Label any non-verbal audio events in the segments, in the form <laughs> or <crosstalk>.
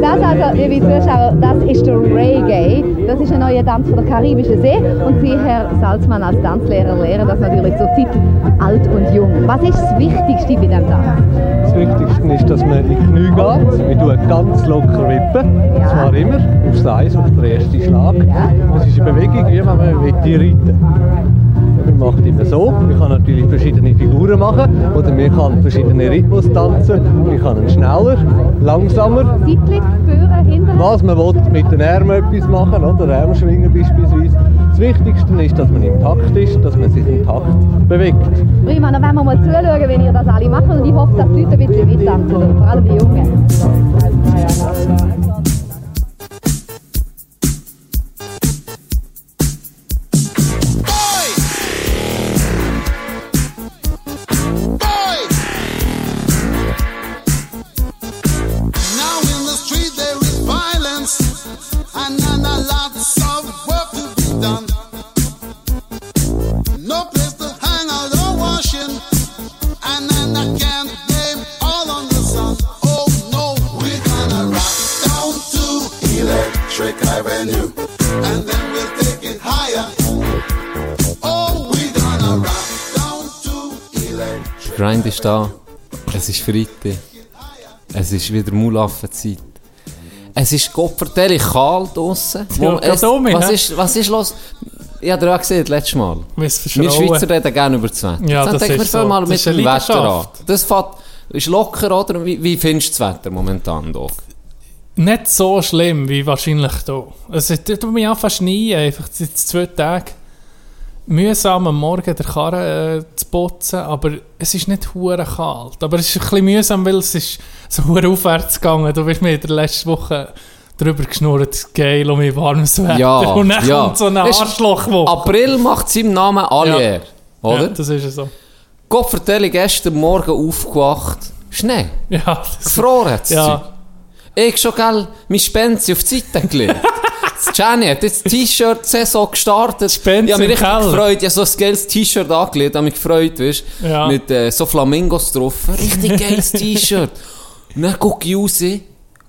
Das also, liebe Zuschauer, das ist der Reggae. Das ist ein neuer Tanz von der Karibischen See. Und Sie, Herr Salzmann, als Tanzlehrer lehren das natürlich zur Zeit alt und jung. Was ist das Wichtigste bei diesem Tanz? Das Wichtigste ist, dass man in die Knie geht. Wir tun ganz locker wippen. Ja. Zwar immer aufs Eis, auf den ersten Schlag. Ja. Das ist eine Bewegung, wie wenn man reiten Man macht immer so. Man kann natürlich verschiedene Figuren machen. Oder man kann verschiedene Rhythmus tanzen. Man kann einen schneller, langsamer. Seitlich, führen, hinten? Was man will, mit den Armen etwas machen, oder Arm schwingen beispielsweise. Das Wichtigste ist, dass man im Takt ist, dass man sich im Takt bewegt. Prima, dann werden wir mal zuschauen, wenn ihr das alle macht. Und ich hoffe, dass die Leute ein bisschen mittanzen. Vor allem die Jungen. Freitag. Es ist wieder Mulaffenzeit. Es ist Gottverdeli kalt draussen. Ja, es, um was, hä? ist, was ist los? Ich habe dir auch gesehen, letztes Mal. Wir. Schweizer reden gerne über das Wetter. Ja, Dann das denken wir ist so. mal mit dem Wetter an. Das fährt, ist locker, oder? Wie, wie findest du das Wetter momentan hier? Nicht so schlimm wie wahrscheinlich hier. Es tut mich einfach schneien, einfach seit zwei Tagen. Mühsam am Morgen der Karre äh, zu putzen, aber es ist nicht hure kalt. Aber es ist ein bisschen mühsam, weil es ist so hure aufwärts gegangen. Du bist mir in der letzten Woche drüber geschnurrt, geil um mein warmes Wetter. Ja, <laughs> Und dann ja. kommt so ein Arschlochwoche. April macht seinem Namen Allier. Oder? Ja, das ist ja so. Gottverdeli gestern Morgen aufgewacht. Schnee. Ja, Gefroren Ja. Zeug. Ich schon, gell, mein Spenzi auf die Seite gelegt. <laughs> Jenny hat jetzt die T-Shirt-Saison gestartet. Spenzi ich habe mich richtig Keller. gefreut. Ich habe so ein geiles T-Shirt angelegt, habe mich gefreut, weißt Ja. Mit äh, so Flamingos drauf. Richtig geiles <laughs> T-Shirt. Und dann gucke ich raus.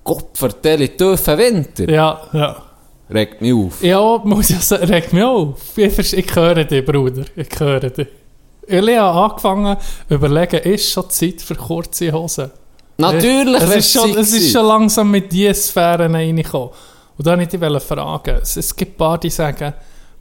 Gott vertelle, tiefen Winter. ja, ja. Regt mich auf. Ja, muss ich sagen, regt mich auf. Ich, ich höre dich, Bruder. Ich höre dich. Ich habe angefangen überlegen, ist schon Zeit für kurze Hosen? Natürlich, es ist, schon, es ist schon langsam mit diesen Sphären reingekommen. Und da wollte ich dich fragen. Es, gibt paar, die sagen,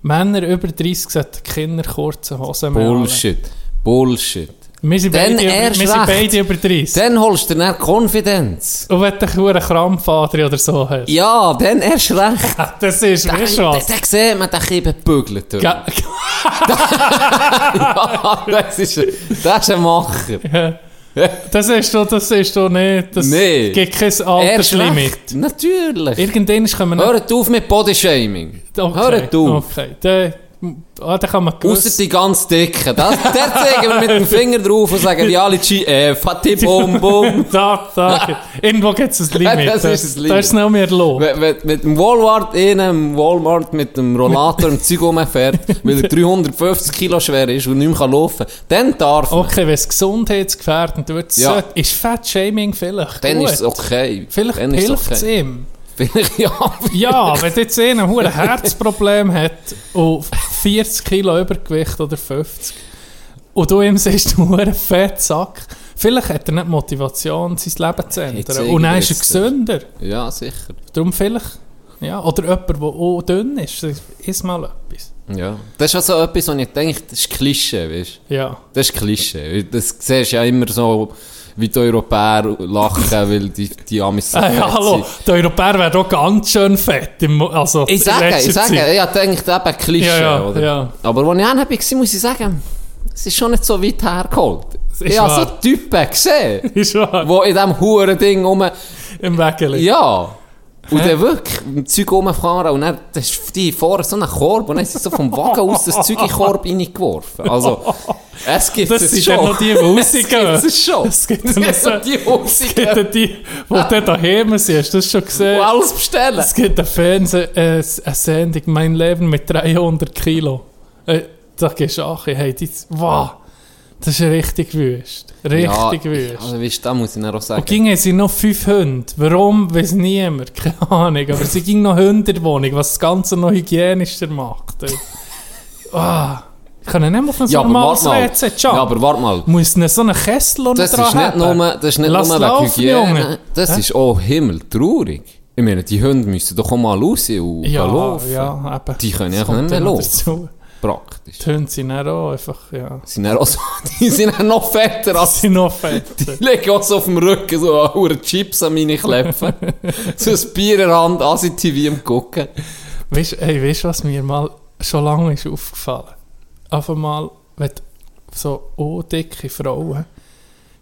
Männer über 30 sollten Kinder kurze Hosen mehr Bullshit. Bullshit. Wir sind, Dann beide, über, erst wir sind recht. beide über 30. Dann holst du dann Konfidenz. Und wenn du einen Krampfadri oder so hast. Ja, dann erst recht. <laughs> Das ist, Da, weißt was? da sieht man den Kieben bügelt. Ga- <laughs> ja, das ist, das ist ein Macher. <laughs> Das ist doch, das ist doch nicht, das Nee. gibt kein Alterslimit. Natürlich. Irgendwann können wir Hört auf mit Bodyshaming. Okay, Hört auf. Okay, dann, ah, dann kann man Ausser die ganz Dicken. Das, der zeigen wir mit dem Finger drauf und sagen, die alle GF, Fatih <laughs> Bum Bum. Da, da, irgendwo gibt es ein <laughs> Limit. Das ist ein Limit. Da ist es noch mehr los. Wenn, wenn mit dem Walmart innen, im Walmart mit dem Rollator im Zeug rumfährt, <laughs> weil er 350 Kilo schwer ist und nicht mehr kann laufen kann, dann darf man. Okay, wenn es gesundheitsgefährdend wird, Ja. ist Fettshaming vielleicht Dann gut. ist es okay. Vielleicht hilft es okay. ihm. Vielleicht ja. Ja, wenn jetzt einer ein Herzproblem hat und 40 Kilo Übergewicht oder 50 und du ihm sagst, du einen Fettsack, vielleicht hat er nicht Motivation, sein Leben zu ändern. Und dann ist er gesünder. Ja, sicher. Darum vielleicht, ja, oder jemand, der auch dünn ist, isst mal etwas. Ja. Das ist also etwas, was ich denke, das ist Klischee, weißt du? Ja. Das ist Klischee. Das siehst du ja immer so, wie die Europäer lachen, weil die, die Amis so <laughs> Hey, fett hallo, sind. die Europäer werden auch ganz schön fett. Im, also Ich sage, ich sage, Zeit. ich habe gedacht, eben Klischee, Ja, ja, oder? ja. Aber als ich hin war, muss ich sagen, es ist schon nicht so weit hergeholt. Ich habe so. Typen gesehen, <laughs> die in diesem huren Ding rum... Im Wägeli. Ja. Und dann wirklich mit dem Zeug rumfahren und dann das ist die vorne so einen Korb und dann sind sie so vom Wagen aus das Zeug in den Korb reingeworfen. Also, es gibt Das es sind schon. dann noch die, die <laughs> rausgehen. Es gibt es schon. Es gibt Es gibt so- noch die Es Rausgehen. gibt ja die, die dann daheim sind. Hast du das schon gesehen? Die alles bestellen. Es gibt eine Fernseh, äh, eine Sendung, Mein Leben mit 300 Kilo. Äh, da gehst du auch, hey, die, wow. Das ist richtig wüst. Richtig ja, wüst. Also, weißt, da muss ich auch sagen. Und gingen sie noch fünf Hunde. Warum, weiß niemand. <laughs> Keine Ahnung. Aber sie ging noch Hunde in der Wohnung, was das Ganze noch hygienischer macht. Ah, ich kann ja nicht mehr auf ein ja, normales. WC Ja, aber warte mal. Muss nicht so einen Kessel unten Das ist dran nicht haben? nur, das ist nicht Lass nur wegen Hygiene. Das Hä? ist auch himmeltraurig. Ich meine, die Hunde müssen doch auch mal raus und Ja, laufen. ja, eben. Die können kommt nicht mehr laufen. Praktisch. Die Hunde sind dann auch einfach, ja. Sind dann auch so, <laughs> die sind dann noch fetter Sie als sind noch fett. <laughs> Die legen auch so auf dem Rücken so eine Chips an meine Kläpfe. <laughs> so ein Bier in der Hand, ASI-TV am gucken. Weißt du, hey, weißt, du, was mir mal schon lange ist aufgefallen? Auf einmal, wenn so oh, dicke Frauen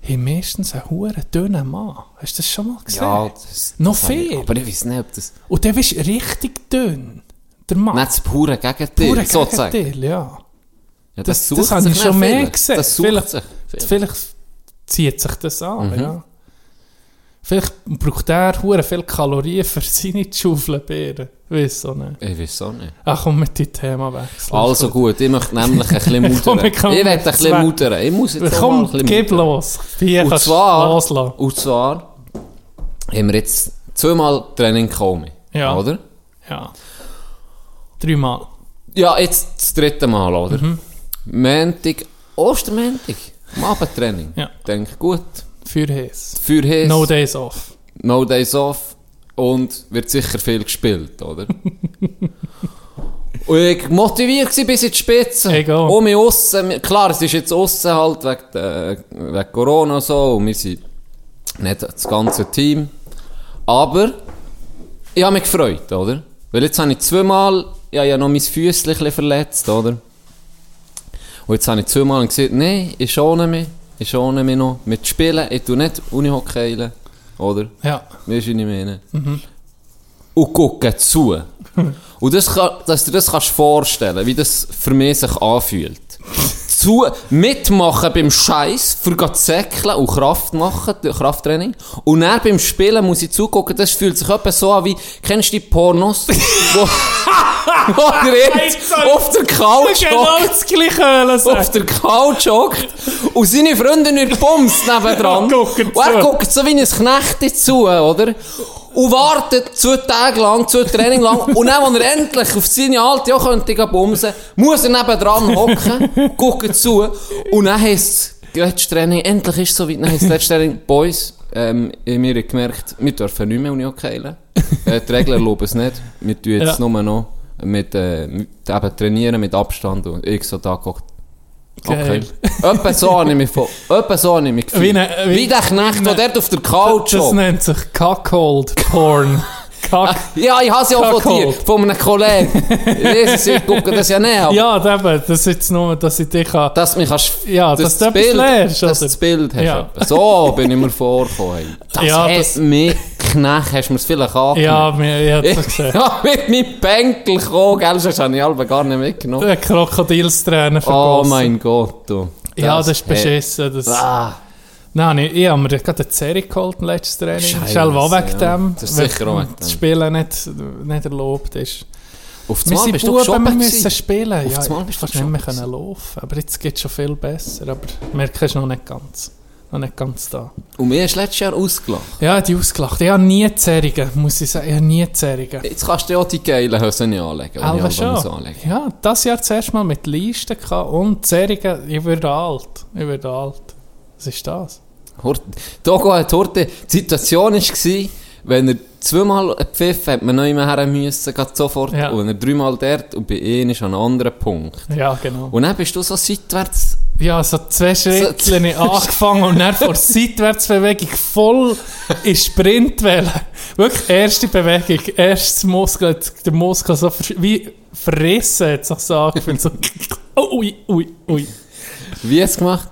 haben meistens einen huren dünnen Mann. Hast du das schon mal gesehen? Ja, das, Noch das habe ich- viel? Aber ich weiß nicht, ob das... Und der ist richtig dünn. Der Mann. Nicht das pure Gegenteil, Pure sozusagen. Gegenteil, ja. Ja, Das- sucht das habe ich schon mehr gesehen. Das sucht Vielleicht- sich. Vielleicht zieht sich das an, Mhm. ja. Vielleicht braucht er hure viel Kalorien für seine Schaufelbeeren. Weiss auch nicht. Ich weiß auch nicht. Ach komm, mit dem Thema wechseln. Also gut, ich möchte nämlich ein bisschen <laughs> Komm, mutern. ich möchte ein bisschen mutern. Ich muss jetzt auch mal Komm, ein bisschen gib mutern. los. Hier Und zwar, loslassen. und zwar haben wir jetzt zweimal Training gekommen. Ja. Oder? Ja. Dreimal. Ja, jetzt das dritte Mal, oder? Mhm. Montag, Ostermontag, Abendtraining. Ja. Denke, gut, Für Hes. für Hes, No no, days off. Days Off und wird sicher viel gespielt, oder? <laughs> und ich motiviert war bis in die Spitze. Egal. Um mich aussen, klar, es ist jetzt aussen halt wegen, äh, wegen Corona und so und wir sind nicht das ganze Team. Aber ich habe mich gefreut, oder? Weil jetzt habe ich zweimal, habe ja noch mein Füßchen verletzt, oder? Und jetzt habe ich zweimal gesagt, nein, ich schone mich, ich schone mich noch mit Spielen, ich tue nicht Unihockey, oder? Ja. Weißt du, wie ich meine? Und gucke zu. <laughs> Und das kann, dass du dir das kannst vorstellen, wie das für mich sich anfühlt. Zu, mitmachen beim Scheiß, für säckeln und Kraft machen, Krafttraining. Und dann beim Spielen muss ich zugucken, das fühlt sich etwa so an wie, kennst du die Pornos, <laughs> wo, wo <laughs> der jetzt auf der Couch hockt, auf der Couch hockt und seine Freundin nicht bumst <laughs> nebendran. Und er guckt so wie ein Knecht zu, oder? Und wartet zwei Tage lang, zwei Training lang. Und dann, als er endlich auf seine Alte auch könnte bumsen, muss er nebendran hocken, guckt zu. Und dann heisst es, letztes Training, endlich ist es so weit, dann heisst es letztes Training, Boys, ähm, ich habe mir gemerkt, wir dürfen nicht mehr Unihockey äh, Die Regeln erlauben es nicht. Wir tun jetzt Ja. nur noch mit, äh, mit eben trainieren mit Abstand. Und ich so da geguckt, Okay. Etwa so habe ich mich, von, etwa so habe ich mich gefühlt. Wie Wie, wie- der Knecht, der dort auf der Couch Das hockt. nennt sich Cuckold Porn. <laughs> Cuck. Ja, ich habe es ja auch von dir, von einem Kollegen. Jesus, ich gucke das ja nicht, Ja, eben, das ist jetzt nur, dass ich dich kann. dass du mich kannst, Ja, dass du etwas Bild, lernst, dass du das Bild hast. Ja. So bin ich mir vorgekommen. Das Ja, hat das- mich Knecht, hast du mir es vielleicht angenommen. Ja, mir, ich hab's gesehen. <laughs> Ja, mit meinem Bänkel gekommen, gell, sonst habe ich alle gar nicht mitgenommen. Der Krokodilstränen Oh vergossen. mein Gott, du. Ja, das ist beschissen. Das, Ah, Nein, ich, ich habe mir gerade eine Serie geholt, letztes Training. Scheiße, auch wegen ja. dem. Das ist sicher auch wegen Das. Spielen nicht, nicht erlaubt ist. auf einmal sind bist du Buben, geschoben wir müssen spielen. Auf ja, einmal ich bist du nicht mehr laufen. Aber jetzt geht es schon viel besser. Aber merke ist noch nicht ganz. Noch nicht ganz da. Und mir hast du letztes Jahr ausgelacht. Ja, die ausgelacht. Ich habe nie Zerrigen, muss ich sagen. Ich habe nie Zerrigen. Jetzt kannst du ja auch die geilen Hosen nicht anlegen. Aber schon. anlegen. Ja, das Jahr zuerst mal mit Leisten und Zerrigen. Ich werde alt. Ich werde alt. Was ist das? Hort- Togo hat heute, die Situation war, wenn er zweimal gepfiffen hat, man noch immer her müssen, sofort. Ja. Und er dreimal dort und bei ihm ist an einem anderen Punkt. Ja, genau. Und dann bist du so seitwärts. Ja, so zwei Schritte angefangen und dann vor <laughs> Seitwärtsbewegung voll in Sprint wählen. Wirklich, erste Bewegung, erstes Muskel, der Muskel so wie verrissen, hat sich so angefühlt. So, <laughs> oh, ui, ui, ui. Wie hast du gemacht?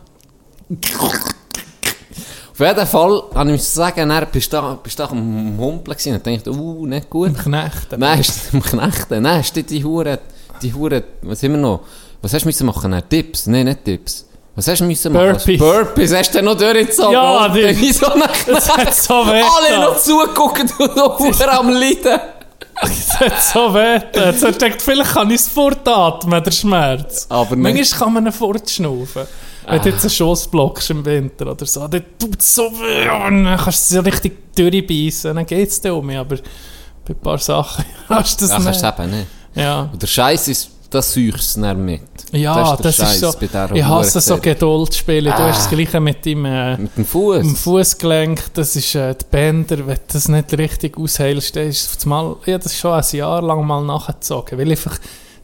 Auf jeden Fall, habe ich müssen sagen, dann bist du da, am Humpeln und dachte, uh, nicht gut. Knechten. Nein, im Knechten. Nein, hast du die Hure, die Hure, was wir noch? Was hast du müssen machen? Nein, Tipps? Nein, nicht Tipps. Was hast du müssen machen? Burpees. Burpees, hast du noch durchgezogen? Ja, Und <laughs> die- dann Wie so ein Das hat so weh. Alle noch zugucken und noch Hure am Leiden. Das hat so weh. Jetzt hast du gedacht, vielleicht kann ich es fortatmen, der Schmerz. Aber nicht. Manchmal kann man ihn fortschnaufen. Wenn du jetzt einen Schuss blockst im Winter oder so, dann tut es so weh und dann kannst du so richtig durchbeissen, dann geht es dir um mich, aber bei ein paar Sachen <laughs> hast du das Ja, kannst nicht. du eben nicht. Ja. Und der Scheiß ist, das säuchst du dann mit. Ja, das ist Scheiss so. bei dieser Ich hasse so. Geduldsspiele. Du hast das Gleiche mit deinem, äh, Mit dem Fuß. im Fußgelenk. Das ist äh, die Bänder. Wenn du das nicht richtig ausheilst, dann ist es mal, ja, das ist schon ein Jahr lang mal nachgezogen. Weil einfach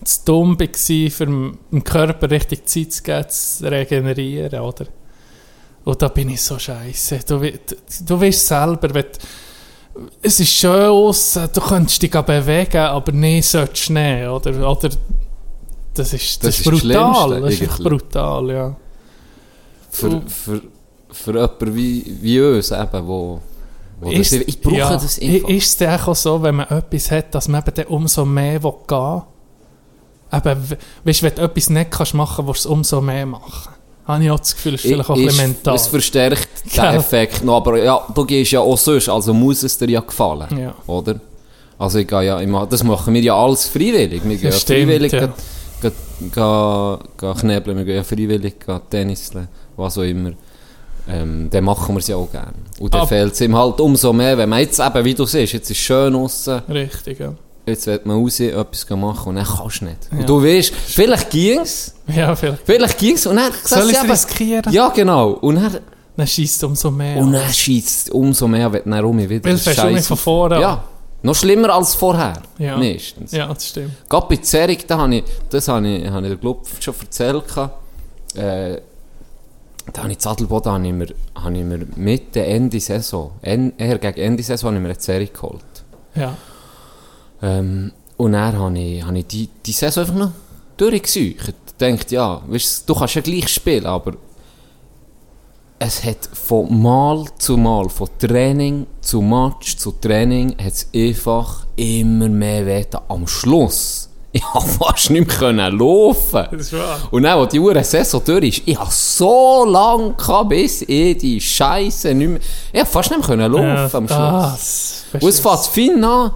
zu dumm war, für dem Körper richtig Zeit zu geben, zu regenerieren, oder? Und da bin ich so scheiße. Du, du, du weißt selber, wenn du- es ist schön aus, du könntest dich bewegen, aber nicht solltest du nicht, oder? oder das ist, das Das ist das brutal. Schlimmste, Das ist brutal, ja. für, für, für jemanden wie, wie uns eben, wo, das, Ist- ich brauche ja, das einfach. Ist es auch so, wenn man etwas hat, dass man eben umso mehr gehen will? Eben, we- weißt wenn du etwas nicht kannst machen, willst du es umso mehr machen. Habe ich auch das Gefühl, ist vielleicht auch ein bisschen mental. Es verstärkt den? Effekt noch, aber ja, du gehst ja auch sonst, also muss es dir ja gefallen, Ja. oder? Also ich gehe ja immer, das machen wir ja alles freiwillig. Wir gehen ja stimmt, freiwillig ja. gehen- gehen- gehen- knebeln, wir gehen ja freiwillig gehen tenniseln, was auch immer. Ähm, dann machen wir es ja auch gerne. Und dann fehlt es ihm halt umso mehr, wenn man jetzt eben, wie du siehst, jetzt ist es schön draussen, Richtig, ja. Jetzt wird man raus, etwas machen und dann kannst du nicht. Ja. Und du weißt, vielleicht ging's, Ja, vielleicht. vielleicht ging's und dann Soll ich es riskieren? Ja, genau. Und dann, Dann schießt es umso mehr. und an. dann schießt es umso mehr, wenn dann rum wieder Weil du nicht von vorne. Ja, noch schlimmer als vorher. Ja. Meistens. Ja, das stimmt. Gerade bei Zerig, da habe ich, das habe ich, habe ich der Club schon erzählt. Äh, da habe ich Zadelboden habe ich mir, habe ich mir Mitte, Ende Saison, en, eher gegen Ende Saison, habe ich mir eine Zerig geholt. Ja. Ähm, und dann habe ich, habe ich die, die Saison einfach noch durchgesucht. Ich dachte, ja, weißt, du kannst ja gleich spielen, aber es hat von Mal zu Mal, von Training zu Match zu Training, hat es einfach immer mehr wehgetan. Am Schluss, <laughs> ich konnte fast nicht mehr laufen. Das ist wahr. Und dann, als die Uhr Saison durch ist, ich habe so lange gehabt, bis ich die Scheiße nicht mehr... Ich konnte fast nicht mehr laufen am Schluss. Das, Und es fängt fein an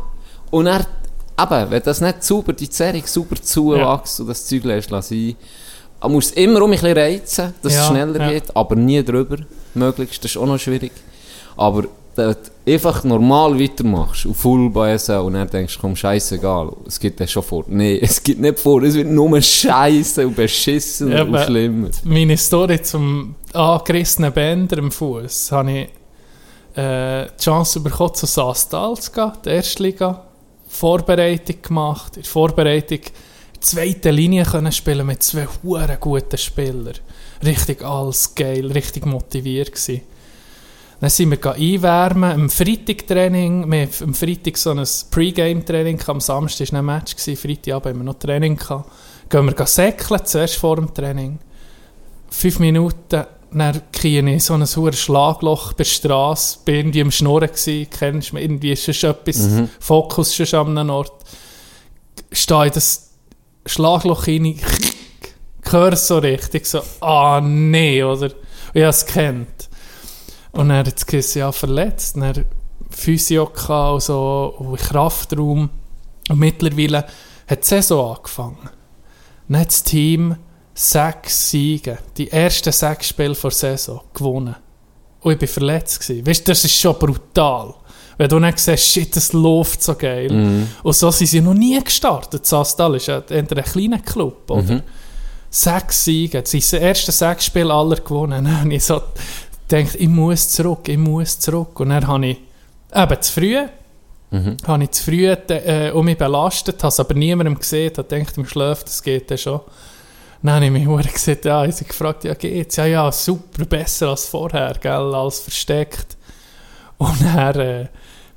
und er, eben, wenn das nicht sauber, die Zerrung sauber zuwächst und das Zeug lässt sein, man muss immer um ein bisschen reizen, dass Ja, es schneller ja. geht, aber nie drüber, möglichst, das ist auch noch schwierig. Aber wenn du einfach normal weitermachst und voll beißen und dann denkst, komm, scheißegal, es geht dann schon vor. Nein, <laughs> es geht nicht vor, es wird nur scheiße und beschissen Ja, und schlimmer. Meine Story zum angerissenen Bänder im Fuß habe ich äh, die Chance bekommen, zu Sastal zu gehen, die Erstliga. Vorbereitung gemacht. In der Vorbereitung zweite Linie können spielen mit zwei huere guten Spielern. Richtig alles geil, richtig motiviert gewesen. Dann sind wir einwärmen, am Freitag-Training, wir am Freitag so ein Pre-Game-Training, am Samstag war ein Match, Freitagabend haben wir noch Training gehabt. Gehen wir säckeln, zuerst vor dem Training. Fünf Minuten, dann kriege ich so ein hohes Schlagloch bei der Straße, bin irgendwie am Schnurren gewesen, kennst du irgendwie ist schon etwas, Fokus schon an einem Ort. Stehe in das Schlagloch rein, <laughs> höre es so richtig, so, ah nee, oder? Und ich habe es kennt. Und er hat es ja, verletzt. Hat er Physio gehabt und so, und Kraftraum. Und mittlerweile hat die Saison angefangen. Dann hat das Team sechs Siege, die ersten sechs Spiele vor der Saison, gewonnen. Und ich war verletzt. Gewesen. Weißt du, das ist schon brutal. Wenn du dann siehst, shit, das läuft so geil. Und so sind sie noch nie gestartet. Sastal ist ja eher ein kleiner Club, oder? Sechs Siege, sie haben die ersten sechs Spiele aller gewonnen. <laughs> Dann habe ich so gedacht, ich muss zurück, ich muss zurück. Und dann habe ich eben zu früh, habe ich zu früh äh, um mich belastet, habe es aber niemandem gesehen, habe gedacht, im Schlaf, das geht ja schon. Dann habe ich mich gesagt, ja, ich habe gefragt, ja geht's? Ja, ja, super, besser als vorher, gell, alles versteckt. Und dann äh,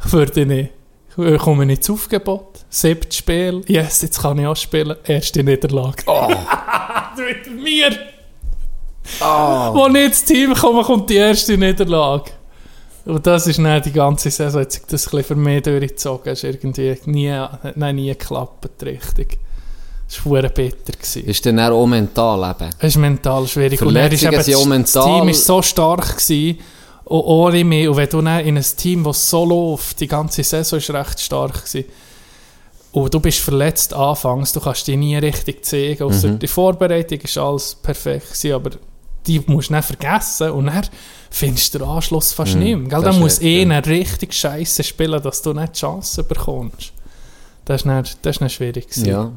würde ich, komme ich ins Aufgebot, siebtes Spiel, yes, jetzt kann ich auch spielen, erste Niederlage. <laughs> Mit mir! Wo ich ins Team komme, kommt die erste Niederlage. Und das ist dann die ganze Saison, hat sich das ein bisschen für mich durchgezogen. Ist irgendwie nie, dann nie geklappt, richtig. Es war bitter. Gewesen. Ist dann auch mental eben. Es ist mental schwierig. Und dann ist eben das- mental- Das Team war so stark gewesen, und ohne mich. Und wenn du dann in ein Team, das so läuft, die ganze Saison ist recht stark gewesen, und du bist verletzt anfangs, du kannst dich nie richtig zeigen. Mhm. die Vorbereitung ist alles perfekt gewesen, aber die musst du dann vergessen und dann findest du den Anschluss fast nicht mehr. Gell? das Da ist muss echt, ja. richtig scheiße spielen, dass du nicht die Chance bekommst. Das ist dann, das ist dann schwierig gewesen. Ja.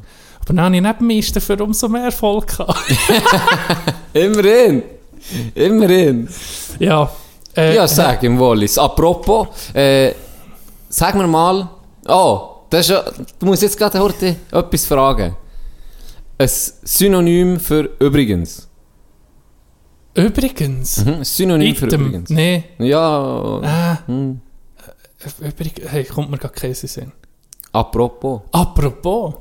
Aber dann habe ich neben mir dafür umso mehr Erfolg gehabt. <laughs> Immerhin. Immerhin. ja. Äh, Ja, sag im Wallis. Apropos, äh, sag mir mal, oh, das ist ja, du musst jetzt gerade heute etwas fragen. Ein Synonym für übrigens. Übrigens. Mhm, Synonym für Item. übrigens. Nee. Ja, Ah. hm. Übrigens. Hey, kommt mir gar Käse Sinn. apropos. Apropos.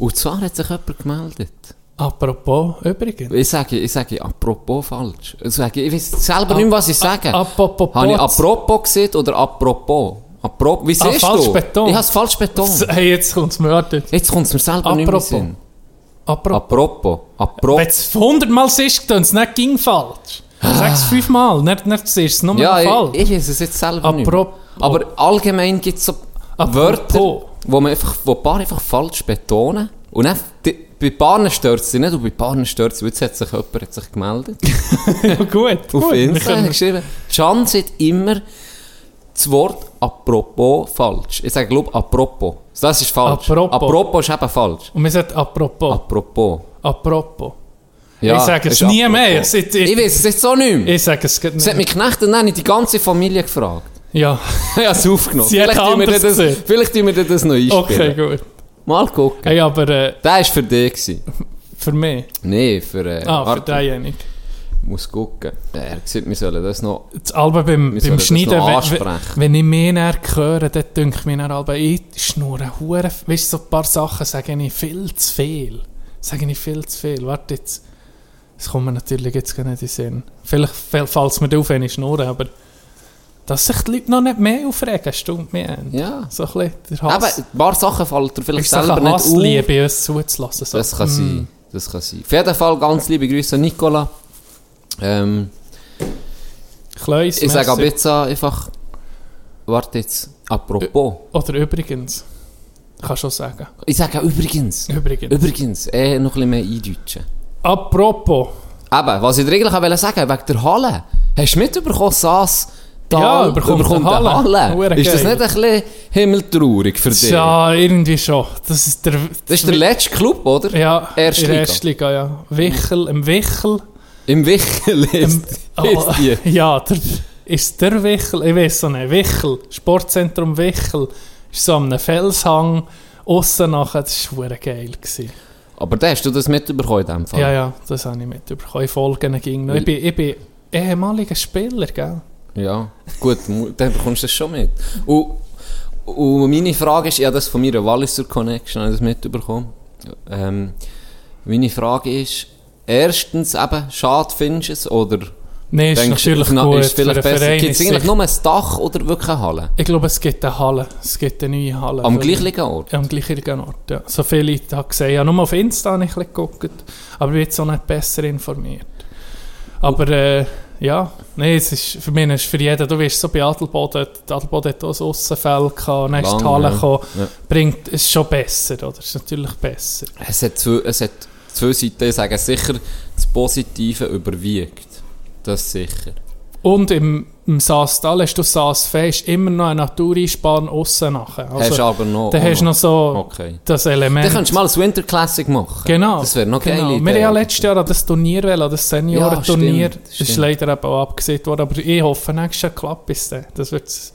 Und zwar hat sich jemand gemeldet. Apropos. Übrigens. Ich sage, ich sage apropos falsch. Ich, sage, ich weiß selber nicht mehr, was ich sage. Apropos. Habe ich apropos gesehen oder apropos? Apropos, wie Ah, siehst falsch du? betont. Ich habe es falsch betont. <laughs> Hey, jetzt kommt es mir warte. Jetzt kommt es mir selber nicht mehr Apropos. Sinn. Apropos. Apropos. Apropos. Wenn es hundertmal ist, dann es nicht ging falsch. Sag es fünfmal, nicht, nicht siehst es nur Ja, falsch. ich, ich es jetzt selber nicht. Apropos. Aber allgemein gibt es so Apropos. Wörter, wo man einfach, wo ein paar einfach falsch betonen. Und dann, die, bei Paaren stört es nicht, und bei Paaren stört es Jetzt hat sich jemand hat sich gemeldet. <laughs> ja, gut. Auf gut. Insta geschrieben, Can sagt immer das Wort apropos falsch. Ich sage, glaube apropos. Das ist falsch. Apropos. apropos ist eben falsch. Und wir sagen apropos. Apropos. apropos. Ja, Ich sage es nie apropos. mehr. Es ist- Ich weiß es jetzt auch nicht mehr. Ich sage es geht Es hat nicht. mich Knecht und dann die ganze Familie gefragt. Ja, habe es aufgenommen. Sie vielleicht, tun wir das, gesehen. vielleicht tun wir das noch einspielen. okay, gut. Mal gucken. Hey, aber äh, Der war für dich. gewesen. für mich. Nee, für... Äh, Ah, für warte, denjenigen. ich muss gucken. Er sieht, wir sollen das noch... Das Album beim, beim Schneiden, wenn, wenn, ich mehr näher höre, dann denke ich mir dann Album, ich schnurre hure, weißt du, so ein paar Sachen sage ich viel zu viel. Sage ich viel zu viel. Warte jetzt. Das kommt mir natürlich jetzt gar nicht in den Sinn. Vielleicht fällt es mir auf, wenn ich schnurre, aber dass sich die Leute noch nicht mehr aufregen, stimmt mir. Ja. So ein bisschen der Aber Hass. ein paar Sachen fallen dir vielleicht ist selber nicht auf. Hassliebe, uns zuzulassen. So. Das kann Mm. sein. Das kann sein. Auf jeden Fall ganz liebe Grüße an Nicola. Ähm, Kleus, ich sage merci. jetzt einfach... Warte jetzt. Apropos. Oder übrigens. Kannst schon sagen. Ich sage übrigens. Übrigens. Übrigens. Eh, noch ein bisschen mehr eindeutschen. Apropos. Eben, was ich dir eigentlich auch wollte sagen wegen der Halle. Hast du mitbekommen, Sass Ja, überkommt eine eine Halle. Halle? Ist das nicht ein bisschen himmeltraurig für dich? Ja, irgendwie schon. Das ist der... Das ist der letzte Club, oder? Ja, Erste in der Liga. Erstliga, ja. Wichel, im Wichel. Im Wichel ist, <laughs> Oh, ist ja, der, ist der Wichel, ich weiß so nicht, Wichel, Sportzentrum Wichel, ist so am Felshang, aussen nachher, das war geil. Gewesen. Aber da hast du das mitbekommen in dem Fall? Ja, ja, das habe ich mitbekommen. Ich folgen ging noch. Ich bin, ich bin ehemaliger Spieler, gell? Ja, gut, <laughs> dann bekommst du das schon mit. Und, und meine Frage ist, ich habe das von meiner Walliser Connection habe ich das mitbekommen. Ähm, meine Frage ist, erstens eben, schade findest du es, oder Nein, ist denkst natürlich na, gut ist vielleicht besser? Gibt es eigentlich nur ein Dach oder wirklich eine Halle? Ich glaube, es gibt eine Halle. Es gibt eine neue Halle. Am gleichen Ort? Ja, am gleichen Ort, ja. So viele Leute habe gesehen. Ja, nur auf Insta habe ich ein bisschen geguckt. Aber ich bin jetzt auch nicht besser informiert. Aber äh, ja, nee, es ist, für mich ist für jeden, du weißt, so bei Adelboden, Adelboden hat auch ein Aussenfeld gehabt, dann ist die Halle gekommen, Ja. bringt, es ist schon besser, oder? Es ist natürlich besser. Es hat zwei, es hat zwei Seiten, ich sage sicher, das Positive überwiegt. Das sicher. Und im, im Saastal hast du Saasfee, ist immer noch eine Natureinspann aussen nachher. hast du aber noch... dann hast du noch so Okay. das Element. Dann könntest du mal ein Winter Classic machen. Genau. Das wäre noch genau. geil. Wir haben ja letztes Jahr an das Turnier wollen, das Seniorenturnier. Ja, das ist stimmt. leider eben auch abgesehen worden, aber ich hoffe, nächstes Jahr klappt es dann. Das wird's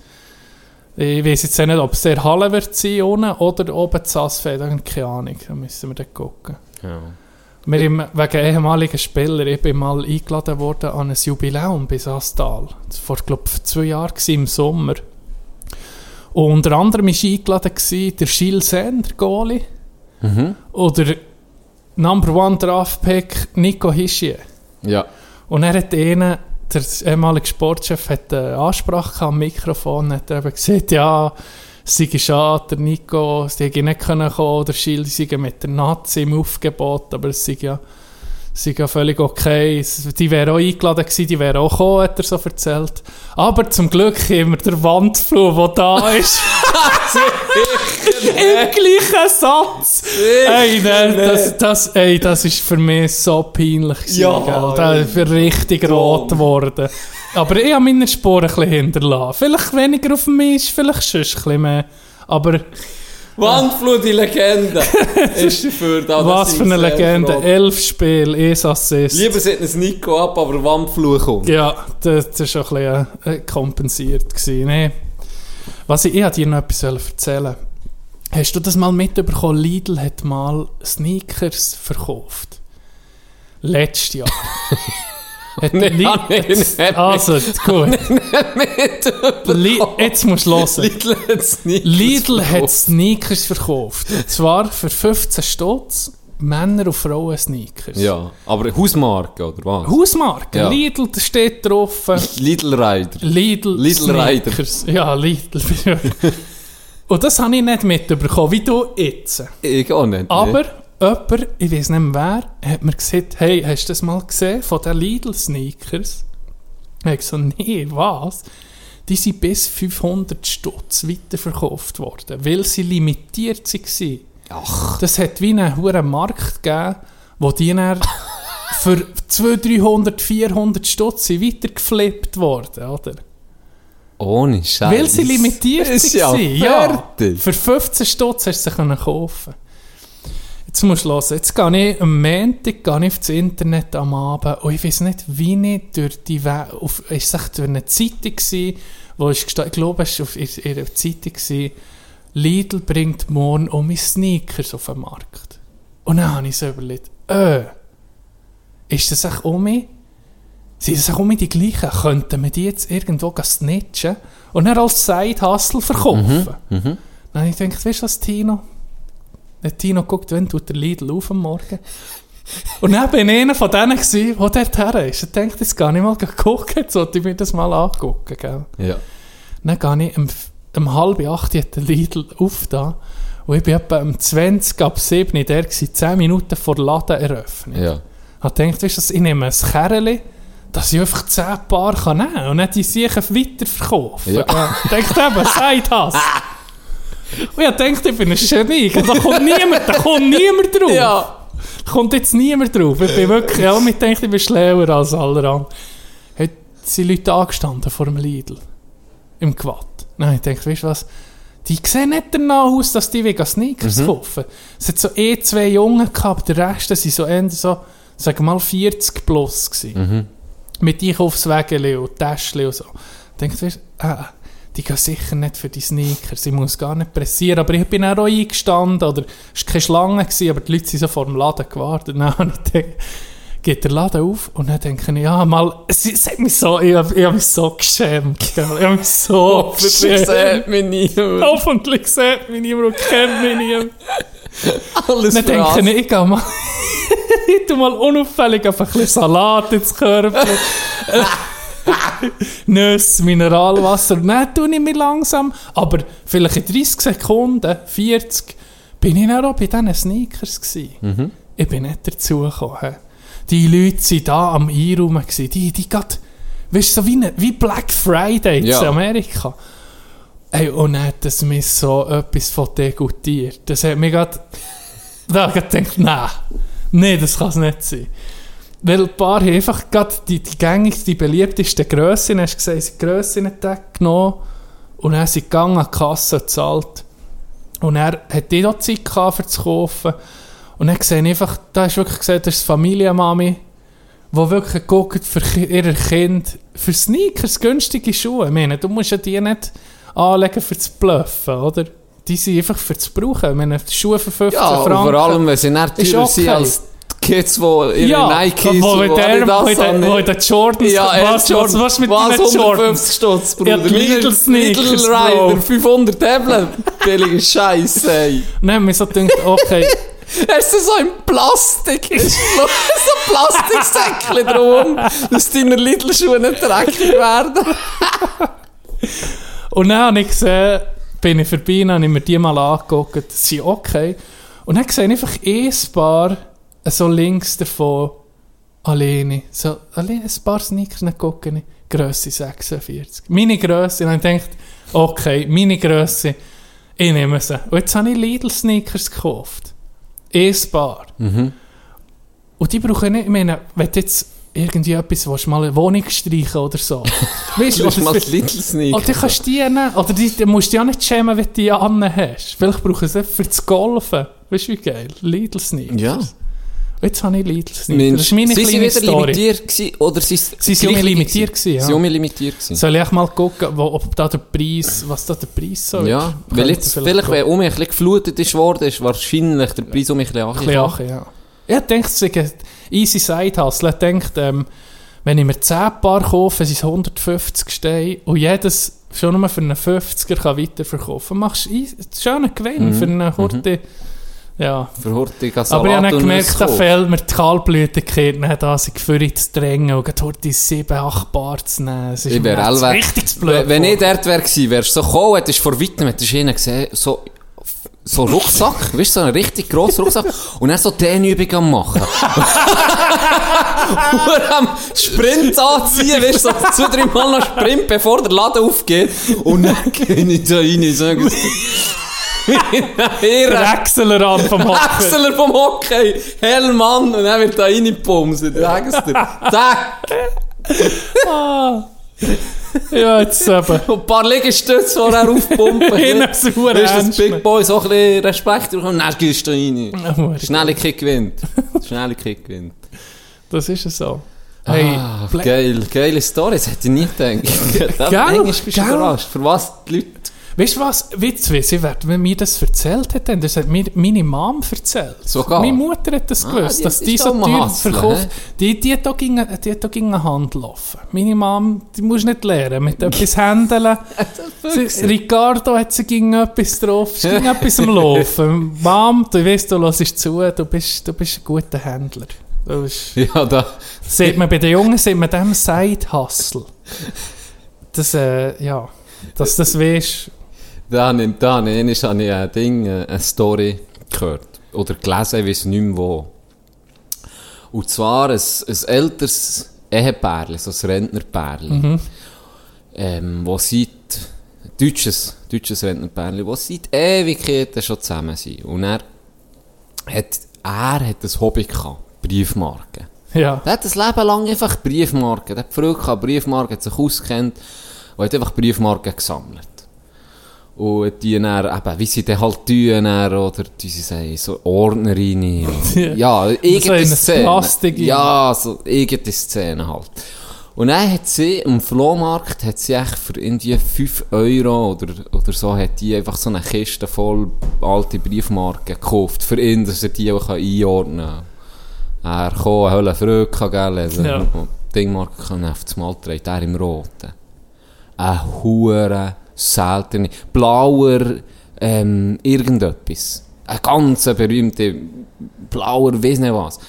ich weiß jetzt nicht, ob es der Halle wird sein unten oder oben das da ich keine Ahnung, da müssen wir dann gucken. Ja. Wir haben wegen ehemaligen Spieler, ich bin mal eingeladen worden an ein Jubiläum bei Sastal. Das war, glaube vor zwei Jahren im Sommer. Und unter anderem war eingeladen gewesen, der Gilles Sen, der Goalie. Mhm. Oder Number One Draft Pick Nico Hischier. Ja. Und er hat ihnen, der ehemalige Sportchef, hat eine Ansprache gehabt am Mikrofon, hat er eben gesagt, ja, sei schade, Nico, sie hätte nicht können kommen, der Schild, sie sei mit der Nazi im Aufgebot, aber es sei ja sind ja völlig okay. Die wären auch eingeladen gewesen, die wären auch gekommen, hat er so erzählt. Aber zum Glück wir der Wandflur, der da ist. <laughs> Im gleichen Satz. Ey, nein, das, das, ey, das ist für mich so peinlich gewesen, Ja, gell? Da ist richtig rot geworden. Aber ich habe meine Spuren ein bisschen hinterlassen. Vielleicht weniger auf mich, vielleicht schon ein bisschen mehr. Aber Wandflut, die Legende. <laughs> ist dafür da. was für eine Legende. froh- Elf Spiele, eins Assist. Lieber sieht es Nico ab, aber Wandflut kommt. Ja, das, war schon ein bisschen äh, kompensiert. Gewesen. Nee. Was ich, ich dir noch etwas erzählen. Hast du das mal mitbekommen? Lidl hat mal Sneakers verkauft. Letztes Jahr. <laughs> Li- nein, jetzt, nein, also, gut. Li jetzt musst du hören. Lidl hat nicht. Lidl hat Sneakers verkauft. Und zwar für 15 Stutz Männer- und Frauen-Sneakers. Ja, aber Hausmarke, oder was? Hausmarke. Ja. Lidl, da steht drauf. Lidl Rider. Lidl, Lidl Rider. Sneakers. Ja, Lidl. Und das habe ich nicht mitbekommen, wie du jetzt. Ich auch nicht. Aber jemand, ich weiß nicht mehr wer, hat mir gesagt, hey, hast du das mal gesehen von den Lidl-Sneakers? Ich habe gesagt, nee, was? Die sind bis 500 Stutz weiterverkauft worden, weil sie limitiert waren. Ach. Das hat wie einen hohen Markt gegeben, wo die dann <laughs> für 200, 300, 400 Stutz weitergeflippt worden, oder? Ohne Scheiß. Weil sie limitiert ja waren. Ja, fertig. für 15 Stutz hast du sie können kaufen Jetzt musst du hören, jetzt gehe ich am Montag gehe ich auf das Internet am Abend und ich weiß nicht, wie ich durch die We auf, ist es durch eine Zeitung gewesen, wo ich, gesta- ich glaube, es war auf ihrer Zeitung gewesen, Lidl bringt morgen um meine Sneakers auf den Markt. Und dann habe ich so überlegt, äh, ist das echt um mich? Sind das auch immer die gleichen? Könnten wir die jetzt irgendwo snitchen und dann als Side-Hustle verkaufen? Dann habe ich gedacht, weißt du was, Tino? Der Tino guckt, wenn tut der Lidl auf am Morgen. Und dann bin ich einer von denen, gewesen, der dort her ist. Ich dachte, jetzt gehe ich mal gucken, jetzt sollte ich mir das mal angucken. Gell? Ja. Dann gehe ich um, um halb acht hat der Lidl auf da. Und ich bin etwa um 20 ab 7 der gewesen, 10 Minuten vor Laden eröffnet. Ja. Ich gedacht, weißt du, ich nehme ein Kerli, dass ich einfach 10 Paar kann nehmen kann und nicht die sicher weiterverkaufen. Ja. Ich dachte eben, seid das. <laughs> Und ich dachte, ich bin ein Genie. Da kommt niemand, da kommt niemand drauf. Ja. Da kommt jetzt niemand drauf. Ich bin wirklich, ich denke, ich bin schlauer als alle anderen. Hat sind Leute angestanden vor dem Lidl. Im Quad. Nein, ich denke, weißt du was? Die sehen nicht danach aus, dass die wegen Sneakers kaufen. Es hat so eh zwei Jungen gehabt, der Rest sind so eher so, wir mal 40 plus gewesen. Mit Einkaufswägeln und Täschchen und so. Ich denke, weißt du, ah, die gehen sicher nicht für die Sneakers. Ich muss gar nicht pressieren. Aber ich bin auch eingestanden. Oder es war keine Schlange, gewesen, aber die Leute sind so vor dem Laden gewartet. <laughs> Dann habe ich gedacht, geht der Laden auf und dann denke ich, ja, mal, es, es hat mich so, ich, hab- ich habe mich so geschämt. gell. Ich habe mich so <laughs> Hoffentlich geschämt. sieht mich niemand. Hoffentlich sieht mich niemand und kennt mich niemand. Alles Dann denke ich, ich gehe mal, <laughs> ich tu mal unauffällig einfach ein bisschen Salat ins Körper. <laughs> Nüsse, Mineralwasser. Dann tue ich mich langsam, aber vielleicht in 30 Sekunden, 40, bin ich dann auch bei diesen Sneakers gewesen. Ich bin nicht dazugekommen. Die Leute waren da am Einräumen. gewesen. Die, die grad, weißt du, so wie, wie Black Friday Ja. in Amerika. Ey, und dann hat das mich so etwas von degutiert. Das hat mich gerade... <laughs> Da habe ich gedacht, nein, nee, das kann es nicht sein. Weil ein paar haben einfach gerade die, die gängigsten, die beliebtesten Grössen, hast du gesehen, sie Grössen genommen und dann sind gegangen an die Kasse und gezahlt. Und er hat die noch Zeit gehabt, für zu kaufen. Und dann sehe ich einfach, da ist wirklich gesagt, das ist Familienmami, die wirklich guckt für ihr Kind, für Sneakers, günstige Schuhe. Ich meine, du musst ja die nicht anlegen für zu bluffen, oder? Die sind einfach für zu brauchen. Ich meine, die Schuhe für 15 Ja, Franken. vor allem, wenn sie nicht teurer sind okay. als die Kids, die ihre ja, Nikes wo und der, wo in der, wo in der Jordans, Ja, was, Air was, was mit was, den Jordans? 150 Stutz, Bruder. Ja, die Lidl Sneakers, Lidl Bro. Rider, 500 Tablet. Billige Scheiße, ey. Und dann haben wir so gedacht, okay, <laughs> Er ist so in Plastik. Ist so Plastiksäckchen drum, dass deine Lidl-Schuhe nicht dreckig werden. <laughs> Und dann habe ich gesehen, bin ich vorbei, dann habe ich mir die mal angeguckt, sie sind okay. Und dann sehe ich einfach ein Paar, so links davon, alleine. So, alleine ein paar Sneakers nicht gucken. Grösse 46. Meine Grösse. Und ich gedacht, okay, meine Grösse, ich nehme sie. Und jetzt habe ich Lidl-Sneakers gekauft. Ein paar. Mhm. Und die brauchen nicht, ich meine, wenn du jetzt irgendwie etwas willst, mal eine Wohnung streichen oder so. <laughs> weißt Du mal oder, das Little oder kannst du die nehmen, oder die, die musst du ja nicht schämen, wenn du die an hast. Vielleicht brauchen sie für das Golfen. Weißt du, wie geil? Lidl-Sneakers. Ja. Jetzt habe ich. Mensch, Das ist meine sie sind kleine wieder Story. limitiert gewesen, oder sie Sie sind limitiert gewesen, ja. Sie sind limitiert gewesen. Soll ich mal gucken, wo, ob da der Preis, was da der Preis soll? Ja, weil jetzt vielleicht, wenn um mich ein bisschen geflutet ist worden, ist wahrscheinlich der Preis um mich ein bisschen angekommen. ja. Ich denke, es ist ein easy Side-Hustle. Ich denke, ähm, wenn ich mir 10 Paar kaufe, sind es 150 Steine und jedes schon nur für einen 50er kann weiterverkaufen. Machst du einen schönen Gewinn für einen Horte. Ja. Für hurtige Salat Aber ich habe dann gemerkt, da fehlt mir die gekehrt, dann da sich für zu drängen und heute 7, 8 Bar zu nehmen. Es ist Ich wäre allweg- richtig blöd. Wenn ich dort wäre gewesen, wärst du so gekommen, hättest du vor weitem hättest du gesehen, so, so Rucksack, <laughs> weißt du, so einen richtig grossen Rucksack, und dann so Dehnübung am machen. <laughs> und am Sprint anziehen, weißt du, so zwei, drei Mal noch Sprint, bevor der Laden aufgeht, und dann <laughs> gehe ich da rein, sie. Der Wechseler an vom Hocker. Wechseler vom Hockey, Hellmann, und dann wird da reingepumst, sie dir. Zack! Ah. Ja, jetzt eben. <laughs> Und ein paar Liegestütze vorher aufpumpen. Innen sauer du, das Big Boy so ein bisschen Respekt bekommen, dann gehst du rein. nehmen. Schnelligkeit gewinnt. Schnelligkeit gewinnt. Das ist es so. Hey, ah, geil, geile Story, das hätte ich nie gedacht. <laughs> Gell? Manchmal bist du überrascht, für was die Leute... Weißt du was? Witz, wie sie wird, wenn mir das erzählt hat, dann, das hat mir meine Mom erzählt. Sogar? Meine Mutter hat das Ah, gewusst, die dass ist die so teuer verkauft. Die, die hat da gegen, die hat gegen eine Hand laufen. Meine Mom, die musst du nicht lernen, mit etwas <laughs> händeln. Sie- Ricardo hat sie gegen etwas drauf, sie ging etwas am <laughs> Laufen. Mom, du weißt, du hörst zu, du bist, du bist ein guter Händler. Du bist, <laughs> Ja, da... Sieht man bei den Jungen, sieht man dem Side-Hustle. Das, äh, ja, dass das weisst. Da habe ich, da habe ich, habe ich ein Ding, eine Story gehört. Oder gelesen, ich weiß nicht mehr wo. Und zwar ein, ein älteres Ehepärchen, so ein Rentnerpärchen. Ähm, wo seit, deutsches, deutsches Rentnerpärchen, wo seit Ewigkeiten schon zusammen sind. Und er hat, er hat ein Hobby gehabt, Briefmarken. Ja. Der hat das Leben lang einfach Briefmarken. Der hat früher Briefmarken, hat sich auskennt und hat einfach Briefmarken gesammelt. Und die dann, eben, wie sie dann halt tun, oder die sie sagen, so Ordner rein. <laughs> Ja, in irgendeine ein Szene. Plastik. Ja, so irgendeine Szene halt. Und dann hat sie, am Flohmarkt, hat sie echt für irgendwie 5 Euro oder, oder so, hat die einfach so eine Kiste voll alte Briefmarken gekauft. Für ihn, dass er die auch einordnen kann. Er kam, Hölle Freude, gell, also, Ja. Dingmarken kann auf das Mal trägt, er im Roten. Ein hure seltene, blauer, ähm, irgendetwas. Ein ganz berühmter, blauer, weiss nicht was.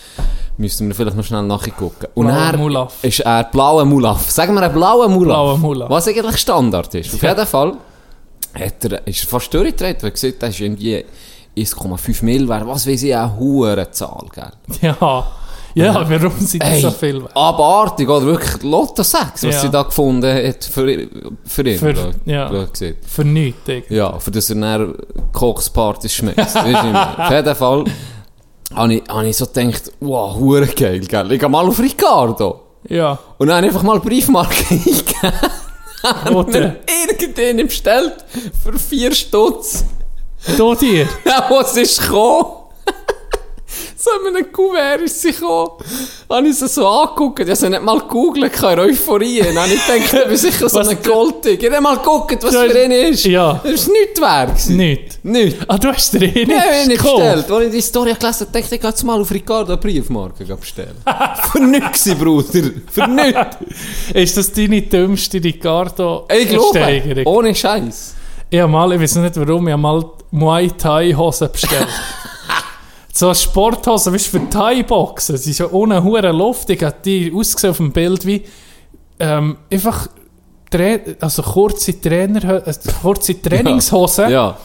Müssten wir vielleicht noch schnell nachgucken. Und Blauer er Mulaf. ist er blauer Mulaf. Sagen wir ein blauer Mulaf. Blauer Mulaf. Was eigentlich Standard ist. Auf Ja. jeden Fall hat er, ist er fast durchgedreht, weil er gesagt hat, das ist irgendwie 1,5 Mil wert. Was weiß ich, eine hure Zahl, gell? Ja. Ja, warum sind das Ey, so viel wert? abartig, oder wirklich Lotto 6, was Ja. sie da gefunden hat für, für ihn. Für- ja. Für nichts. irgendwie. Ja, für das er dann Kokspartys schmeckt. Auf jeden Fall habe ich, habe ich so gedacht, wow, hure geil, gell? Ich gehe mal auf Ricardo. Ja. Und dann habe ich einfach mal Briefmarke <laughs> eingegeben. Oder? Irgendeinen bestellt für vier Stutz. Da dir. Ja, was ist gekommen? So in einem Kuvert ist sie gekommen. Habe ich sie so angeguckt. Ich habe nicht mal gegoogelt, keine Euphorie. Dann habe ich gedacht, ich bin sicher so Was ein du- Goldtig. Ich habe mal geguckt, was für ihn ist. Ja. Das war nichts wert. Nicht. Nichts. Ah, du hast dir eh ich habe nicht nicht gekauft. bestellt. Als ich die Story gelesen habe, dachte ich, ich gehe mal auf Ricardo eine Briefmarke bestellen. <laughs> Für nichts, Bruder. Für nichts. <laughs> Ist das deine dümmste Ricardo Ich glaube, ohne Scheiß. Ich habe mal, ich weiß nicht warum, ich habe mal Muay Thai Hosen bestellt. <laughs> so eine Sporthose, weißt du, für Thai-Boxen. Sie ist ja ohne hure Luft. Ich habe die ausgesehen auf dem Bild wie ähm, einfach Tra also kurze Trainer, äh, kurze Trainingshosen, Ja.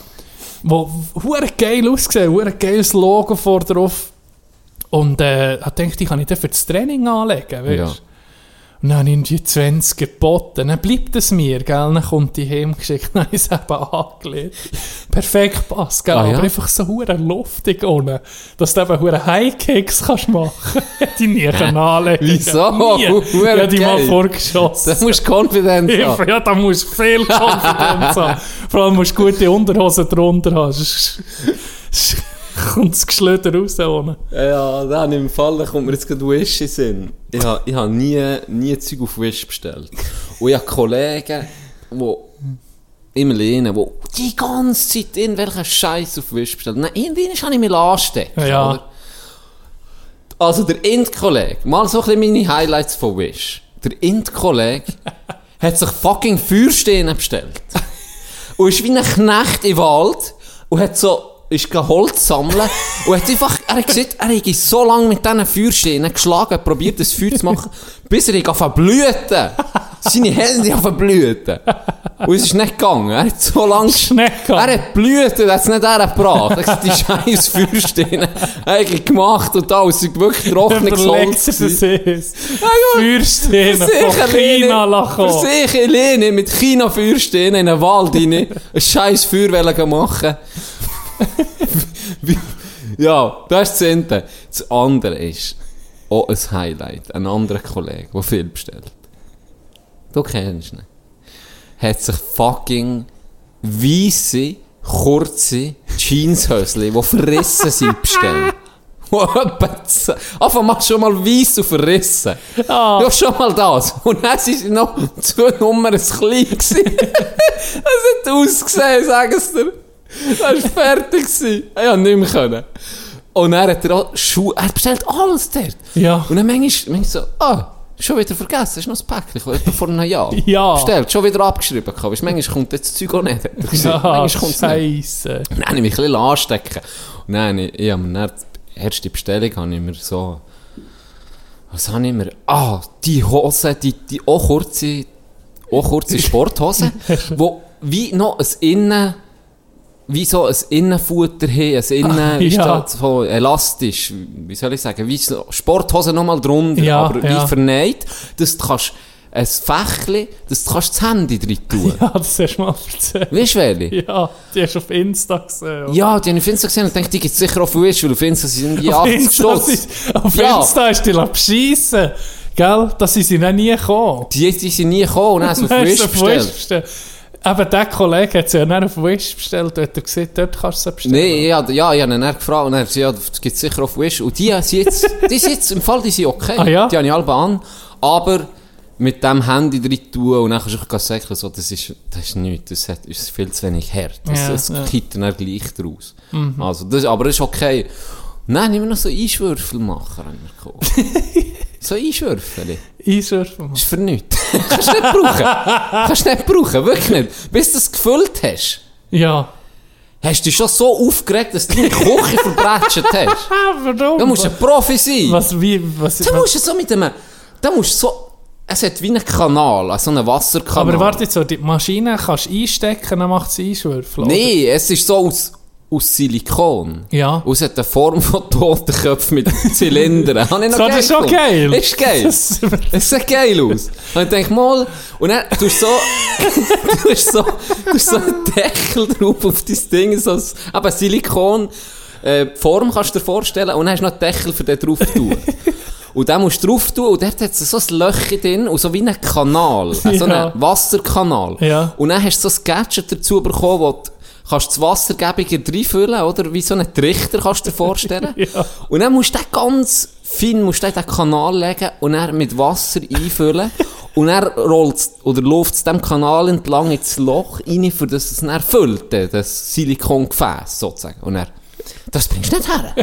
wo hure geil aussehen, hure geiles Logo vor drauf. Und äh, ich dachte, die kann ich dann für das Training anlegen, weißt Ja. Und dann habe ich die 20 geboten. Dann bleibt es mir, gell? Dann kommt die heimgeschickt, <laughs> dann habe ich es eben angelegt. Perfekt passt, gell? Ah, ja? Aber einfach so hure luftig unten, dass du eben hure High-Kicks kannst machen. <laughs> Ich nie können anlegen Wieso? Nie. <laughs> Hure Ich habe die mal vorgeschossen. Da musst du Confidence haben. Ja, da musst du viel Konfidenz haben. Vor allem musst du gute Unterhosen drunter haben. <laughs> Kommt das Geschlöder raus ohne. Ja, dann im Fall da kommt mir jetzt gerade Wish in Sinn. Ich habe ich hab nie, nie Zeug auf Wish bestellt. Und ich habe Kollegen, die immer lehnen, die die ganze Zeit irgendwelchen Scheiß auf Wish bestellen. Nein, irgendwie habe ich mich anstecken. Ja. oder? Also der Int-Kollege, mal so ein bisschen meine Highlights von Wish. Der Int-Kollege <laughs> hat sich fucking Feuersteine bestellt. und ist wie ein Knecht im Wald und hat so, ist Holz sammeln <laughs> und hat einfach, er hat gesagt, er hat so lange mit diesen Feuersteinen geschlagen, probiert das Feuer zu machen, <laughs> bis er angefangen blühten. Seine Hände haben blühten. Und es ist nicht gegangen. Er hat so lange. Er hat blühten, er hat es nicht hergebracht. Er hat die scheiß Feuersteine eigentlich gemacht und da, es ist wirklich trockenes Holz. Überlegt gewesen. ist. Feuersteine von China Für lachen. sich alleine mit China-Feuersteinen in einen Wald rein, ein scheiß Feuer machen. Ja, das ist das Ende. Das andere ist auch ein Highlight. Ein anderer Kollege, der viel bestellt. Du kennst ihn. Hat sich fucking weisse, kurze Jeanshösli, die verrissen sind, bestellt. <laughs> Einfach mal schon mal weiss und verrissen. Ah. Ja, schon mal das. Und dann sind sie noch zwei Nummern klein gewesen. <laughs> das hat ausgesehen, sagen sie dir. Das war fertig. Ich konnte nicht mehr. Und dann hat er auch Schuhe, er bestellt alles dort. Ja. Und dann manchmal, manchmal so, ah, schon wieder vergessen, das ist noch ein Päckchen, das etwa vor einem Jahr. <laughs> Ja. Bestellt, schon wieder abgeschrieben. Weisst, manchmal kommt das Zeug auch nicht. er. Ja, manchmal kommt es nicht. Dann habe ich mich ein bisschen anstecken. Und dann, ich, ich habe mir dann, die erste Bestellung habe ich mir so, was habe ich mir, ah, die Hose, die, die auch kurze, auch kurze <laughs> Sporthose, wo wie noch ein Innen, wie so ein Innenfutter haben, ein Innen, Ah, wie ja. so elastisch, wie soll ich sagen, wie so Sporthose nochmal drunter, Ja, aber ja. wie vernäht, dass du kannst, ein Fächli, dass du kannst das Handy drin tun. <laughs> Ja, das hast du mal erzählt. Weißt du, welche? Ja, die hast du auf Insta gesehen. oder? Ja, die habe ich auf Insta gesehen und dachte, die gibt es sicher auf Wish, weil auf Insta sind die auf 80 Insta, Stutz. auf Ja. Insta hast du dich beschissen. Gell? Da sind sie noch nie gekommen. Die, die sind nie gekommen und Dann hast Wish du auf <laughs> bestellt. bestellt. Eben, der Kollege hat sie ja dann auf Wish bestellt. Hat er gesagt, dort kannst du sie bestellen. Nein, ja, ja, ich habe ihn gefragt und er hat gesagt, ja, das gibt es sicher auf Wish. Und die sind jetzt, <laughs> die sind jetzt, im Fall, die sind okay. Ah, ja? Die habe ich alle an. Aber mit dem Handy drin tun und dann kannst du sagen, so, das ist, das ist nichts, das hat, ist viel zu wenig hart. Das, Ja, das ja. Mhm. kippt dann gleich draus. Also, das, aber das ist okay. Dann haben wir noch so Einschwürfelmacher haben wir. <laughs> so. Einschürfen. Das ist für nichts. <laughs> Kannst du nicht brauchen. Kannst du nicht brauchen, wirklich nicht. Bis du es gefüllt hast, Ja. hast du dich schon so aufgeregt, dass du deine Küche <laughs> verbrätscht hast. Warum? Da musst du ein Profi sein. Was, wie, was, Da musst du so mit einem... Da musst du so... Es hat wie einen Kanal, so einen Wasserkanal. aber warte jetzt so, die Maschine kannst du einstecken, dann macht sie Einschwürfel. Nein, es ist so aus, aus Silikon. Ja. Hat eine Form von Totenköpfen mit <laughs> Zylindern. Habe ich noch So, das ist schon geil. Ist geil. Das- Es sieht geil aus. Und ich denke mal, und dann tust du so, <laughs> du hast so, du hast so einen Deckel drauf auf dein Ding, so eben Silikon, äh, Form kannst du dir vorstellen, und dann hast du noch einen Deckel für den drauf tun. <laughs> Und den musst du drauf tun, und dort hat es so ein Löchchen drin, und so wie ein Kanal, äh, so Ja. ein Wasserkanal. Ja. Und dann hast du so ein Gadget dazu bekommen, wo du kannst das Wassergebiger reinfüllen, oder? Wie so einen Trichter kannst du dir vorstellen. <laughs> Ja. Und dann musst du den ganz fein musst du den Kanal legen und dann mit Wasser einfüllen. <laughs> und dann rollt oder läuft es dem Kanal entlang ins Loch rein, für das es dann füllt, das Silikongefäß sozusagen. Und dann, das bringst du nicht her.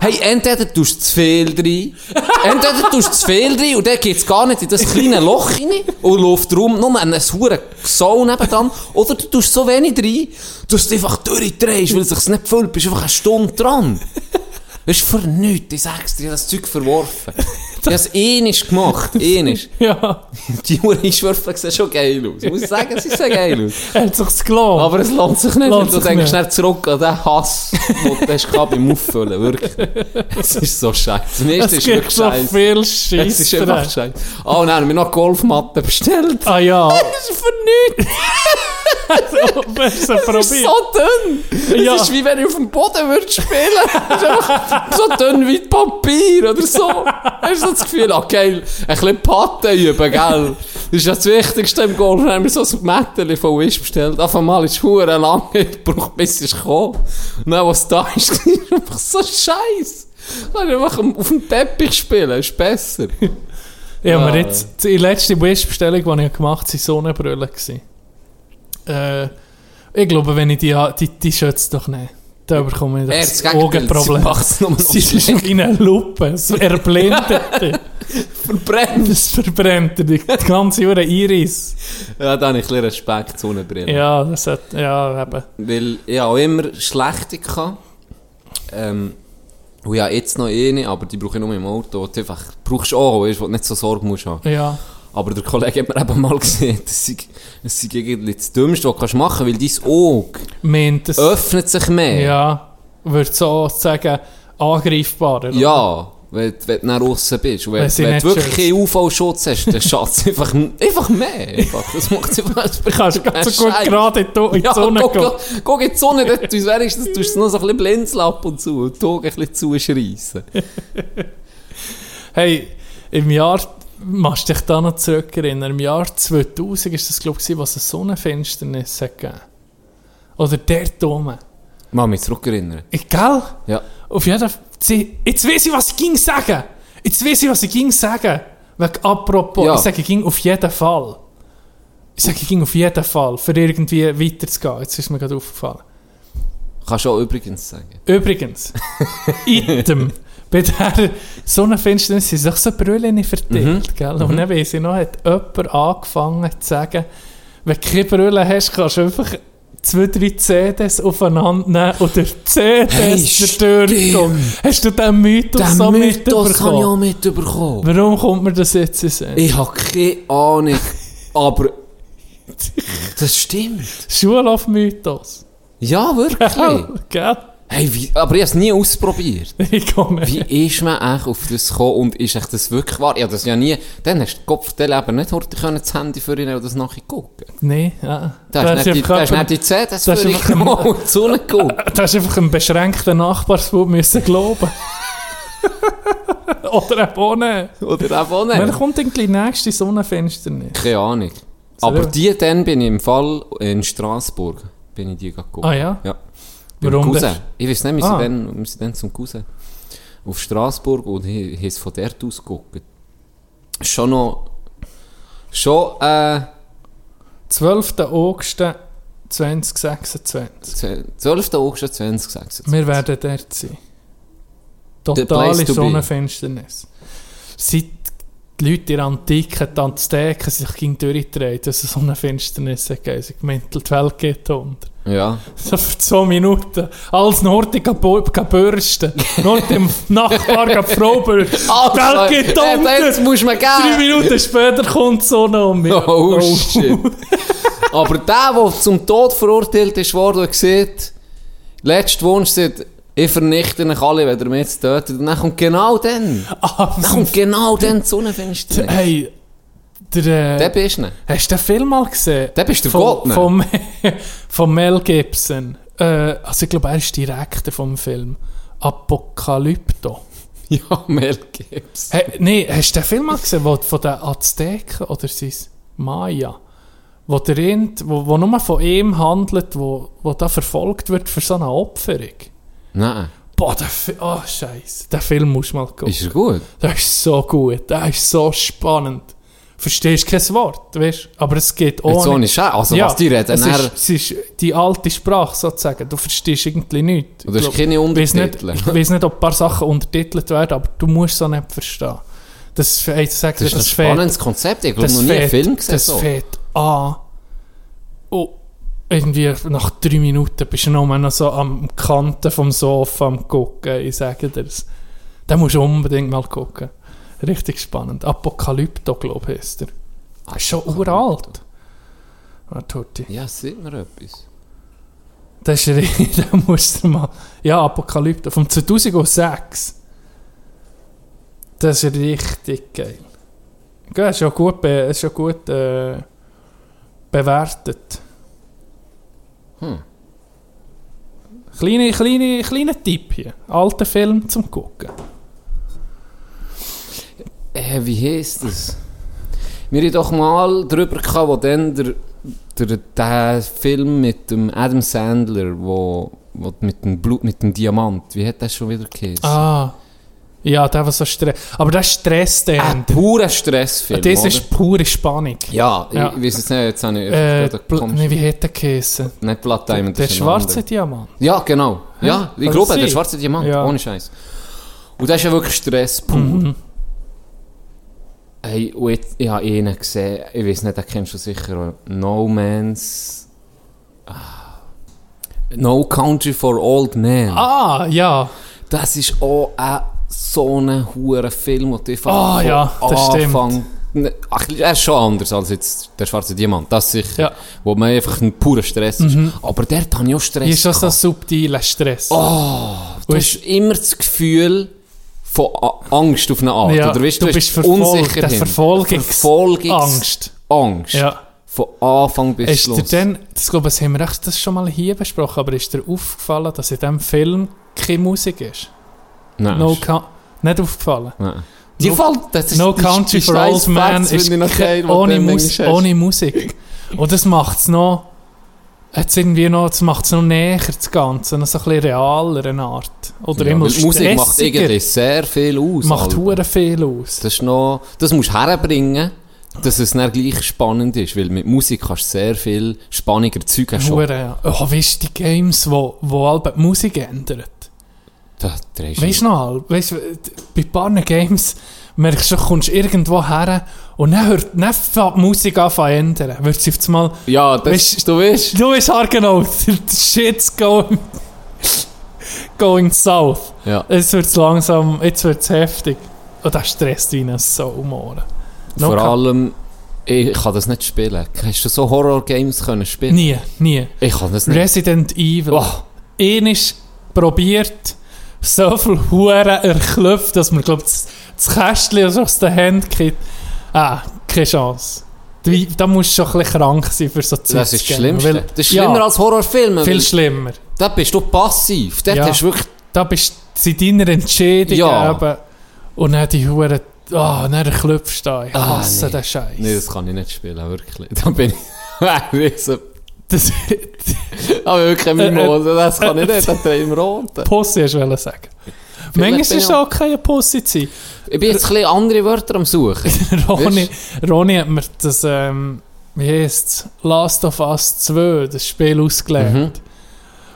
hey, entweder tust du zu viel rein, entweder tust du zu viel rein und dann geht es gar nicht in das kleine Loch rein und läuft rum, nur ein hure Sau nebenan, oder du tust so wenig rein, dass du einfach durchdrehst, weil es sich nicht füllt, bist einfach eine Stunde dran. Das ist für nichts, ich sag's dir, ich hab das Zeug verworfen. <laughs> Ich habe es ähnlich gemacht, ähnlich. Ja, <laughs> Die Uhr Einschwürfe sehen schon geil aus. Ich muss sagen, sie sehen geil aus. <laughs> er hat sich's gelohnt. Aber es lohnt sich nicht, weil du denkst schnell zurück an den Hass, den du hast beim Auffüllen, wirklich. Es ist so scheiße. Es ist wirklich so scheiße. viel Es ist Scheiße. einfach scheiße. Oh nein, wir haben noch Golfmatten bestellt. Ah ja, Das ist für nichts. Es Das ist probiert. so dünn. Es Ja. ist wie wenn ich auf dem Boden würde spielen. Es ist einfach so dünn wie Papier oder so. Hast du so das Gefühl, geil, ein bisschen Patte üben, gell? Das ist ja das Wichtigste im Golf. Dann haben wir so ein Mätteli von Wish bestellt. Auf einmal ist es verdammt lange gebraucht, bis es kam. Und dann, was da ist, ist einfach so scheiße. Dann einfach auf dem Teppich spielen, ist besser. Ja, aber jetzt, die letzte Wish-Bestellung, die ich gemacht habe, waren Sonnenbrüllen. gewesen. Äh, ich glaube, wenn ich die, die, die schützt doch nicht. Da bekomme ich das, Augenproblem. sie ist wie eine Lupe. Es erblindet <laughs> dich. Verbrennt. Es verbrennt die ganze Uhr Iris. Ja, da habe ich ein bisschen Respekt zu Sonnenbrille. Ja, das hat, ja, eben. Weil ich auch immer schlechte hatte. Ähm, und ja, jetzt noch eine, aber die brauche ich nur im Auto. Du einfach, brauchst du auch, weißt, wo du nicht so Sorge musst haben. Ja. Aber der Kollege hat mir eben mal gesehen, das sei, das sei irgendwie das Dümmste, was du machen kannst, weil dein Auge Meint es. öffnet sich mehr. Ja. Würde so sagen, angreifbar. oder? Ja, wenn, du- wenn du nach aussen bist. Und wenn, Wenn sie wenn nicht du wirklich schützt. keinen UV-Schutz hast, dann <laughs> schadet es einfach, einfach mehr. Einfach. Das macht es <laughs> einfach... Du kannst ganz so gut gerade in die, in die Ja, Sonne guck, gehen. guck, guck in die Sonne, dort tust du wenigstens tust du es noch so ein bisschen blinzeln ab und zu und die Augen ein bisschen zuschreissen. <laughs> Hey, im Jahr, machst dich da noch zurückerinnern, im Jahr 2000 ist das, glaube ich, was eine Sonnenfinsternis gegeben. Oder der Dome. Mal mich zurückerinnern. Ich, gell? Ja. Auf jeden Fall. Jetzt weiß ich, was ich ging sagen. Jetzt weiß ich, was ich ging sagen. Wegen, apropos, Ja. ich sage, ich ging auf jeden Fall. Ich sage, ich ging auf jeden Fall, für irgendwie weiterzugehen. Jetzt ist mir gerade aufgefallen. Kannst du auch übrigens sagen. Übrigens, <laughs> Item. Bei der Sonnenfinsternis sind sich so Brüllen verteilt, gell? Und dann weiss ich noch, hat jemand angefangen zu sagen, wenn du keine Brüllen hast, kannst du einfach zwei, drei CDs aufeinander nehmen und durch CDs Hey, durchgehen. Hast du den Mythos so mitbekommen? mitbekommen. Warum kommt mir das jetzt in den Sinn? Ich habe keine Ahnung, aber <laughs> das stimmt. Schulauf-Mythos. Ja, wirklich. Gell? Hey, wie, aber ich habe es nie ausprobiert. <laughs> Ich komme Wie ist man eigentlich auf das gekommen und ist echt das wirklich wahr? Ja, das ja nie. Dann hast du den Kopf der Leber nicht heute können das Handy für ihn und das nachher gucken. Nein, ja. Da hast du nicht die, hast nicht CDs das ist ihn einfach ein- genommen und die Sonne geguckt. Da hast du einfach einem <laughs> beschränkten Nachbarsbub müssen glauben. <laughs> Oder auch nicht. Oder auch Wann nicht. kommt die nächste Sonnenfinsternis? Keine Ahnung. Aber die dann bin ich im Fall in Straßburg. Bin ich die geguckt. Ah ja? Ja. Beim Warum Cousin. das? Ich weiß nicht, wir Ah. sind, dann, wir sind dann zum Cousin. Auf Straßburg und ich habe es von dort aus geguckt. Schon noch... Schon, äh... 12. August 2026. 12. August 2026. Wir werden dort sein. Totale. Sonnenfinsternis. Seit die Leute in der Antike, die Azteken, sich gegen durchdrehen, dass es Sonnenfinsternis gegeben hat. Sie gemeint, die Welt geht unter. Ja. So <laughs> für zwei Minuten. Alles Norte bürsten. Norte im <laughs> Nachbar geht Frau bürsten. Welt geht äh, das muss man Drei geben. Minuten später kommt die Sonne um mich. Oh, shit. Aber der, der zum Tod verurteilt ist worden, der sieht, letzter Wunsch sagt, ich vernichte euch alle, wenn ihr mich jetzt tötet. Und dann kommt genau dann. Ah, Dann kommt genau dann die Sonnenfinsternis. hey, der, Der äh, bist du nicht. hast du den Film mal gesehen? Der bist der von, Gott, ne? von, <laughs> von Mel Gibson. Äh, also ich glaube, er ist Direktor vom Film. Apokalypto. <laughs> Ja, Mel Gibson. Hey, nee, hast du den Film mal gesehen, wo, von den Azteken oder sind es Maya? Wo, der Rind, wo, wo nur von ihm handelt, wo, wo da verfolgt wird für so eine Opferung. Nein. Boah, der Fi oh, Scheiße. Den Film musst du mal gucken. Ist er gut? Der ist so gut, der ist so spannend. Verstehst kein Wort, weißt Aber es geht ohne... Jetzt ohne Scheiß. Also, was die reden, es ist, es ist die alte Sprache sozusagen. Du verstehst irgendwie nichts. Und du hast Ich keine glaub- weiss Untertitel. Ich weiß nicht, ob ein paar Sachen untertitelt werden, aber du musst so nicht verstehen. Das, ey, das, Das ist ein fängt- spannendes Konzept. Ich glaube, das noch nie einen Film gesehen. Das so. fängt an. Oh, irgendwie nach drei Minuten bist du noch noch so am Kanten vom Sofa am gucken. Ich sage dir das. Den musst du unbedingt mal gucken. Richtig spannend. Apokalypto, glaube ich, heißt er. Ah, Ist schon uralt. Ja, sieht mir etwas. Das ist richtig, <laughs> da musst du mal... Ja, Apokalypto, vom 2006. Das ist richtig geil. Ja, ist schon gut, be ist schon gut äh, bewertet. Hm. Kleine, kleine, kleiner Tipp hier. Alter Film zum Gucken. Äh, wie heisst das? Wir haben doch mal drüber gehabt, wo dann der, der, der Film mit dem Adam Sandler, wo, wo mit dem Blut, mit dem Diamant, wie hat das schon wieder geheißen? Ah. Ja, der war so Stress. Aber das ist Stress Ein dann. purer Stressfilm, das oder? ist pure Spannung. Ja, Ja. ich weiß es nicht, jetzt habe ich Äh, nee, wie hat der geheißen? Nicht Blood Diamond, Der ein schwarze. Diamant. Ja, genau. Ja, ich Kann glaube, der schwarze Diamant, Ja. ohne Scheiß. Und das ist ja wirklich Stress pur. Mhm. Hey, und jetzt, ich habe einen gesehen, ich weiß nicht, den kennst du sicher. No Man's... Ah. No Country for Old Men. Ah, ja. Das ist auch ein, so ein hoher Film, du einfach Ah, von ja, das stimmt. Anfang- Ne, Ach, er ist schon anders als jetzt der schwarze Diamant, das sicher. Ja. Wo man einfach ein purer Stress ist. Aber der hat ja auch Stress Hier ist schon so subtiler Stress. Oh, du hast immer das Gefühl von Angst auf eine Art. Ja, oder weißt, du hast bist verfolgt, Unsicherheit. der Verfolgungs- Verfolgungsangst. Angst. Ja. Von Anfang bis Ist dir Schluss. denn, das, glaube ich, haben wir echt das schon mal hier besprochen, aber ist dir aufgefallen, dass in diesem Film keine Musik ist? Nein, No nicht aufgefallen. nein. Dir No- fällt, das ist No die- Country die for Old Man ist ohne, du Mus ohne Musik. Und das macht es noch, jetzt irgendwie noch, das macht's noch näher, das Ganze, noch so ein bisschen realer eine Art. Oder Ja, immer Musik macht irgendwie sehr viel aus. Macht hure viel aus. Das, ist noch, das musst du herbringen, dass es dann gleich spannend ist. Weil mit Musik kannst du sehr viel spannender Zeug. Hure, ja. Oh, weißt du, die Games, wo, wo die Musik ändern? Da drehst Weißt du noch, weißt, du, bei ein paar Games merkst du, kommst irgendwo her und dann, hört, dann fängt die Musik an zu ändern. Wird sie auf einmal, Ja, das, Weißt- du weißt. du weißt genau, <laughs> shit's going, going south. Ja. Jetzt wird es langsam, jetzt wird es heftig. Und das stresst wie ein Saumohren. No Vor allem, ich kann das nicht spielen. Hast du so Horror-Games können spielen? Nie, nie. Ich kann das nicht. Resident Evil. Oh, Einmal probiert, so viel Huren erklüpft, dass man, glaube das, das Kästchen also aus den Händen geht. Ah, keine Chance. Da musst du schon ein bisschen krank sein für so Zeug das ist das Schlimmste. weil- das ist schlimmer ja, als Horrorfilme. Viel schlimmer. Da bist du passiv. Dort Ja. hast du wirklich... Da bist du in deiner Entscheidung Ja. eben. Und dann die Huren... Ah, dann klopfst du da. Ich Ah, hasse nee. den Scheiß. Nee, das kann ich nicht spielen, wirklich. Da bin ich... <laughs> Das, Aber wirklich ein Äh, äh, Mimose, das kann ich nicht. Da drehe ich im Roten. Pussy hast du sagen. Manchmal ist es auch keine Pussy zu sein. Ich bin jetzt ein bisschen andere Wörter am Suchen. <laughs> Ronny, Ronny hat mir das, ähm, wie heisst es, Last of Us 2, das Spiel ausgelernt.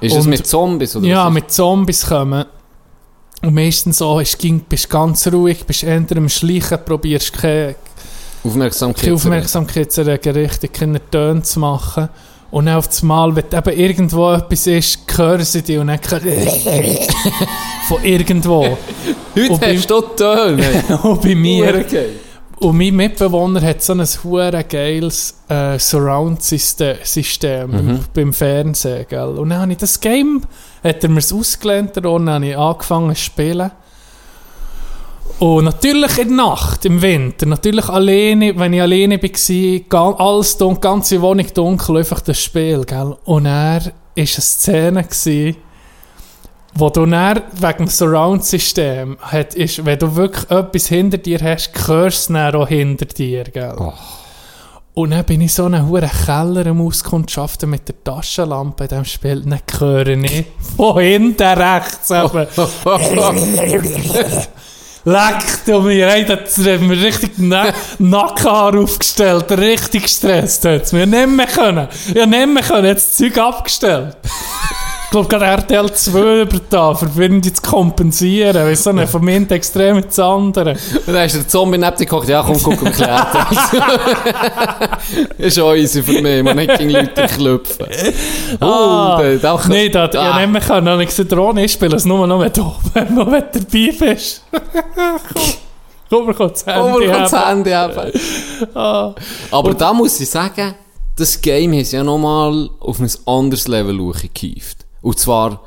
Ist es mit Zombies oder Ja, mit Zombies kommen. Und meistens so, ist, ging, bist ganz ruhig, bist entweder am Schleichen, probierst keine, Aufmerksamkeit. Aufmerksamkeit zu erregen, richtig keine Töne zu machen. Und dann auf einmal, wenn eben irgendwo etwas ist, hören sie dich und dann <laughs> von irgendwo. <laughs> Heute Und bei- hast du Töne. <laughs> und bei mir. Und mein Mitbewohner hat so ein hure geiles äh, Surround-System System beim, Fernsehen. Gell? Und dann habe ich das Game, hat er mir ausgelernt und dann habe ich angefangen zu spielen. Und natürlich in der Nacht, im Winter, natürlich alleine, wenn ich alleine war, alles dunkel, ganze Wohnung dunkel, einfach das Spiel. Gell? Und er war eine Szene, gewesen, wo du dann wegen dem Surround-System hat, ist, wenn du wirklich etwas hinter dir hast, hörst du es auch hinter dir, gell? Und dann bin ich so einen hohen Keller am Auskundschaften mit der Taschenlampe in diesem Spiel. Dann höre ich von hinten rechts eben. <laughs> Leck du mir, ey, das hat mir richtig Na Nackenhaar aufgestellt, richtig gestresst hat's mir. Nicht mehr können. Ja, nicht mehr können, jetzt das Zeug abgestellt. <laughs> Ich glaube, gerade RTL 2 über da, verwirrend zu kompensieren. Weißt du, von mir extrem ins andere. Und dann ist der Zombie neben dir gekocht, ja komm, guck, um klärt <laughs> Ist auch easy für mich, man nicht gegen Leute klopfen. Oh, Ah, der, Nein, das ja Ah. nicht mehr können. Und ich gesagt, Ronny, ich spiele es nur noch, wenn du, <laughs> wenn du dabei bist. <laughs> Komm, wir kommen das Handy wir können das haben. Handy haben. Ah. Aber da muss ich sagen, das Game ist ja nochmal auf ein anderes Level hochgekieft. Und zwar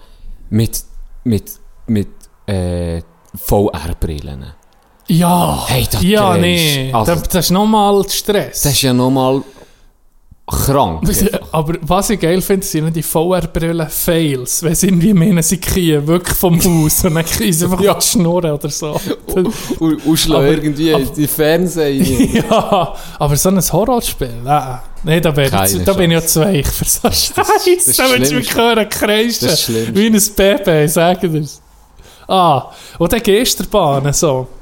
mit, mit, mit, äh, VR-Brillen. Ja, Hey, das ja, nee. also- das, das ist nochmal Stress. Das ist ja nochmal krank. Aber was ich geil finde, sind ja die VR-Brillen-Fails. Wenn sie irgendwie meinen, sie kriegen wirklich vom Haus und dann kriegen sie einfach die Schnurren oder so. Und, und schlagen Aber- irgendwie aber- die Fernseher rein. <laughs> ja, aber so ein Horrorspiel, nein. Nein, da, ich, da bin ich ja zu weich für so Scheiße. Da würdest du mich hören, kreischen. Wie ein Baby, sagen dir's. Ah, und dann Geisterbahnen so. Europa Problem. Park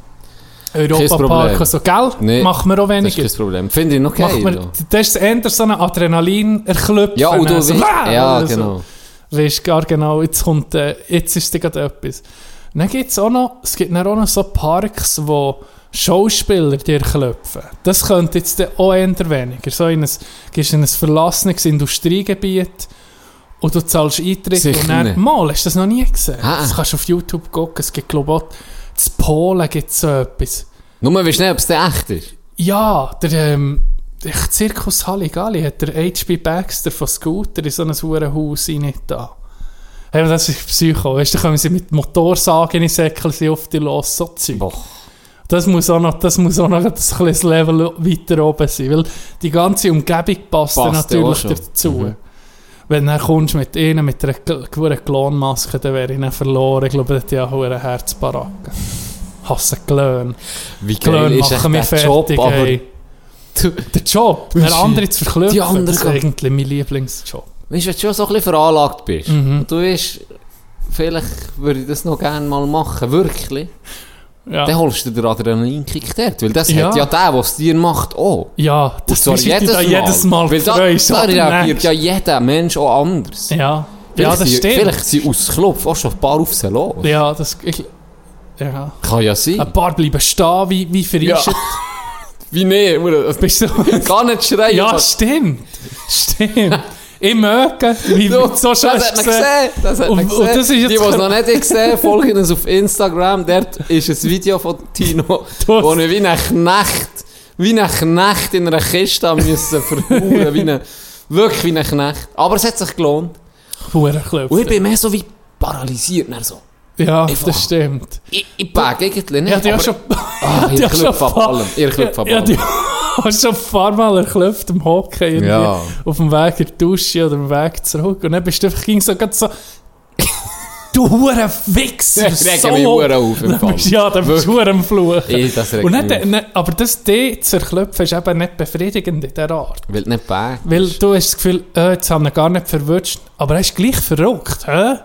und so, gell? Nee, Machen wir auch Das ist weniger. kein Problem. Finde ich noch Machen geil. das ist eher so ein Adrenalin erklüpfen. Ja, und du so, weißt, ja, so. genau. Weisst gar genau, jetzt kommt, äh, jetzt ist da gerade etwas. Dann gibt's auch noch, es gibt auch noch so Parks, wo Schauspieler dir klopfen. Das könnte jetzt auch eher weniger. So in ein, gehst in ein verlassenes Industriegebiet und du zahlst Eintritt Sicher und dann, nicht. mal, hast du das noch nie gesehen? Ah. Das kannst du auf YouTube gucken, es gibt glaube ich in Polen gibt es so etwas. Nur du nicht, ob es denn echt ist. Ja, der, ähm, der Zirkus Halligalli hat der H.B. Baxter von Scooter in so ein Hurenhaus rein da. Hey, das ist Psycho. Weißt du, da kommen sie mit Motorsagen in Säckel sie auf die los, so Zeug. Boah. Das muss auch noch, das muss auch noch ein Level weiter oben sein, weil die ganze Umgebung passt, Passt natürlich dazu. Mhm. Wenn du kommst mit ihnen mit einer guten Klonmaske, dann wäre ich dann verloren. Ich glaube, das hat ja eine Herzbaracke. Hasse Klön. Wie Klön geil ist machen mich der fertig, Job, aber ey. Der Job, du, andere zu verklüpfen, die andere das ist eigentlich mein Lieblingsjob. weißt du, wenn du schon so ein bisschen veranlagt bist, Mhm. du weißt, vielleicht würde ich das noch gerne mal machen, wirklich, Ja, dann holst du den Adrenalinkick dort, weil das Ja. hat ja der, was es dir macht, auch. ja Und das ist jedes da jedes Mal Weil da, freust. da reagiert ja jeder Mensch auch anders. Ja, ja Vielleicht das sind- stimmt. Vielleicht sind aus Klopf auch schon ein paar auf sie los. Ja, das... Ich, ja. Kann ja sein. Ein paar bleiben stehen, wie, wie verrischet. <laughs> Wie nee. Bist du... Gar nicht schreien. ja, stimmt. Stimmt. Ich möge, wie Du, so schon das hat man gesehen. Das hat man Und- gesehen. und das ist jetzt die, die es noch nicht <laughs> gesehen folgen uns auf Instagram. Dort ist ein Video von Tino, wo er wie ein Knecht, wie ein Knecht in einer Kiste müssen verhauen. wie ein, wirklich wie ein Knecht. Aber es hat sich gelohnt. Und ich bin mehr so wie paralysiert. Dann so. Ja, Einfach. das stimmt. Ich, ich pack eigentlich nicht. Ja, die aber- schon... Ah, ihr schon klopft ab paar- allem. Ihr allem. Hast schon ein paar Mal erklopft im Hockey. irgendwie Ja. Auf dem Weg in die Dusche oder dem Weg zurück. Und dann bist du einfach ging so, ganz so... <laughs> Du hure Wichser! Ich rege mich hure auf im Fall. Ja, dann bist du hure am Fluchen. Ich, das regt Und mich nicht, auf. nicht, aber das D zu erklopfen ist eben nicht befriedigend in dieser Art. Weil du nicht packst. Weil du hast das Gefühl, äh, jetzt haben wir gar nicht verwünscht, aber er ist gleich verrückt, hä?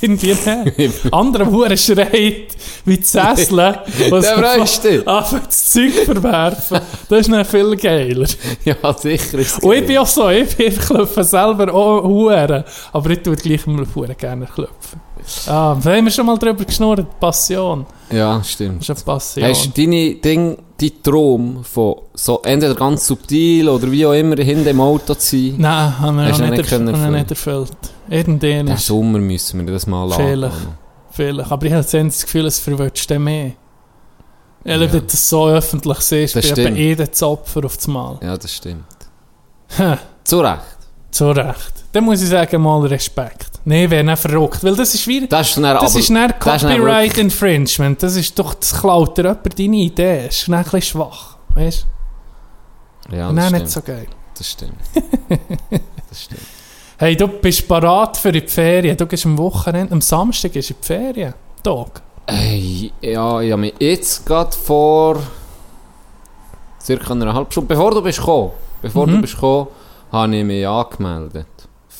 In dir nicht. Andere Huren schreit wie die <laughs> was Der freust dich. anfängt das Zeug verwerfen. Das ist noch viel geiler. <laughs> Ja, sicher ist Und ich bin auch so, ich bin klopfen selber auch Huren, aber ich tue gleich mal Huren gerne klopfen. Ah, da haben wir schon mal drüber geschnurrt, Passion. Ja, stimmt. Das ist eine Passion. Hast du deine Ding, dein Traum von so entweder ganz subtil oder wie auch immer hinten im Auto zu sein? Nein, haben wir noch nicht, können erf- erfüllen? nicht erfüllt. Irgendwann Den Sommer müssen wir das mal Vielleicht. anfangen. vielleicht. Aber ich habe das Gefühl, es verwünscht dann mehr. Weil Ja. du das so öffentlich siehst, Das bin eben stimmt. eh das Opfer auf das Mal. Ja, das stimmt. Ha, Zu Recht. Zu Recht. Dann muss ich sagen, mal Respekt. Nein, wäre nicht verrückt. Weil das ist wie... Das ist dann Das ist dann das ist Copyright Infringement. Das ist doch... Das klaut dir jemand deine Idee. Das ist dann ein bisschen schwach. Weißt Ja, du? das Nein, stimmt. nicht so geil. Das stimmt. <laughs> das stimmt. Hey, du bist parat für die Ferien. Du gehst am Wochenende... Am Samstag gehst du in die Ferien. Tag. Hey, ja, ich habe mich jetzt gerade vor circa einer halben Stunde, bevor du bist gekommen, bevor Mhm. du bist gekommen, habe ich mich angemeldet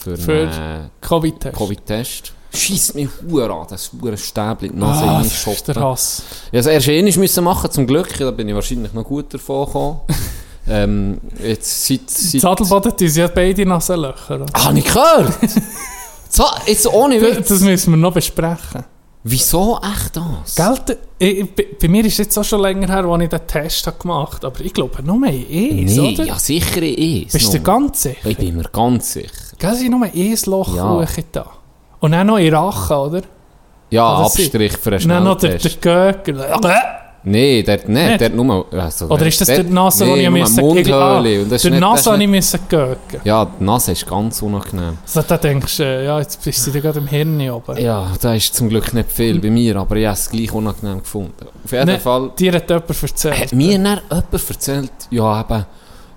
für, Für- einen Covid-Test. Covid-Test. Schießt mich hure an, das hure Stäbchen in Nase Ah, das ist der Hass. Ja, das erste einmal müssen machen, zum Glück, da bin ich wahrscheinlich noch gut davon gekommen. <laughs> ähm, jetzt seit... seit Zadelbaden tun sie ja beide Nasenlöcher. Ah, habe ich gehört! <laughs> so, jetzt ohne Witz. das müssen wir noch besprechen. Wieso echt das? Gell, ich, bei- bei mir ist es jetzt auch schon länger her, als ich den Test habe gemacht habe. Aber ich glaube, nur in eins, Nee, oder? ja sicher ist Bist du ganz sicher? Ich bin mir ganz sicher. Gell, sie nur ein Loch Ja. da. Und dann noch in Rachen, oder? Ja, das Abstrich für einen Und dann noch der, der Schnelltest. Nein, dort nicht. Nicht? Dort nur... Also, Oder ist das dort, der Nase, nee, wo ich müssen... Mundhöhle. Ist der Nase habe ich müssen. Ja, die Nase ist ganz unangenehm. Also da denkst du, äh, ja, jetzt bist du gerade im Hirn oben. Ja, da ist zum Glück nicht viel bei mir, aber ich habe es gleich unangenehm gefunden. Auf jeden Ne, Fall Dir hat jemand erzählt. hat mir dann jemand erzählt, ja eben,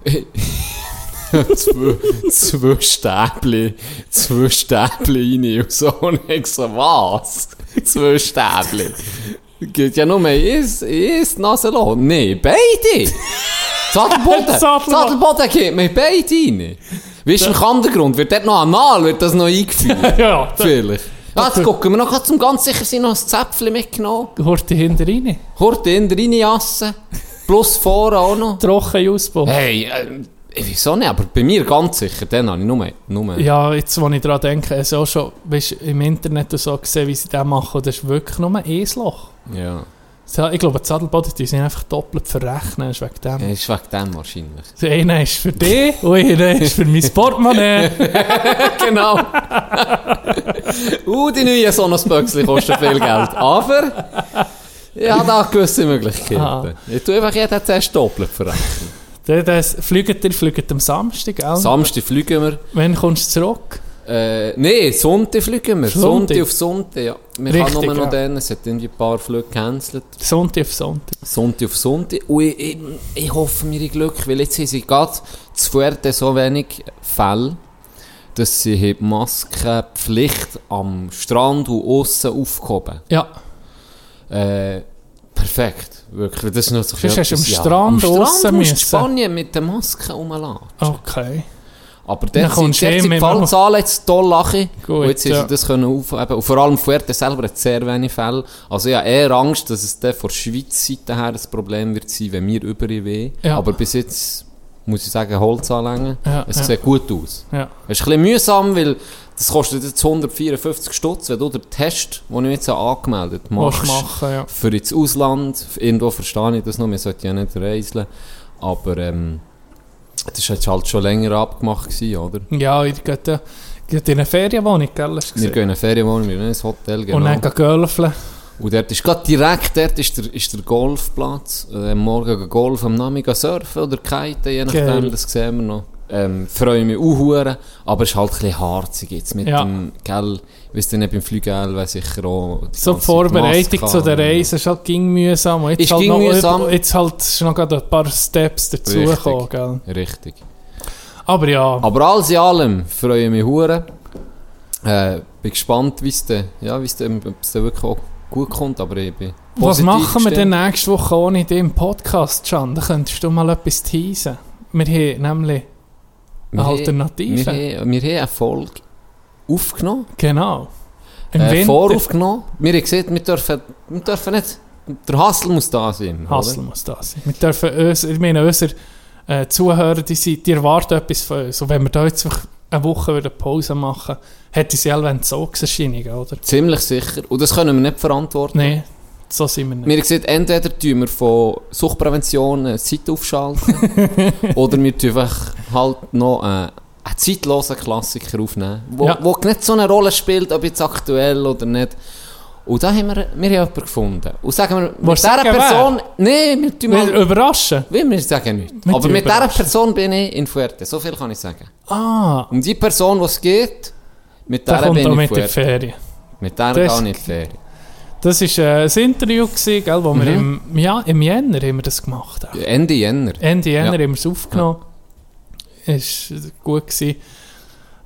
<laughs> zwei, zwei Stäbchen, zwei Stäbchen rein und so. Und ich so, was? Zwei Stäbchen? Geht ja nur eins, eins Nasenloch. Nein, beide! <laughs> Sattelboden! Sattelboden. Geht mir beide rein. Weißt du, im Kandergrund wird dort noch anal, wird das noch eingeführt. <laughs> Ja, Vielleicht. Ja, jetzt gucken wir noch grad zum ganz sicher sein noch ein Zäpfchen mitgenommen. hört die hinter rein. Horte in reinjassen. Plus vorne auch noch. <laughs> Trocken Ausbau. Hey, äh, ich weiß auch nicht, aber bei mir ganz sicher. Dann habe ich nur... nur Ja, jetzt, wo ich daran denke, du auch schon weißt, im Internet und so gesehen, wie sie das machen. Das ist wirklich nur ein Loch. Ja. Ich glaube, die Sadelboden sind einfach doppelt verrechnen. Das ist wegen dem. Ja, ist wegen dem wahrscheinlich. Der eine ist für dich und einer ist für mein Portemonnaie. <laughs> genau. uh, die neuen Sonos-Böckchen kosten viel Geld. Aber... Ja, da gewisse Möglichkeiten. Ah. Ich tue einfach jeden Test doppelt verrechnen. Der, der fliegt ihr fliegt am Samstag, gell? Samstag fliegen wir. Wann kommst du zurück? Äh, Nein, Sonntag fliegen wir. Sonntag? Sonntag auf Sonntag, ja. Wir Richtig, haben nur noch ja. den, es hat irgendwie ein paar Flüge gecancelt. Sonntag auf Sonntag. Sonntag auf Sonntag. Und ich, ich, ich hoffe mir Glück, weil jetzt haben sie gerade zu Fuerte so wenig Fälle, dass sie die Maskenpflicht am Strand und aussen aufgehoben Ja, äh, Perfekt, wirklich. Das ist noch so hast du am Strand am aussen Strand musst du müssen. Spanien mit der Maske rumlassen. okay. Aber Dann sind, kommst du dort eh sind die mit- Fallzahlen jetzt toll lachen. Gut, und jetzt ja. sie das können aufheben. Und vor allem Fuerte selber hat sehr wenig Fälle. Also ich habe eher Angst, dass es dann von der Schweiz Seite her ein Problem wird sein, wenn wir über weh. Ja. Aber bis jetzt muss ich sagen, Holz anlängen. Ja, es ja. sieht gut aus. Ja. Es ist ein bisschen mühsam, weil das kostet jetzt 154 Stutz, wenn du den Test, den ich jetzt angemeldet machst. machen, ja. Für ins Ausland, irgendwo verstehe ich das noch, wir sollten ja nicht reisen. Aber ähm, das war jetzt halt schon länger abgemacht, gewesen, oder? Ja, ihr geht ja geht in eine Ferienwohnung, gell? hast du Wir gesehen? gehen in eine Ferienwohnung, wir gehen ins Hotel, genau. Und dann gehen gölfeln. Und dort ist gerade direkt, dort ist der, ist der Golfplatz. Äh, am Morgen gehen Golf, am Nachmittag surfen oder kiten, je nachdem, Geil. das sehen wir noch. Ähm, freue mich auch aber es ist halt ein bisschen harzig jetzt mit Ja. dem, gell, weißt du nicht, beim Flügel, weil sicher auch... So die Vorbereitung zu der haben. Reise ist halt ging mühsam. Jetzt Ist halt ging noch, mühsam. Jetzt halt ist noch gerade ein paar Steps dazugekommen, Richtig. gell? Richtig. Aber ja, Aber alles in allem freue ich mich hure. Äh, bin gespannt, wie es dann, ja, dann, ob es dann wirklich auch gut kommt, aber ich bin was machen wir denn nächste Woche ohne dich im Podcast, Can? Da könntest du mal etwas teasen. Wir haben nämlich Wir eine haben- Alternative. Wir haben, wir haben eine Folge aufgenommen. Genau. Im äh, Winter. voraufgenommen. Wir haben gesehen, wir dürfen, wir dürfen nicht, der Hassel muss da sein. Hassel muss da sein. Wir dürfen uns, ich meine, unsere äh, Zuhörer, die, sind, die erwarten etwas von uns. Und wenn wir da jetzt eine Woche wieder Pause machen, hätte sie selber Entzugserscheinungen, oder? Ziemlich sicher. Und das können wir nicht verantworten. Nein, so sind wir nicht. Wir haben gesehen, entweder tun wir von Suchtprävention eine Zeit aufschalten <laughs> oder wir tun einfach halt noch äh, einen zeitlosen Klassiker aufnehmen, wo, Ja. wo nicht so eine Rolle spielt, ob jetzt aktuell oder nicht. Und da haben wir, wir haben jemanden gefunden. Und sagen wir, mit du dieser Person... Nein, wir tun Wir mal... überraschen. Wir, wir sagen nichts. Wir Aber mit dieser. Person bin ich in Fuerte. So viel kann ich sagen. Ah, Um die Person, die es geht, mit der kommt bin ich mit der Fuerte. Ferien. Mit der gar nicht Ferien. Das war äh, ein Interview, gewesen, gell, wo wir Mhm. im, ja, im Jänner haben wir das gemacht haben. Ende Jänner. Ende Jänner Ja. haben wir es aufgenommen. Ist gut gewesen.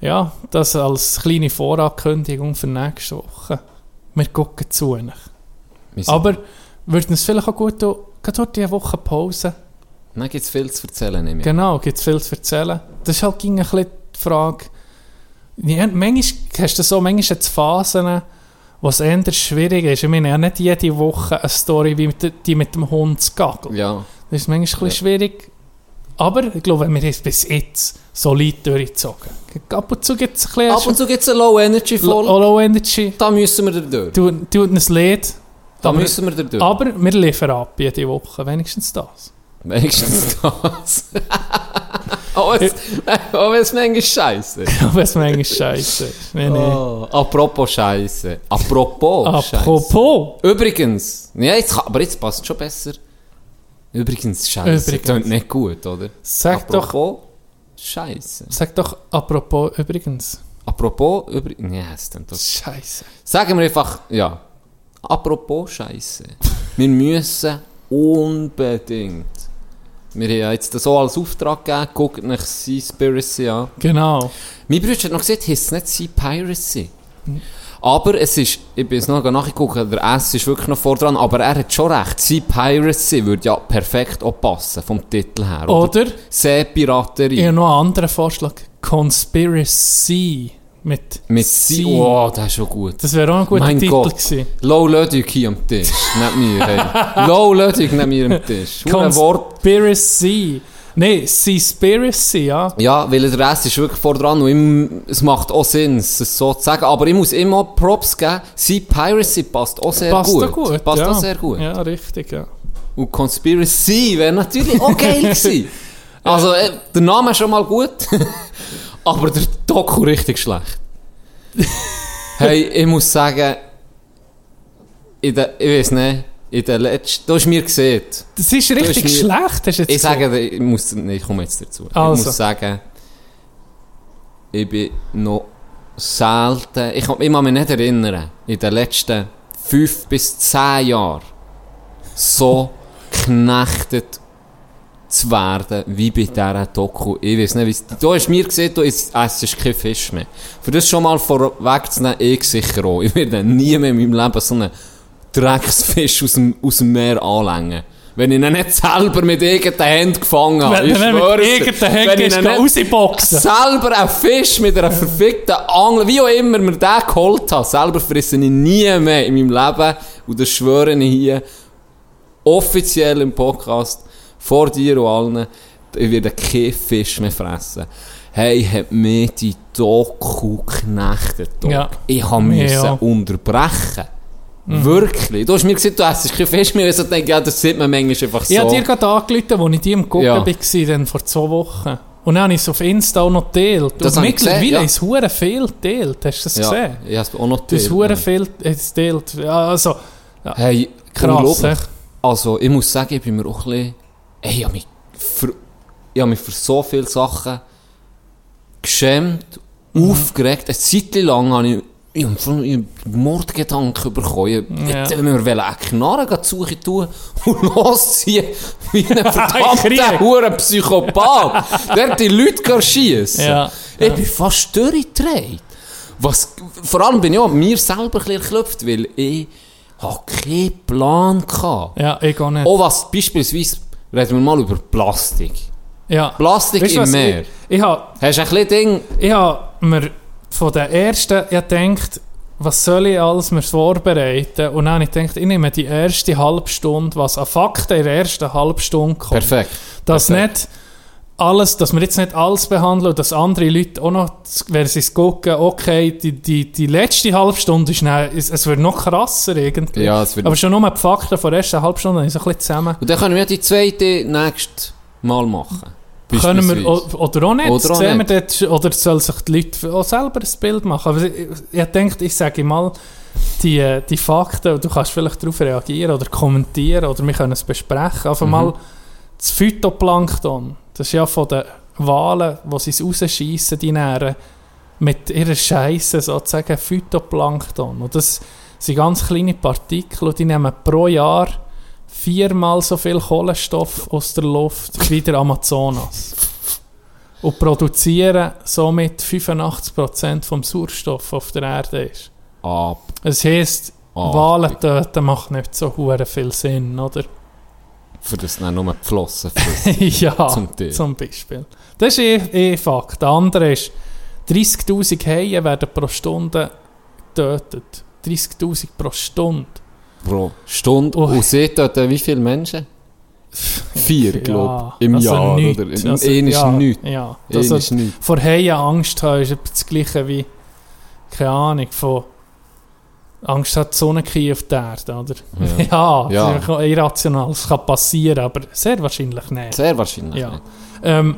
Ja, das als kleine Vorankündigung für nächste Woche. Wir gucken zu. euch. Wir sind- Aber würden es vielleicht auch gut tun, gerade diese Woche Pause. Dann gibt es viel zu erzählen. nehme ich. Genau, gibt es viel zu erzählen. Das ist halt ging ein bisschen die Frage. Ja, manchmal hast du so manchmal jetzt Phasen, wo es eher schwierig ist. Ich meine, ja nicht jede Woche eine Story wie die mit dem Hund zu gaggeln. Ja. Das ist manchmal ein bisschen Ja. schwierig. Aber ich glaube, wir haben es bis jetzt solid durchgezogen. Ab und zu gibt es ein bisschen Ab und zu gibt es eine Low-Energy-Folge. Low Low Energy. Da müssen wir durch. Tut, tut ein Lied. Da aber, müssen wir durch. aber wir liefern ab jede Woche. Wenigstens das. Wenigstens das. <laughs> Auch wenn es- auch wenn manchmal scheiße ist. <laughs> Aber es manchmal scheiße ist. Nee, nee. Oh, apropos Scheiße. Apropos. Apropos. Übrigens. Ja, jetzt, aber jetzt passt es schon besser. Übrigens Scheiße. Übrigens. Klingt nicht gut, oder? Sag doch, apropos Scheiße. sag doch apropos übrigens. Apropos übrigens. Ja, es klingt doch. Scheiße. Sagen wir einfach, ja. Apropos Scheiße. wir müssen unbedingt. Wir haben ja jetzt das so als Auftrag gegeben, guckt nach Seaspiracy an. Genau. Mein Bruder hat noch gesagt, es ist nicht Sea Piracy. Aber es ist, ich bin jetzt noch nachgeguckt, der S ist wirklich noch vor dran, aber er hat schon recht. Sea Piracy würde ja perfekt auch passen, vom Titel her. Oder? Seepiraterie. Ich habe noch einen anderen Vorschlag. Conspiracy. Mit, Mit C. Sea. Oh, das ist schon gut. Das wäre auch ein guter Mein Titel Gott. gewesen. Low Lödig hier am Tisch. Nicht mir, hey. <laughs> Low Lödig neben mir am Tisch. Conspiracy. Nein, Seaspiracy, ja. Ja, weil der Rest ist wirklich vor dran und ihm, es macht auch Sinn, es so zu sagen. Aber ich muss immer Props geben. Sea Piracy passt auch sehr Passt gut. auch gut. Passt ja. auch sehr gut. Ja, richtig, ja. Und Conspiracy wäre natürlich auch geil <laughs> gewesen. Also, äh, der Name ist schon mal gut, <laughs> aber der Doku richtig schlecht. <laughs> hey, ich muss sagen, der, ich weiß nicht, in der letzten, du hast mir gesehen, Das ist richtig mir- schlecht, hast du jetzt ich sage, dir, ich muss, nee, ich komme jetzt dazu. Also. Ich muss sagen, ich bin noch selten, ich ich kann mich nicht erinnern, in den letzten fünf bis zehn Jahren so geknechtet zu werden, wie bei dieser Doku. Ich weiß nicht, wie du hast mir gesehen, du essst kein Fisch mehr. Für das schon mal vorweg zu nehmen, ich sicher auch. Ich werde nie mehr in meinem Leben so einen Drecksfisch aus dem, aus dem Meer anlängen. Wenn ich ihn nicht selber mit irgendeiner Hand gefangen habe. Wenn Ich nicht mit irgendeiner Hand Wenn ich ihn rausboxen. selber einen Fisch mit einer verfickten Angel, wie auch immer mir den geholt habe, selber frisse ich nie mehr in meinem Leben. Und das schwöre ich hier offiziell im Podcast vor dir und allen, ich werde keinen Fisch mehr fressen. Hey, hat mir die Doku geknechtet. Ja. Ich habe Mir müssen auch. Unterbrechen. Wirklich. Du hast mir gesagt, du essst keinen Fisch mehr. Ich so denke, ja, das sieht man manchmal einfach so. Ich habe dir gerade angerufen, als ich die im Gucken Ja. war, dann vor zwei Wochen. Und dann habe ich es auf Insta auch noch geteilt. Das Und ich mittlerweile ja. ist es viel geteilt. Hast du das ja, gesehen? ich habe es auch noch Du hast geteilt, viel geteilt. Ja, also, Hey, krass. echt. Also, ich muss sagen, ich bin mir auch ein bisschen... Ey, ich habe mich für, ich habe mich für so viele Sachen geschämt, Mhm. aufgeregt. Eine Zeit lang habe ich, ich habe einen Mordgedanken bekommen. Ich Ja. hätte mir eine Knarre suchen tun und losziehen wie ein <laughs> verdammter Huren Psychopath. Der die Leute schiessen. Ja. Ich bin fast durchgedreht. Was, vor allem bin ich auch mir selber ein erklopft, weil ich habe keinen Plan hatte. Ja, ich auch nicht. Auch was, beispielsweise, reden wir mal über Plastik. ja. Plastik Weißt im Meer. Ich, ich habe Hast du ein bisschen Ding... ich hab mir von den ersten ja gedacht, was soll ich alles mir vorbereiten? Und dann habe ich gedacht, ich nehme die erste halbe Stunde, was an Fakten in der ersten halben Stunde kommt. Perfekt. Dass Perfekt. nicht alles, dass wir jetzt nicht alles behandeln und dass andere Leute auch noch, wenn sie es gucken, okay, die, die, die letzte halbe Stunde ist dann, es, es wird noch krasser irgendwie. Ja, es wird- Aber schon nur die Fakten von der ersten halben Stunde habe ich so ein bisschen zusammen. Und dann können wir die zweite nächstes Mal machen. Können wir, oder auch nicht, Oder auch nicht. dort, oder soll sich die Leute auch selber ein Bild machen. Aber ich, ich denke, ich sage mal, die, die Fakten, du kannst vielleicht darauf reagieren oder kommentieren oder wir können es besprechen. Einfach Mhm. mal das Phytoplankton, das ist ja von den Walen, wo sie es rausschiessen, die Nähren, mit ihrer Scheiße sozusagen Phytoplankton. Und das sind ganz kleine Partikel und die nehmen pro Jahr viermal so viel Kohlenstoff aus der Luft wie der Amazonas. Und produzieren somit 85% vom Sauerstoff auf der Erde ist. Ab. Das heisst, Ah, Wahlen töten macht nicht so viel Sinn, oder? Für das dann nur die Flossen <laughs> ja, Zum Teil. zum Beispiel. Das ist eh, eh Fakt. Der andere ist, 30'000 Haie werden pro Stunde getötet. 30'000 pro Stunde. Pro Stunde. Oh. Und dort wie viele Menschen? Vier, glaube ich. Im also Jahr, nichts. oder? Im Also, ist ja, nichts. Ja, also, ist nichts. vor Haien Angst haben ist das gleiche wie, keine Ahnung, von Angst hat die Sonne auf der Erde, oder? Ja, Ja. das ja irrational, es kann passieren, aber sehr wahrscheinlich nicht. Sehr wahrscheinlich. Ja. nicht. Ähm,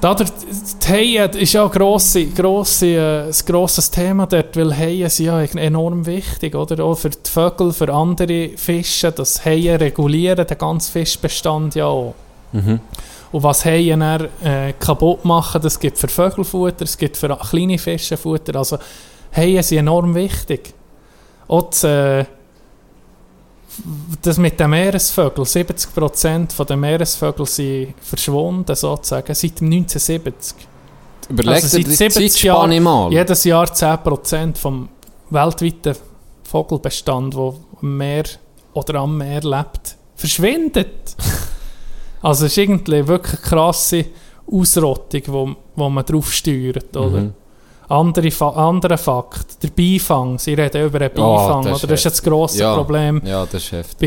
Da der, die Haie ist ja ein, grosse, grosse, äh, ein grosses Thema dort, weil Haie sind ja enorm wichtig, oder? Auch für die Vögel, für andere Fische, das Haie regulieren den ganzen Fischbestand ja auch. Mhm. Und was Haie dann äh, kaputt machen, das gibt für Vögelfutter, es gibt für kleine Fische Futter. Also Haie sind enorm wichtig. Auch äh, das mit den Meeresvögeln, 70% der Meeresvögel sind verschwunden, sozusagen, seit dem 1970. Überleg Also dir seit die 70 Zeitspanne Jahren, mal. jedes Jahr 10% vom weltweiten Vogelbestand, der am Meer oder am Meer lebt, verschwindet. <laughs> also es ist irgendwie wirklich eine krasse Ausrottung, wo, wo man drauf steuert, oder? Mhm. Andere Fa anderer Fakt, der Beifang, sie reden über den Oh, Beifang, das ist oder? Das ist ja das grosse Ja. Problem. Ja, das ist heftig.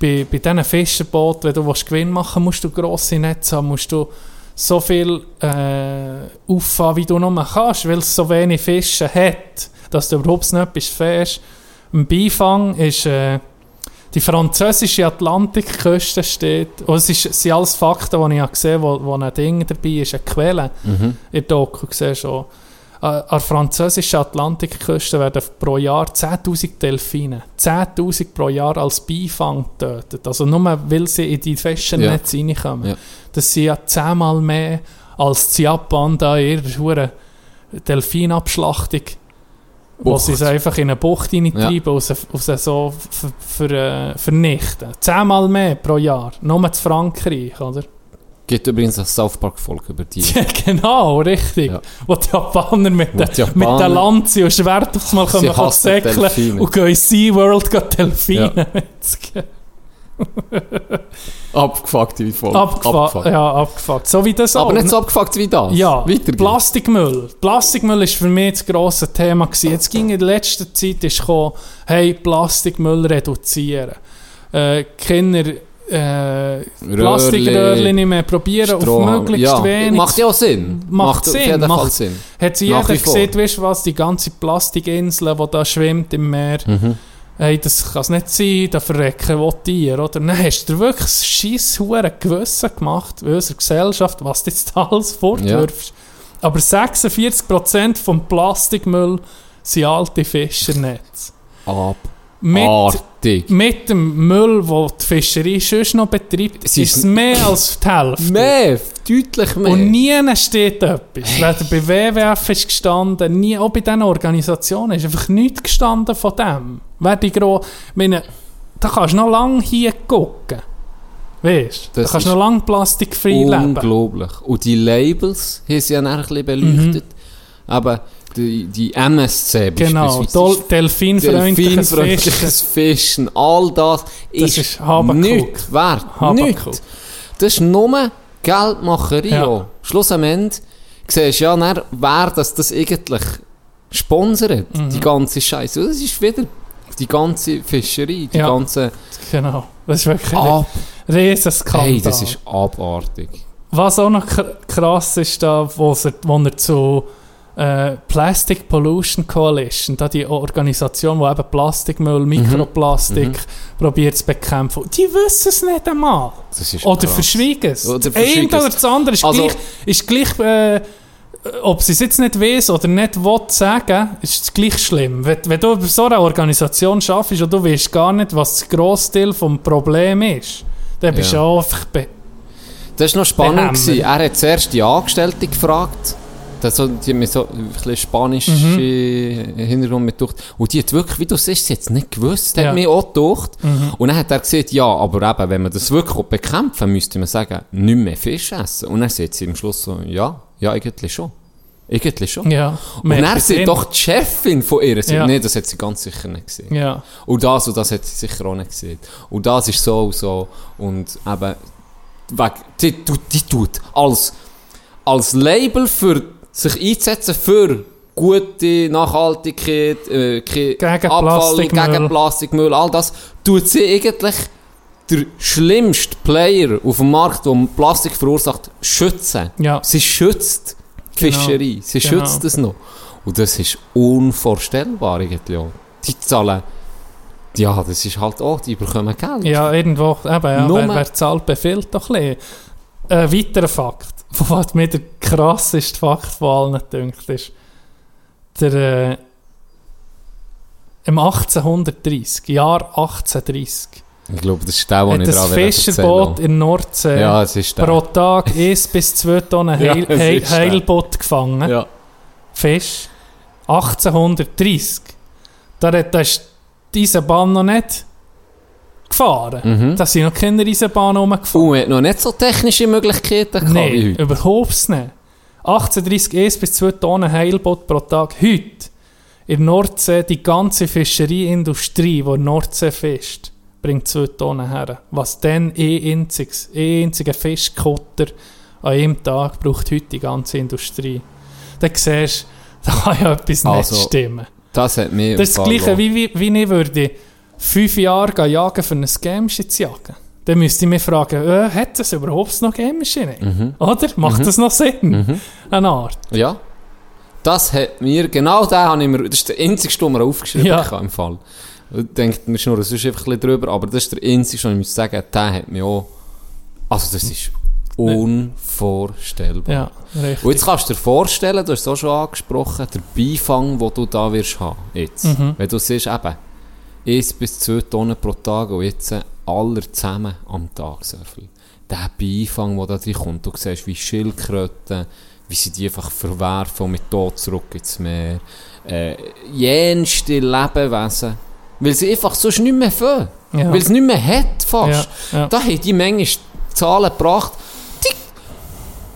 Bei, bei, bei diesen Fischerbooten, wenn du willst Gewinn machen musst du grosse Netze haben, musst du so viel äh, auffahren, wie du nur kannst, weil es so wenig Fische hat, dass du überhaupt nicht etwas fährst. Ein Beifang ist äh, die französische Atlantikküste steht, und es, ist, es sind alles Fakten, die ich gesehen habe, wo, wo ein Ding dabei ist, eine Quelle Mhm. in der Doku gesehen schon. Äh, An der französischen Atlantikküste werden pro Jahr 10'000 Delfine, 10'000 pro Jahr als Beifang getötet. Also nur, weil sie in die Ja. Netze reinkommen. Ja. Das sind ja zehnmal mehr als die Japan da in ihrer Delfinabschlachtung, wo Bucht. sie es einfach in eine Bucht und sie, und sie so ver, ver, äh, vernichten. Zehnmal mehr pro Jahr, nur zu Frankreich, oder? Gibt übrigens eine South Park-Folge über die. Ja, <laughs> genau, richtig. Ja. Wo die Japaner mit, die mit Japaner- den Lanze und Schwert aufs Mal kommen, kann säckeln und gehen in SeaWorld Delfine metzgen. <laughs> Abgefuckt wie Folge. Abgefuckt. Ja, abgefuckt. So wie das Aber auch. nicht so abgefuckt wie das. Ja, Weiter Plastikmüll. Plastikmüll war für mich das grosse Thema. Gewesen. Jetzt ging in der letzten Zeit ist gekommen, hey, Plastikmüll reduzieren. Äh, Kinder äh, Plastikröhrchen nicht mehr probieren, auf Strohhalm. möglichst ja. wenig. Macht ja auch Sinn. Macht auf Sinn, macht- Sinn. Hat sie jeder gesehen, weißt du was, die ganze Plastikinsel, die da schwimmt im Meer, Mhm. hey, das kann es nicht sein, da verrecken will Tiere, oder? <laughs> Nein, hast du wirklich ein scheiß hure Gewissen gemacht in unserer Gesellschaft, was du jetzt alles fortwirfst. Aber 46% vom Plastikmüll sind alte Fischernetze. Mit, Abartig. mit dem Müll, den die Fischerei sonst noch betreibt, Es ist es mehr als die Hälfte. Mehr, deutlich mehr. Und nie steht etwas. Weder bei WWF ist gestanden, nie, auch bei diesen Organisationen ist einfach nichts gestanden von dem. Wer die gro meine, da kannst du noch lange hier gucken. Weißt du? Da kannst du noch lange plastikfrei leben. Unglaublich. Und die Labels haben sie ja ein bisschen beleuchtet. Aber die, die MSC Genau, beispielsweise, Dol delfinfreundliches Fischen. Delfinfreundliches Fischen, all das ist, ist Habakuk. nichts wert. Nichts. Das ist nur Geldmacherei. Ja. Schluss am Ende siehst du ja, dann, wer das, das eigentlich sponsert, Mhm. die ganze Scheiße. Das ist wieder die ganze Fischerei, die Ja. ganze... Genau. Das ist wirklich Ab ein Riesenskandal. hey, das ist abartig. Was auch noch kr- krass ist, da, wo, er, wo er zu äh, Plastic Pollution Coalition, da die Organisation, die eben Plastikmüll, Mhm. Mikroplastik probiert zu bekämpfen, die wissen es nicht einmal. Oder krass. verschwiegen es. Oder verschwiegen eine oder das andere ist Also- gleich, ist gleich äh, ob sie es jetzt nicht weiß oder nicht will sagen, ist es gleich schlimm. Wenn, wenn du bei so einer Organisation arbeitest und du weißt gar nicht, was der Großteil des Problems ist, dann bist du Ja. auch einfach Das war noch spannend. Gewesen. Er hat zuerst die Angestellte gefragt. Das so, die haben mir so ein bisschen spanische Mhm. Hintergrund mit. Und die hat wirklich, wie du siehst, sie hat es nicht gewusst, Ja. Mhm. hat mir auch gedacht. Und dann hat er gesagt, ja, aber eben, wenn man das wirklich bekämpfen müsste man sagen, nicht mehr Fisch essen. Und dann sagt sie am Schluss so, ja, ja, eigentlich schon. Eigentlich schon. Ja. Und sagt gesehen. doch die Chefin von ihr, Ja. nee, das hat sie ganz sicher nicht gesehen. Ja. Und das und das hat sie sicher auch nicht gesehen. Und das ist so und so. Und eben, weg, die, die, die tut als, als Label für sich einzusetzen für gute Nachhaltigkeit, äh, Gegen Abfall, Plastikmüll. gegen Plastikmüll, all das, tut sie eigentlich der schlimmste Player auf dem Markt, der Plastik verursacht, schützen. Ja. Sie schützt die Genau. Fischerei. Sie Genau. schützt es noch. Und das ist unvorstellbar irgendwie auch. Die zahlen, ja, das ist halt auch, die bekommen Geld. Ja, irgendwo, eben, ja, wer, wer zahlt, befiehlt doch ein bisschen. Ein weiterer Fakt. Was mir der krasseste Fakt von allen dünkt, ist, der, äh, im 1830, Jahr 1830, Ich glaube, das ist der, den ich das dran Fischerboot in Nordsee Ja, es ist der. pro Tag <laughs> 1 bis 2 Tonnen Ja, Heil, es Heil. Heilboot gefangen. Ja. Fisch. 1830. Da, hat- da ist die Eisenbahn noch nicht gefahren. Mhm. Da sind noch keine Eisenbahn rumgefahren. Er hat noch nicht so technische Möglichkeiten gehabt Nein, überhaupt nicht. 1830 1 bis 2 Tonnen Heilboot pro Tag. Heute in der Nordsee die ganze Fischereiindustrie, die in der Nordsee fischt, bringt 2 Tonnen her. Was dann ein einziges, ein einziger Fischkutter an einem Tag braucht heute die ganze Industrie. Dann siehst du, <laughs> da kann ja etwas Also, nicht stimmen. Das hat mir Das ist das Gleiche, wie, wie, wie ich würde fünf Jahre gehen jagen für ein Gameschitz jagen. Dann müsste ich mich fragen, äh, hat es überhaupt noch Gamemaschine? Mhm. Oder? Macht das noch Sinn? Eine Art. Ja. Das hat mir, genau den habe ich mir, das ist der einzige, den mir aufgeschrieben Ja. habe im Fall. Ich denke, wir schnurren sonst einfach ein bisschen drüber, aber das ist der einzige, den ich muss sagen, der hat mir auch, also das ist unvorstellbar. Ja, richtig. Und jetzt kannst du dir vorstellen, du hast es auch schon angesprochen, der Beifang, den du da wirst haben, jetzt. Mhm. Wenn du siehst, eben, 1 bis 2 Tonnen pro Tag und jetzt aller zusammen am Tag so viel. Der Beifang, der da drin kommt, du siehst, wie Schildkröten, wie sie die einfach verwerfen und mit Tod zurück ins Meer. Äh, jenste Lebewesen. Weil sie einfach sonst nicht mehr fangen. Ja. Weil es nicht mehr hat, fast. Ja, ja. Da haben die Menge Zahlen gebracht. Die,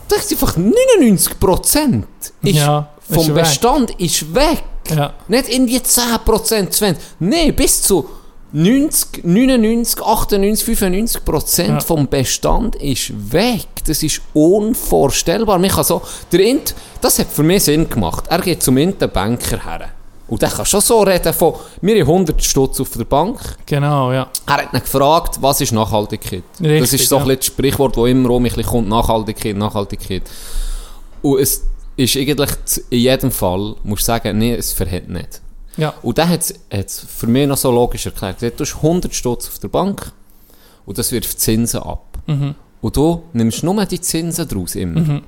das ist einfach 99% ist Ja, ist vom weg. Bestand ist weg. Ja, Nicht irgendwie 10%, 20%. Nein, bis zu 90, 99, 98, 95 Prozent Ja. vom Bestand ist weg. Das ist unvorstellbar. Man kann so, der Int, das hat für mich Sinn gemacht. Er geht zum Int Banker her. Und der kann schon so reden von, wir haben 100 Stutz auf der Bank. genau, ja. Er hat ihn gefragt, was ist Nachhaltigkeit? das Richtig, ist so ja. ein das Sprichwort, das immer um mich kommt, Nachhaltigkeit, Nachhaltigkeit. Und es ist eigentlich in jedem Fall, musst du sagen, nee, es verhält nicht. Ja, Und dann hat es für mich noch so logisch erklärt. Er Du hast 100 Stutz auf der Bank und das wirft Zinsen ab. Mhm. Und du nimmst nur die Zinsen daraus immer.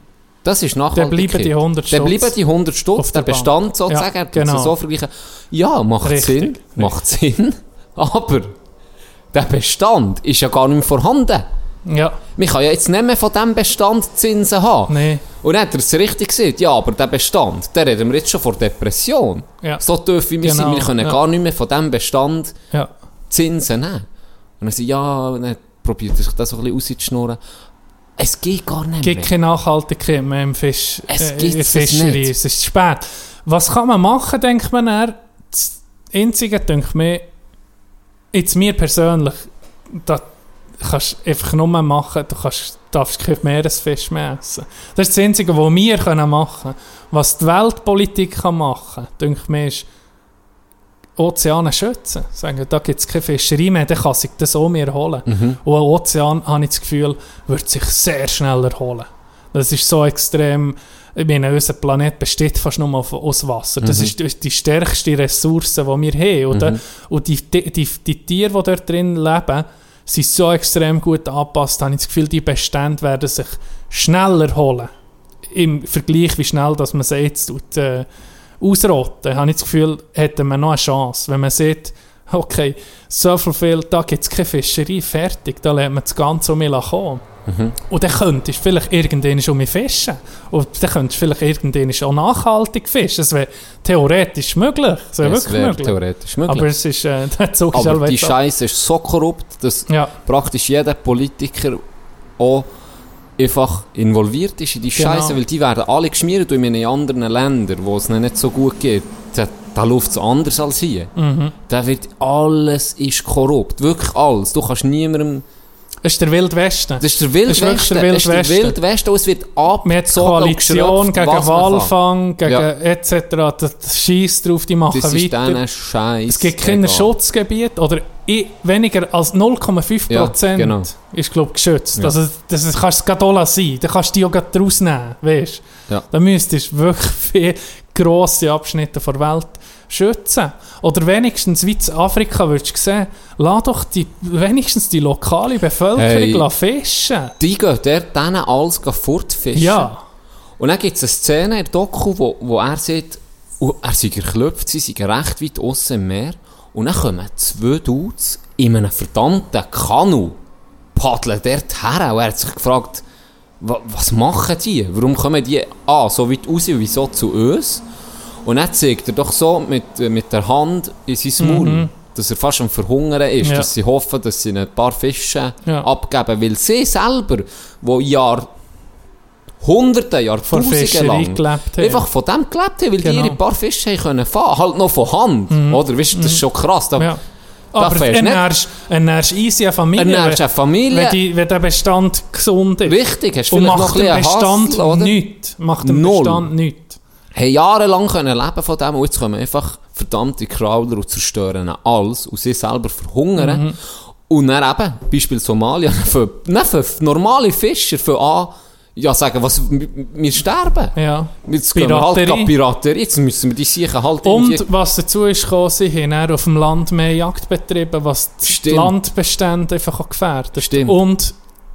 Das ist dann Nachhaltigkeit. bleiben die 100 Dann Stutz. bleiben die 100 auf Stutz, der der Bestand sozusagen, Ja, genau. so vergleichen. Ja, macht Richtig, Sinn, richtig. macht Sinn, <laughs> aber der Bestand ist ja gar nicht mehr vorhanden. Ja, Man kann ja jetzt nicht mehr von diesem Bestand Zinsen haben. nee. Und dann hat er es richtig gesagt, ja, aber der Bestand, da reden wir jetzt schon von Depression. Ja. So wie wir Genau, sind, wir können ja. gar nicht mehr von diesem Bestand Ja, Zinsen nehmen. Und dann sagt ja, und dann probiert er sich das so ein bisschen rauszuschnurren. Es geht gar nicht gibt mehr. keine Nachhaltigkeit mehr im Fisch, Es äh, in gibt es nicht. Es ist zu spät. Was kann man machen, denkt man eher? Das Einzige, denke mir, jetzt mir persönlich, da kannst einfach nur machen, du kannst, darfst kein Meeresfisch mehr essen. Das ist das Einzige, was wir können machen können. Was die Weltpolitik kann machen kann, denke mir, ist Ozeane schützen. Sagen, da gibt es keine Fischerei mehr, dann kann sich das auch mehr erholen. Mhm. Und ein Ozean, habe ich das Gefühl, wird sich sehr schnell erholen. Das ist so extrem. Ich meine, unser Planet besteht fast nur aus Wasser. Das Mhm. ist die- stärkste Ressource, die wir haben. Oder? Mhm. Und die, die, die, die Tiere, die dort drin leben, sind so extrem gut angepasst, habe ich das Gefühl, die Bestände werden sich schneller erholen. Im Vergleich, wie schnell dass man sie jetzt tut, äh, ausrotten, habe ich das Gefühl, hätten wir noch eine Chance. Wenn man sieht, <laughs> okay, so viel, viel da gibt es keine Fischerei, fertig, da lässt man das Ganze um mich kommen. Mhm. Und dann könntest du vielleicht irgendwann um mich fischen. Und dann könntest du vielleicht irgendwann auch nachhaltig fischen. Das wäre theoretisch möglich. Das wäre wirklich möglich. theoretisch möglich. Aber es ist, äh, <laughs> Aber halt die. Scheiße ist so korrupt, dass Ja, praktisch jeder Politiker auch einfach involviert ist in die Genau. Scheiße, weil die werden alle geschmiert und in anderen Ländern, wo es nicht so gut geht, da, läuft es anders als hier. mhm. Da wird alles ist korrupt, wirklich alles. Du kannst niemandem, Das ist der Wild Westen. das ist der Das ist wirklich Wildwesten, der das ist der Wildwesten. Wildwesten und es wird abgezogen Koalition geschröpft, gegen. Walfang, gegen Ja. etc. Das Scheiß drauf, die machen Das ist weiter. denen Scheiß. Es gibt keine Schutzgebiete oder weniger als 0,5 Ja, Prozent genau. ist glaub, geschützt. Ja. Also, das ist- kannst du gerade lassen. Da kannst du die auch rausnehmen. Weißt? Ja. Da müsstest du wirklich viele grosse Abschnitte der Welt schützen. Oder wenigstens, wie in Afrika würdest du sehen, lass doch die, wenigstens die lokale Bevölkerung Hey. fischen. Die gehen dort denen alles fortfischen. Ja. Und dann gibt es eine Szene in der Doku, wo, wo er sieht, er sei geklopft, sie sind recht weit aussen im Meer. Und dann kommen zwei Dudes in einem verdammten Kanu paddeln dort her. Und er hat sich gefragt, was machen die? Warum kommen die A, so weit raus wieso zu uns? Und dann zeigt er doch so mit, äh, mit der Hand in sein Maul, dass er fast am Verhungern ist, Mhm. Ja. dass sie hoffen, dass sie ein paar Fische Ja. abgeben. Weil sie selber, die Jahr Hunderte, Jahrtausende lang gelebt einfach von dem gelebt haben, weil die Genau. ihre paar Fische haben können fahren Halt noch von Hand, oder? Weißt du, das ist schon krass. Da, ja. Aber du nicht- ernährst, ernährst easy eine Familie, Ernährst eine Familie. wenn, die, wenn der Bestand gesund ist. Richtig, hast Und vielleicht noch macht ein Bestand oder? nichts. Macht den Null. Bestand nichts. haben jahrelang können leben von dem und jetzt kommen einfach verdammte Crawler und zerstören alles und sie selber verhungern. Mhm. Und dann eben, Beispiel Somalia, <laughs> für, nein, für normale Fischer, für an, ja, sagen, was, wir, sterben. Ja. Jetzt gehen wir halt Piraterie. gerade Piraterie, jetzt müssen wir die Sicher halt Und was dazu ist gekommen, sie haben auf dem Land mehr Jagd betrieben, was die Stimmt. Landbestände einfach gefährdet. Stimmt. Und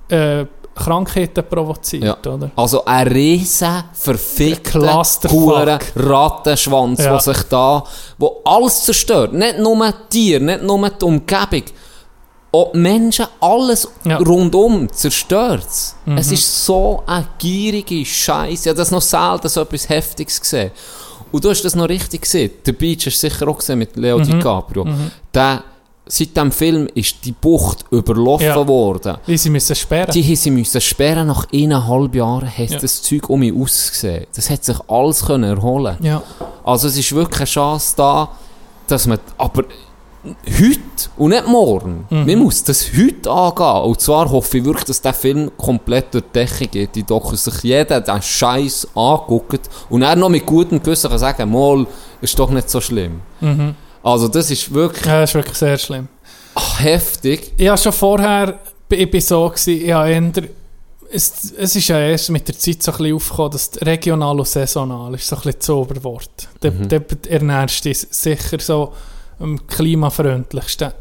äh, Krankheiten provoziert, Ja. oder? Also ein riesen verfickter. Huren Rattenschwanz, Ja. der sich da, wo alles zerstört. Nicht nur Tiere, nicht nur die Umgebung. Auch die Menschen, alles Ja. Mhm. rundum zerstört es. ist so eine gierige Scheiße. Ich habe das noch selten so etwas Heftiges gesehen. Und du hast das noch richtig gesehen. Der Beach hast du sicher auch gesehen mit Leo Mhm. DiCaprio. Der, seit dem Film ist die Bucht überlaufen Ja. worden. Wie sie müssen sperren. Die sie müssen sperren, nach eineinhalb Jahren hat Ja. das Zeug um mich ausgesehen. Das hat sich alles können erholen ja. Also es ist wirklich eine Chance da, dass man, aber heute und nicht morgen, Mhm. man muss das heute angehen. Und zwar hoffe ich wirklich, dass der Film komplett durch die Decke geht, die Doku sich jeder den Scheiß anguckt und er noch mit gutem Gewissen kann sagen, mal, ist doch nicht so schlimm. Mhm. Also das ist wirklich ja, das ist wirklich sehr schlimm. heftig. Ich war schon vorher ich bin so, gewesen, ich habe eher, es, es ist ja erst mit der Zeit so ein bisschen aufgekommen, dass regional und saisonal ist so ein bisschen das Oberwort. Da, Mhm. da ernährst du dich sicher so am klimafreundlichsten.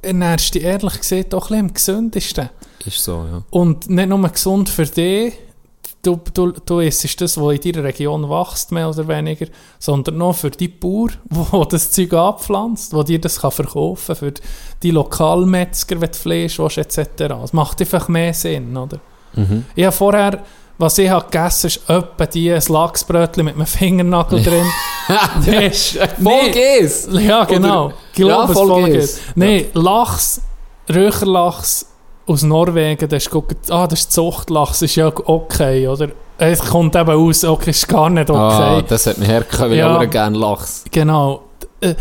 Ernährst dich ehrlich gesagt auch ein am gesündesten. Ist so, ja. Und nicht nur gesund für dich, du, du, du isst das, was in deiner Region wächst, mehr oder weniger, sondern noch für die Bauer, <laughs> wo das Zeug abpflanzt, wo dir das kann verkaufen kann, für die Lokalmetzger, wenn du Fleisch willst, etc. Es macht einfach mehr Sinn, oder? Mhm. Ich habe vorher, was ich habe gegessen ist etwa die ein Lachsbrötchen mit einem Fingernagel drin. <laughs> Nee, Voll geht's! ja, genau. Oder- Ich glaube, Ja, voll voll geht. Nein, Lachs, Röcherlachs aus Norwegen, das ist, ah, das ist Zuchtlachs, ist ja okay, oder? Es kommt eben aus, okay, ist gar nicht okay. Ah, das hat mir hergekommen, weil Ja. ich gerne Lachs. Genau. Äh,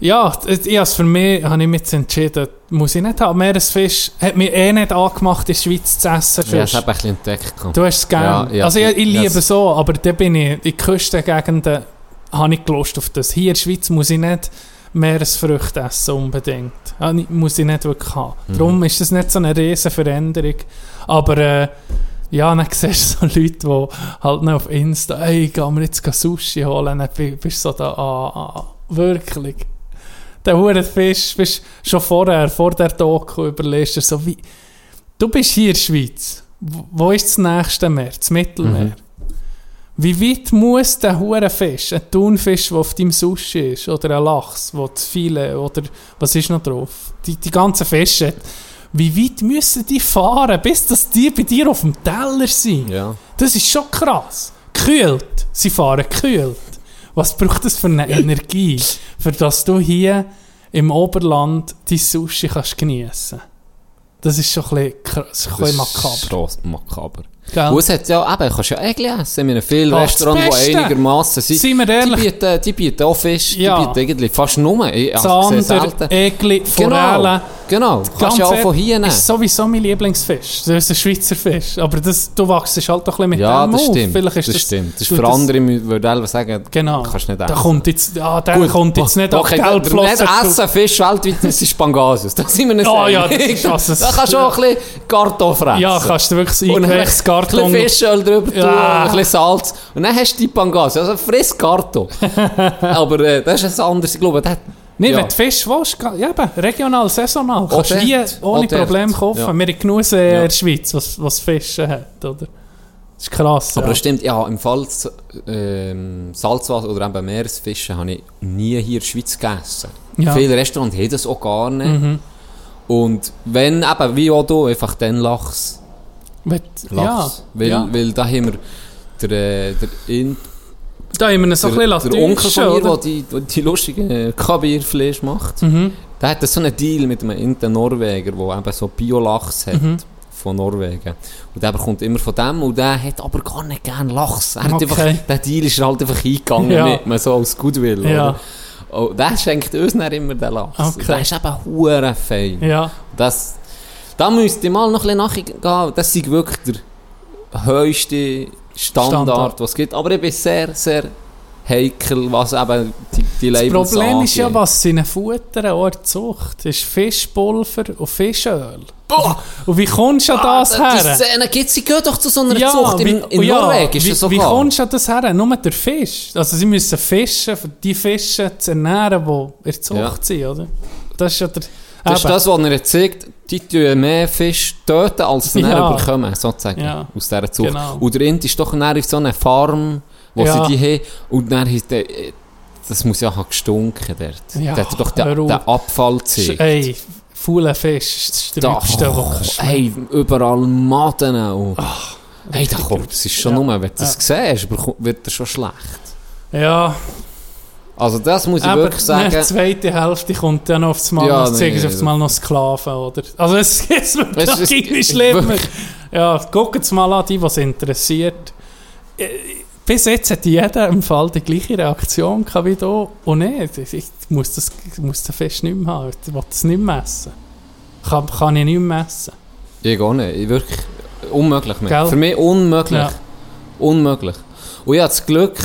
ja, ich für mich habe ich mich entschieden, muss ich nicht haben. Meeresfisch hat mich eh nicht angemacht, in der Schweiz zu essen. Ja, ich sonst. habe ein bisschen entdeckt. Du hast es gerne. Ja, ja, also ich, ich liebe das- so, aber da bin ich, in Küstengegenden habe ich Lust auf das. Hier in der Schweiz muss ich nicht Meeresfrüchte essen unbedingt. Ni- muss ich nicht wirklich haben. Mhm. Darum ist das nicht so eine riesen Veränderung. Aber äh, ja, dann <laughs> siehst du so Leute, die halt noch auf Insta, ey, gehen wir jetzt Sushi holen, dann bi- bist du so da, ah, ah, wirklich. Der hure Fisch, bist schon vorher, vor der Doku überlegst du so, wie, du bist hier in der Schweiz. Wo- ist das nächste Meer? Das Mittelmeer. Mhm. Wie weit muss der hure Fisch, ein Thunfisch, der auf deinem Sushi ist, oder ein Lachs, wo die viele, oder was ist noch drauf? Die, die ganzen Fische. Wie weit müssen die fahren, bis dass die bei dir auf dem Teller sind? Ja. Das ist schon krass. Kühlt. Sie fahren kühlt. Was braucht das für eine <laughs> Energie, für dass du hier im Oberland dein Sushi kannst geniessen? Das ist schon ein bisschen, ist ein bisschen makaber. Schon makaber. Gell? Und es hat ja, eben, kannst ja Egli essen. In vielen Ach, Restaurants, das die einigermaßen sind, Seien wir die ehrlich, bieten, die bieten auch Fisch, Ja. die bieten eigentlich fast nur. Ich, ich Zander. Egli, Genau. Forellen, genau. Du kannst ja auch von hier nehmen. ist sowieso mein Lieblingsfisch. Das ist ein Schweizer Fisch. Aber das, du wachst halt doch ein bisschen mit Ja, dem das auf. stimmt. Vielleicht ist das, das, stimmt. Das ist für das- andere, ich würde selber sagen, Genau. kannst nicht Da essen. kommt jetzt, ja, der Gut, kommt jetzt nicht okay, auf Gelbflossen. Nicht essen Fisch weltweit, das ist Pangasius. Da sind wir uns <laughs> Ah, ja, das ist- Da kannst du auch ein bisschen Karton fressen. Ja, kannst du wirklich Und ein bisschen Karton... Fischöl drüber tun, Ja. ein bisschen Salz. Und dann hast du die Pangasius. Also friss Karton. <laughs> Aber äh, das ist ein anderes, ich glaube, das Nein, ja. wenn du Fisch willst, ja, eben, regional, saisonal, kannst du hier ohne. Probleme kaufen. Ja. Wir haben genug Ja. in der Schweiz, was, was Fische hat, oder? Das ist krass, Aber ja. das stimmt, ja, im Fall ähm, Salzwasser oder eben Meeresfische habe ich nie hier in der Schweiz gegessen. Ja. Viele Restaurants haben das auch gar nicht. Mhm. Und wenn, eben, wie auch du, einfach den Lachs. Mit, ja, Lachs. Weil, ja. weil da haben wir der, der, in, Da haben wir so ein der, bisschen der Onkel von mir, der die, der die lustige Kabierfleisch macht, Mhm. der hat so einen Deal mit einem internen Norweger, der eben so Bio-Lachs hat. Mhm. Von Norwegen. Und der bekommt immer von dem und der hat aber gar nicht gerne Lachs. Er Okay. einfach, der Deal ist halt einfach eingegangen Ja. mit mir, so aus Goodwill. Ja. Oder? Oh, der schenkt uns dann immer den Lachs. Okay. Und Der ist eben hure fein. Ja, Das, da müsste ich mal noch ein bisschen nachgehen. Das ist wirklich der höchste Standard, Standard. was es gibt. Aber ich bin sehr, sehr heikel, was eben die, die das Problem ist ja, angeht. was sie ihnen futtern, auch in der Zucht, ist Fischpulver und Fischöl. Boah! Und wie kommst du an das Ah, Die her? Szene gibt sie gehen doch zu so einer Zucht. In, in ja, Norwegen ist wie, das sogar. Wie kommst du an das her? Nur der Fisch. Also sie müssen fischen, für die Fische zu ernähren, die in der Zucht Ja. sind, oder? Das ist ja der... Das ist Eben. das, was er sagt. Die tun mehr Fisch töten, als sie Ja. bekommen, sozusagen. Ja. Aus dieser Zucht. Genau. Und der Int ist doch dann auf so einer Farm, wo Ja. sie die haben. Und dann hat der, das muss ja gestunken dort. Ja, der hat doch den, den Abfall gezeigt. Ey, fauler Fisch, das ist Da, das Trübste, oh, hey, überall Maden. Und, hey, da kommt, es ist schon Ja. nur, wenn du es siehst, bekommt- wird er schon schlecht. Ja, Also das muss ich aber wirklich sagen. die zweite Hälfte kommt dann aufs Mal, Ja, noch, nee, sie aufs Mal noch Sklaven, oder? Also es, <laughs> es wird Es es ist- irgendwie schlimmer. wirklich. Ja, guckt es mal an, die, was interessiert. Äh, Bis jetzt hat jeder im Fall die gleiche Reaktion gehabt wie du. Und nicht, ich muss, das, ich muss den Fisch nicht mehr haben, ich will das nicht mehr essen. Kann, kann ich nicht mehr essen. Ich gar nicht. Ich wirklich unmöglich mehr. Gell? Für mich unmöglich. Ja. Unmöglich. Und ich habe das Glück,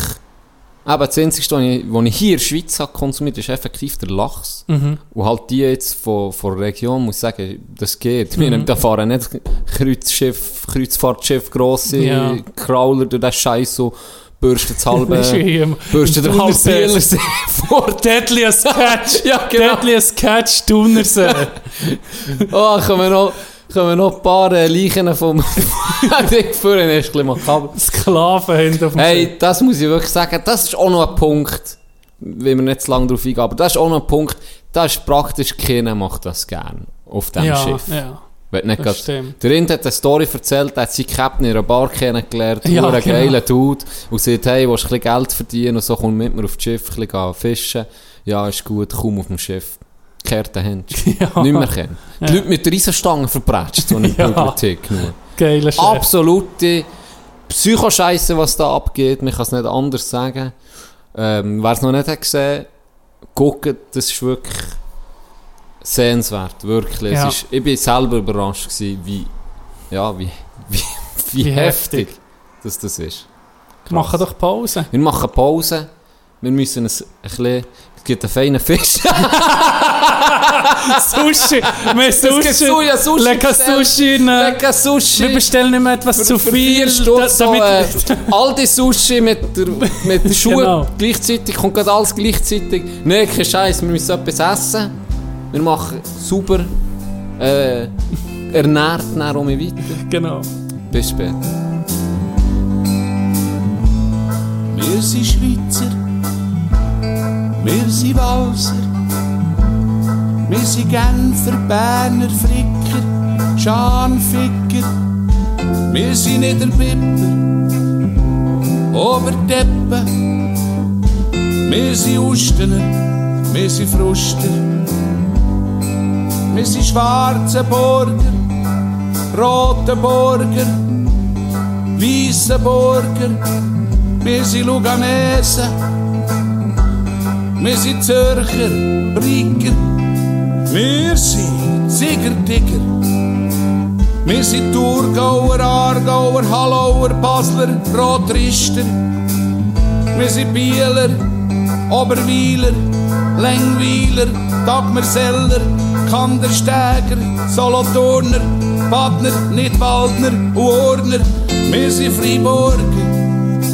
eben das Einzige, was ich, hier in der Schweiz habe konsumiert, ist effektiv der Lachs. Mhm. Und halt die jetzt von, von der Region, muss ich sagen, das geht. Wir Mhm. da fahren nicht Kreuzschiff, Kreuzfahrtschiff, grosse Ja. Crawler durch <laughs> den Scheiß so bürstet das halbe, bürstet der halbe Thunersee. Bielersee <laughs> vor. Deadliest <laughs> Catch! Ja, genau. Deadliest Catch, Thunersee! Oh, kommen noch, kommen noch ein paar äh, Leichen vom <laughs> Ding ist ein bisschen makaber. Sklaven hinter auf dem. Hey, das muss ich wirklich sagen, das ist auch noch ein Punkt, wenn wir nicht zu lange darauf eingehen, aber das ist auch noch ein Punkt, da ist praktisch keiner macht das gern auf diesem ja, Schiff. Ja, Wenn nicht das grad- stimmt. der Rind hat eine Story erzählt, er hat seinen Captain in einer Bar kennengelernt, Ja, einen genau. geilen Dude, und sagt, hey, willst du ein bisschen Geld verdienen und so, komm mit mir auf das Schiff, ein bisschen fischen. Ja, ist gut, komm auf dem Schiff. Kehrte Hände. <laughs> Ja. Nicht mehr kennen. Die Ja. Leute mit Riesenstangen verpratscht, so eine <laughs> Ja. Bibliothek nur. Geiler Chef. Absolute Psychoscheiße, was da abgeht. Man kann es nicht anders sagen. Ähm, Wer es noch nicht hat gesehen, guckt, das ist wirklich sehenswert. Wirklich. Ja. Ist, ich bin selber überrascht gewesen, wie, ja, wie, <laughs> wie, wie, Wie heftig, heftig. dass das ist. Machen doch Pause. Wir machen Pause. Wir müssen es ein bisschen... Es gibt einen feinen Fisch. <laughs> Sushi! Wir Sushi! Sushi, Sushi Lecker. Sushi! ne? Lecker Sushi. Wir bestellen nicht mehr etwas zu für viel. vier Stutz so, damit, äh, Aldi Sushi mit der, mit der Schuhe Genau. gleichzeitig, kommt gerade alles gleichzeitig. Nein, kein Scheiß, wir müssen etwas essen. Wir machen super, äh, ernährt dann um weiter. genau. Bis später. Wir sind Schweizer, wir sind Walser, wir sind Genfer, Berner, Fricker, Schanficker, wir sind Niederbipper, Oberdeppen, wir sind Ustener, wir sind Fruster, wir sind schwarze Burger, rote Burger, weiße Burger, wir sind Luganesen, wir sind Zürcher, Bricker, wir sind Sieger-Tiger. Wir sind Thurgauer, Aargauer, Hallauer, Basler, Rotrister. Wir sind Bieler, Oberweiler, Längweiler, Dagmerseller, Kandersteiger, Solothurner, Badner, Nidwaldner und Urner. Wir sind Freiburger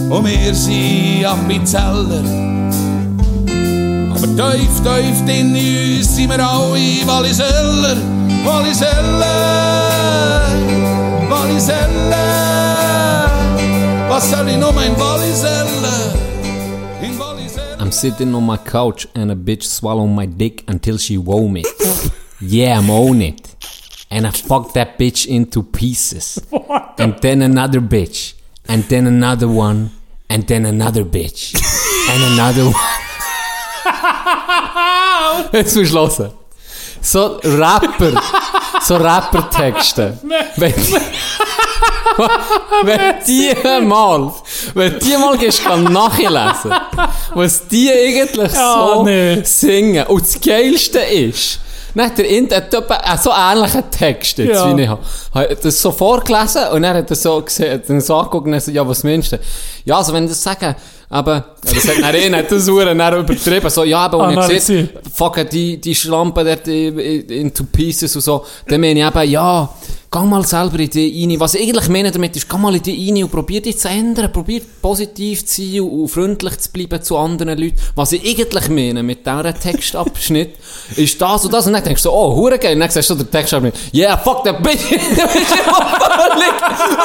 und wir sind Appenzeller. Aber tief, tief in uns sind wir alle Walliseller, Walliseller, Walliseller. Was soll ich noch mein Walliseller? I'm sitting on my couch and a bitch swallow my dick until she wome it. yeah, I'm on it. And I fuck that bitch into pieces. <laughs> and then another bitch. And then another one. And then another bitch. <laughs> and another one. <laughs> Jetzt musst du hören. So Rapper. so Rapper-Texte. <laughs> Wenn, <laughs> wenn die mal, wenn die mal gehst, kann nachlesen, was die eigentlich so nee. singen. Und das Geilste ist, Nein, der Int hat etwa so ähnlichen Text jetzt, Ja. wie ich habe. Hat das so vorgelesen und er hat das so gesehen, hat dann so angeguckt und er so, ja, was meinst du? Ja, also wenn ich das sagen, aber, das hat dann ihn, hat das Uhren dann übertrieben, so, ja, aber, und ich gesehen, Analysiert. fuck, die, die Schlampe dort in- in- into pieces und so, dann meine ich eben, ja, geh mal selber in die rein. Was ich eigentlich meine damit ist, geh mal in die rein und probier dich zu ändern, probier positiv zu sein und, und freundlich zu bleiben zu anderen Leuten. Was ich eigentlich meine mit diesem Textabschnitt, <laughs> ist das und das. Und dann denkst du so, oh, hure geil. Und dann siehst du den Textabschnitt, yeah, fuck that bitch. <laughs> Das ist völlig,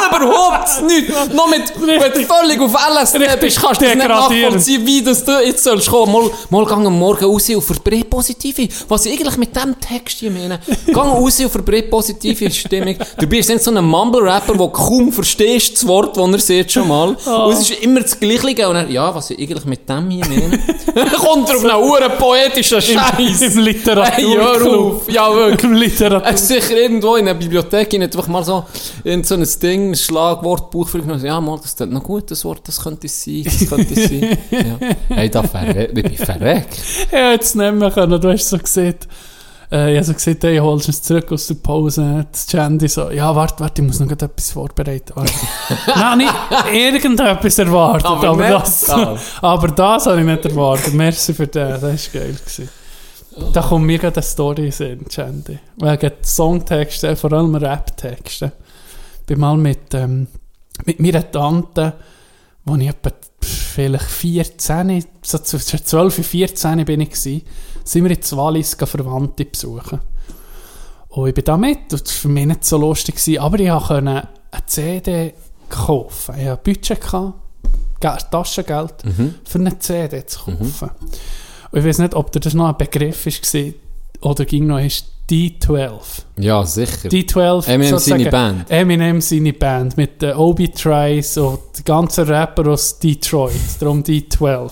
überhaupt nicht. Noch mit, du völlig auf Richtig bist, kannst du das nicht nachvollziehen, wie das du jetzt sollst kommen. Mal, mal geh am Morgen raus und verbreite positive. Was ich eigentlich mit diesem Text hier meine. Geh raus und verbreite positive Stimmung. Du bist nicht so ein Mumble-Rapper, der kaum verstehst das Wort, das er sieht schon mal. <laughs> Und es ist immer das Gleiche. Und er, ja, was ich eigentlich mit dem hier meine. <laughs> Kommt er auf einen uren poetischen Scheiß. Im Literaturclub. Hey, hör auf. Ja, wirklich. Im Literatur. Er ist sicher irgendwo in einer Bibliothek in einfach mal so, in so ein Ding, ein Schlagwort, Buch. Ja, mal, das ist noch gut, das Wort, das könnte es sein, das könnte es sein. <laughs> Ja. Hey, da verreckt, ich bin verreckt. Hätte es nicht mehr können. Du hast so gesehen, äh, ich habe so gesagt, hey, holst du es zurück aus der Pause. Das Chandy so, ja, warte, warte, ich muss noch etwas vorbereiten. <laughs> Nein, nicht irgendetwas erwartet, Aber aber, das, das. <laughs> aber das habe ich nicht erwartet. Merci für den, das war geil. Gewesen. Da kommt mir gerade eine Story in Chandy. Wegen Songtexten, vor allem Rap-Texten. Ich bin mal mit, ähm, mit meiner Tante, wo ich etwa vielleicht 14, so zwischen 12 und 14 bin ich gewesen, sind wir in Wallis Verwandte besuchen. Und ich bin da mit, und das war für mich nicht so lustig, gewesen, aber ich konnte eine CD kaufen. Ich hatte Budget, gehabt, Ge- Taschengeld, für eine CD zu kaufen. Und ich weiß nicht, ob das noch ein Begriff war oder ging noch ist D12. Ja, sicher. D12. Eminem seine Band. Eminem seine Band mit den Obi Trice und ganzen Rapper aus Detroit. Darum D12.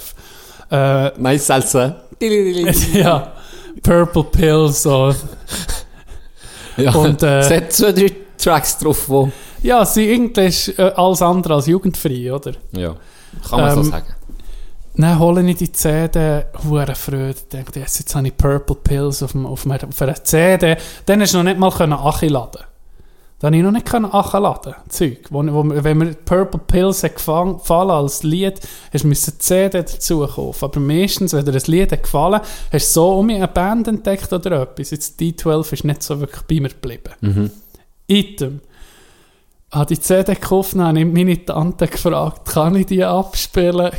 Äh, Mais Salsa. <laughs> ja, Purple Pills so. Ja, Und, äh, es hat zwei, drei Tracks drauf, wo... Ja, sie Englisch äh, alles andere als jugendfrei, oder? Ja, kann man so Ähm, sagen. Dann hole ich die CD, hure Freude. Denke, jetzt, jetzt habe ich Purple Pills auf, dem, auf, dem, auf einer CD. Dann hast du noch nicht mal können Achi laden. Dann habe ich noch nicht können Achi laden. Zeug. Wo, wo, wenn mir Purple Pills gefallen, als Lied, hast du die CD dazu kaufen. Aber meistens, wenn dir ein Lied hat gefallen hast du so um eine Band entdeckt oder etwas. Jetzt D12 ist nicht so wirklich bei mir geblieben. Item. Habe die CD gekauft, dann habe ich meine Tante gefragt, kann ich die abspielen?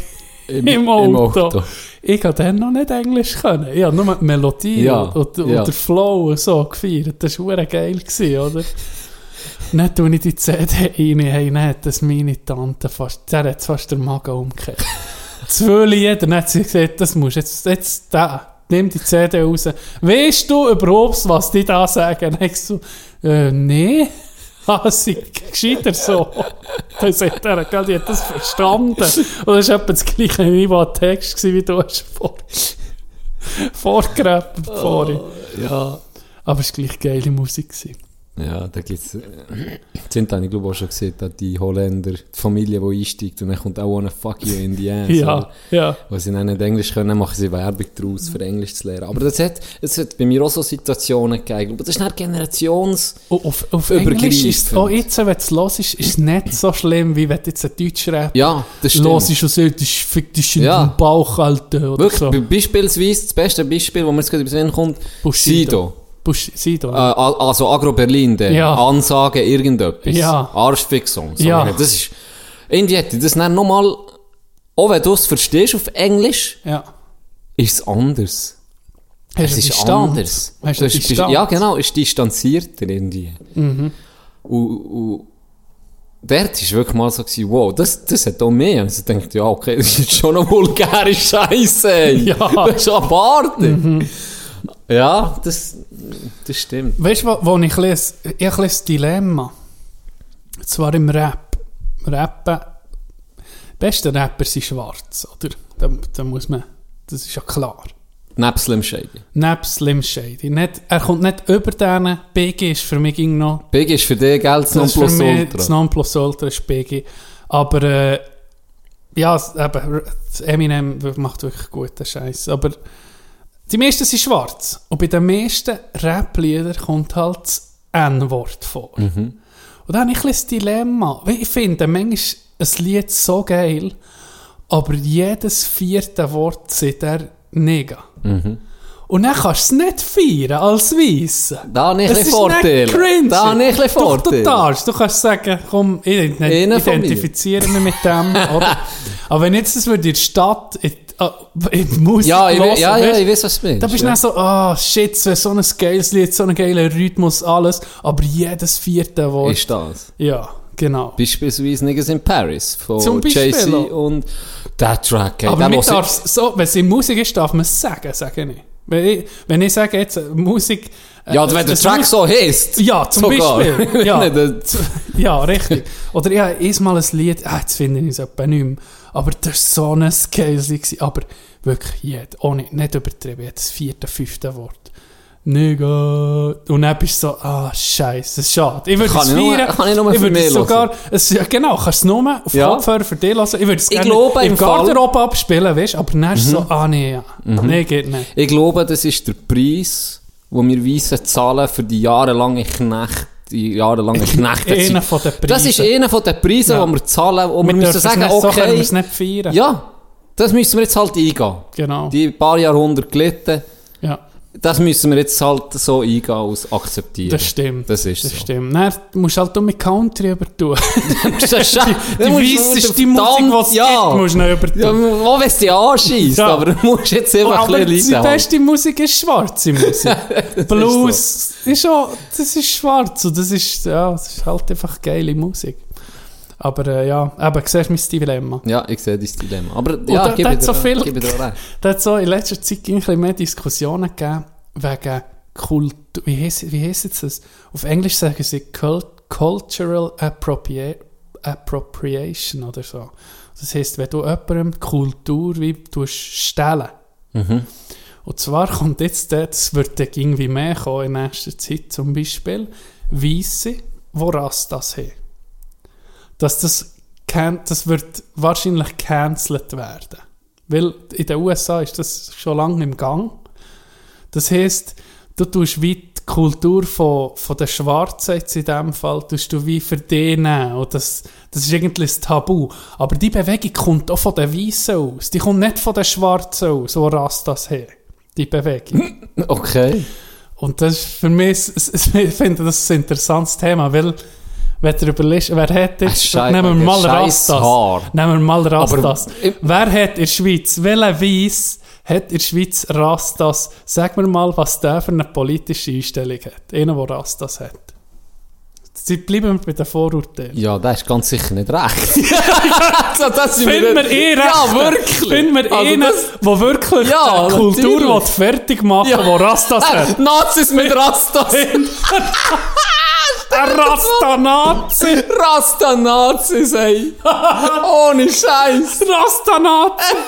Im, <laughs> Auto. Ich habe dann noch nicht Englisch können. Ich habe nur die Melodie Ja, und, und, ja. der Flow und so gefeiert. Das war geil, gewesen, oder? Dann tue ich die CD rein, hey, dann hat das meine Tante fast, der hat fast den Magen umgekehrt. <laughs> Zwei Lieder, dann hat sie gesagt, das musst jetzt, jetzt da, nimm die CD raus. Weißt du überhaupt, was die da sagen? Dann ich so, äh, nee. <laughs> Ah, sie gescheiter so. <laughs> Dann sagt er, gell, die hat das verstanden. Und das war etwa das gleiche Niveau Text, wie du hast vor, vorgerappt vorhin. Ja. Aber es war gleich geile Musik. Gewesen. Ja, da gibt es. Sind habe ich glaube auch schon gesehen, da die Holländer, die Familie, die einsteigt und dann kommt auch eine Fuck you in the ass. Ja, oder? ja. Weil sie dann nicht Englisch können, machen sie Werbung daraus, für Englisch zu lernen. Aber das hat, das hat bei mir auch so Situationen gegeben. Aber das ist nicht Generations... Oh, Auf, auf. Englisch ist es, auch jetzt, wenn du es hörst, ist es nicht so schlimm, wie wenn du jetzt einen Deutsch-Rap Ja, das stimmt. hörst und sagst, das fick dich in Ja. den Bauch, Alter, oder Wirklich, so. be- beispielsweise, das beste Beispiel, wo mir jetzt gerade über den Sinn kommt, Bushido. Sido. Busch, Sido. Äh, also Agro Berlin, der Ja. Ansage irgendetwas. Ja. Arschfix-Songs. Ja. Aber Das ist, irgendwie hätte ich das dann nochmal, auch wenn du es verstehst auf Englisch, ja. ist es anders. Hast Es ist Distanz? anders. Hast du Distanz? Ja, genau, ist distanzierter irgendwie. Mhm. Und, und dort war wirklich mal so, gewesen, wow, das, das hat auch mehr. Also ich dachte, ja, okay, das ist schon eine vulgäre Scheiße. ey. <laughs> Ja. Das ist abartig. Ja, das, das stimmt. Weißt du, wo, wo ich lese? Ich lese Dilemma. Und zwar im Rap. Rappen. Die besten Rapper sind schwarz, oder? Da, da muss man. Das ist ja klar. Neben Slim Shady. Nebst Slim Shady. Nicht, er kommt nicht über denen. Biggie ist für mich ging noch. Big ist für dich Geld Das mich das Nonplusultra. Nonplusultra ist Biggie. Aber äh, ja, eben, Eminem macht wirklich guten Scheiß. Aber die meisten sind schwarz. Und bei den meisten Rap-Liedern kommt halt das N-Wort vor. Mhm. Und dann habe ich ein das Dilemma. Ich finde manchmal ein Lied so geil, aber jedes vierte Wort sagt er Nigga. Mhm. Und dann kannst du es nicht feiern als Weisse. Da habe ich ein cringe. Da habe ich ein Doch, du darfst. Du kannst sagen, komm, ich identifiziere mich mit dem. <laughs> Aber wenn jetzt das würde in der Stadt, in, äh, die Musik Ja, ich, hören, ja, ja, ich weiß, was du meinst. da bist du ja. dann so, ah, shit, so ein geiles Lied, so ein geiler Rhythmus, alles. Aber jedes vierte Wort. Ist das. Ja, genau. Beispielsweise Niggas in Paris von Jay-Z und der Track. ey, Aber man darf so, wenn es in Musik ist, darf man es sagen, sage ich. Wenn ich, wenn ich sage jetzt, äh, Musik... äh, Ja, wenn der Track so heisst. Ja, zum Sogar. Beispiel. <laughs> Ja. <laughs> Ja, richtig. Oder ich habe einmal ein Lied, ah, jetzt finde ich es etwa nicht mehr, aber das war so ein gewesen. Aber wirklich, jed, ohne, nicht übertrieben, jedes vierte, fünfte Wort. Nigga. Und dann bist du so, ah, scheiße, das ist schade. Ich würde es feiern. kann ich nur ich für würde mich sogar, es, ja, genau, kannst du es nur auf Ja. Kopfhörer für dich lassen. Ich würde es Ich gerne glaube, im im Mhm. Garderobe abspielen, weißt du, aber dann es so, ah, nee, ja. Nee, geht nicht. Ich glaube, das ist der Preis, den wir Weissen zahlen für die jahrelange Knecht, die <laughs> von den Das ist einer von den Preisen, Ja. die wir zahlen, und wir, Wir müssen sagen, nicht, so können wir okay, es nicht feiern. ja, das müssen wir jetzt halt eingehen. Genau. Die paar Jahrhunderte gelitten, ja. Das müssen wir jetzt halt so eingehen und akzeptieren. Das stimmt. Das ist Das so. stimmt. Musst du halt auch mit Country übertun. <laughs> Das ist die Du musst- weisseste Musik, die es ja. gibt, musst du noch übertun. Ja, auch wenn es dich anschießt, Ja. aber du musst jetzt einfach aber ein die bisschen leiden. beste Musik ist schwarze <laughs> Musik. Blues ist, auch, das ist schwarz und das ist, ja, das ist halt einfach geile Musik. Aber äh, ja, eben, siehst du mein Dilemma. Ja, ich sehe das Dilemma. Aber ja, da- mir hat so viel- mir da recht. <laughs> Da hat so in letzter Zeit ein bisschen mehr Diskussionen gegeben wegen Kultur. Wie heisst, wie heisst jetzt das? Auf Englisch sagen sie Cult Cultural Appropria Appropriation oder so. Das heisst, wenn du jemandem die Kultur wie stellen. Und zwar kommt jetzt, der- das wird irgendwie mehr kommen in nächster Zeit, zum Beispiel Weisse, wo Rastas haben. Dass das, can, das wird wahrscheinlich cancelled werden. Weil in den USA ist das schon lange im Gang. Das heisst, du tust wie die Kultur von, von den Schwarzen jetzt in dem Fall, tust du wie für die nehmen. Und das, das ist eigentlich das Tabu. Aber die Bewegung kommt auch von den Weißen aus. Die kommt nicht von den Schwarzen aus, so Rastas her. Die Bewegung. <laughs> Okay. Und das ist für mich, <laughs> ich finde das ein interessantes Thema, weil, wenn du überlegst, wer hat jetzt, Schei- nehmen wir mal Rastas. Scheisshaar. Nehmen wir mal Rastas. Aber, wer hat in der Schweiz, welcher Weiss hat in der Schweiz Rastas? Sag mir mal, was der für eine politische Einstellung hat. Einer, der Rastas hat. Sie bleiben bei den Vorurteilen. Ja, das ist ganz sicher nicht recht. <laughs> so, das sind Finden wir eh recht. Ja, wirklich. Finden wir Also einen, der wirklich Ja, eine Kultur fertig machen Ja. der Rastas hat. Nazis mit Rastas. <laughs> Rasta-Nazi! Rasta-Nazis, <laughs> ey. Ohne Scheiß. Rasta-Nazi! <laughs>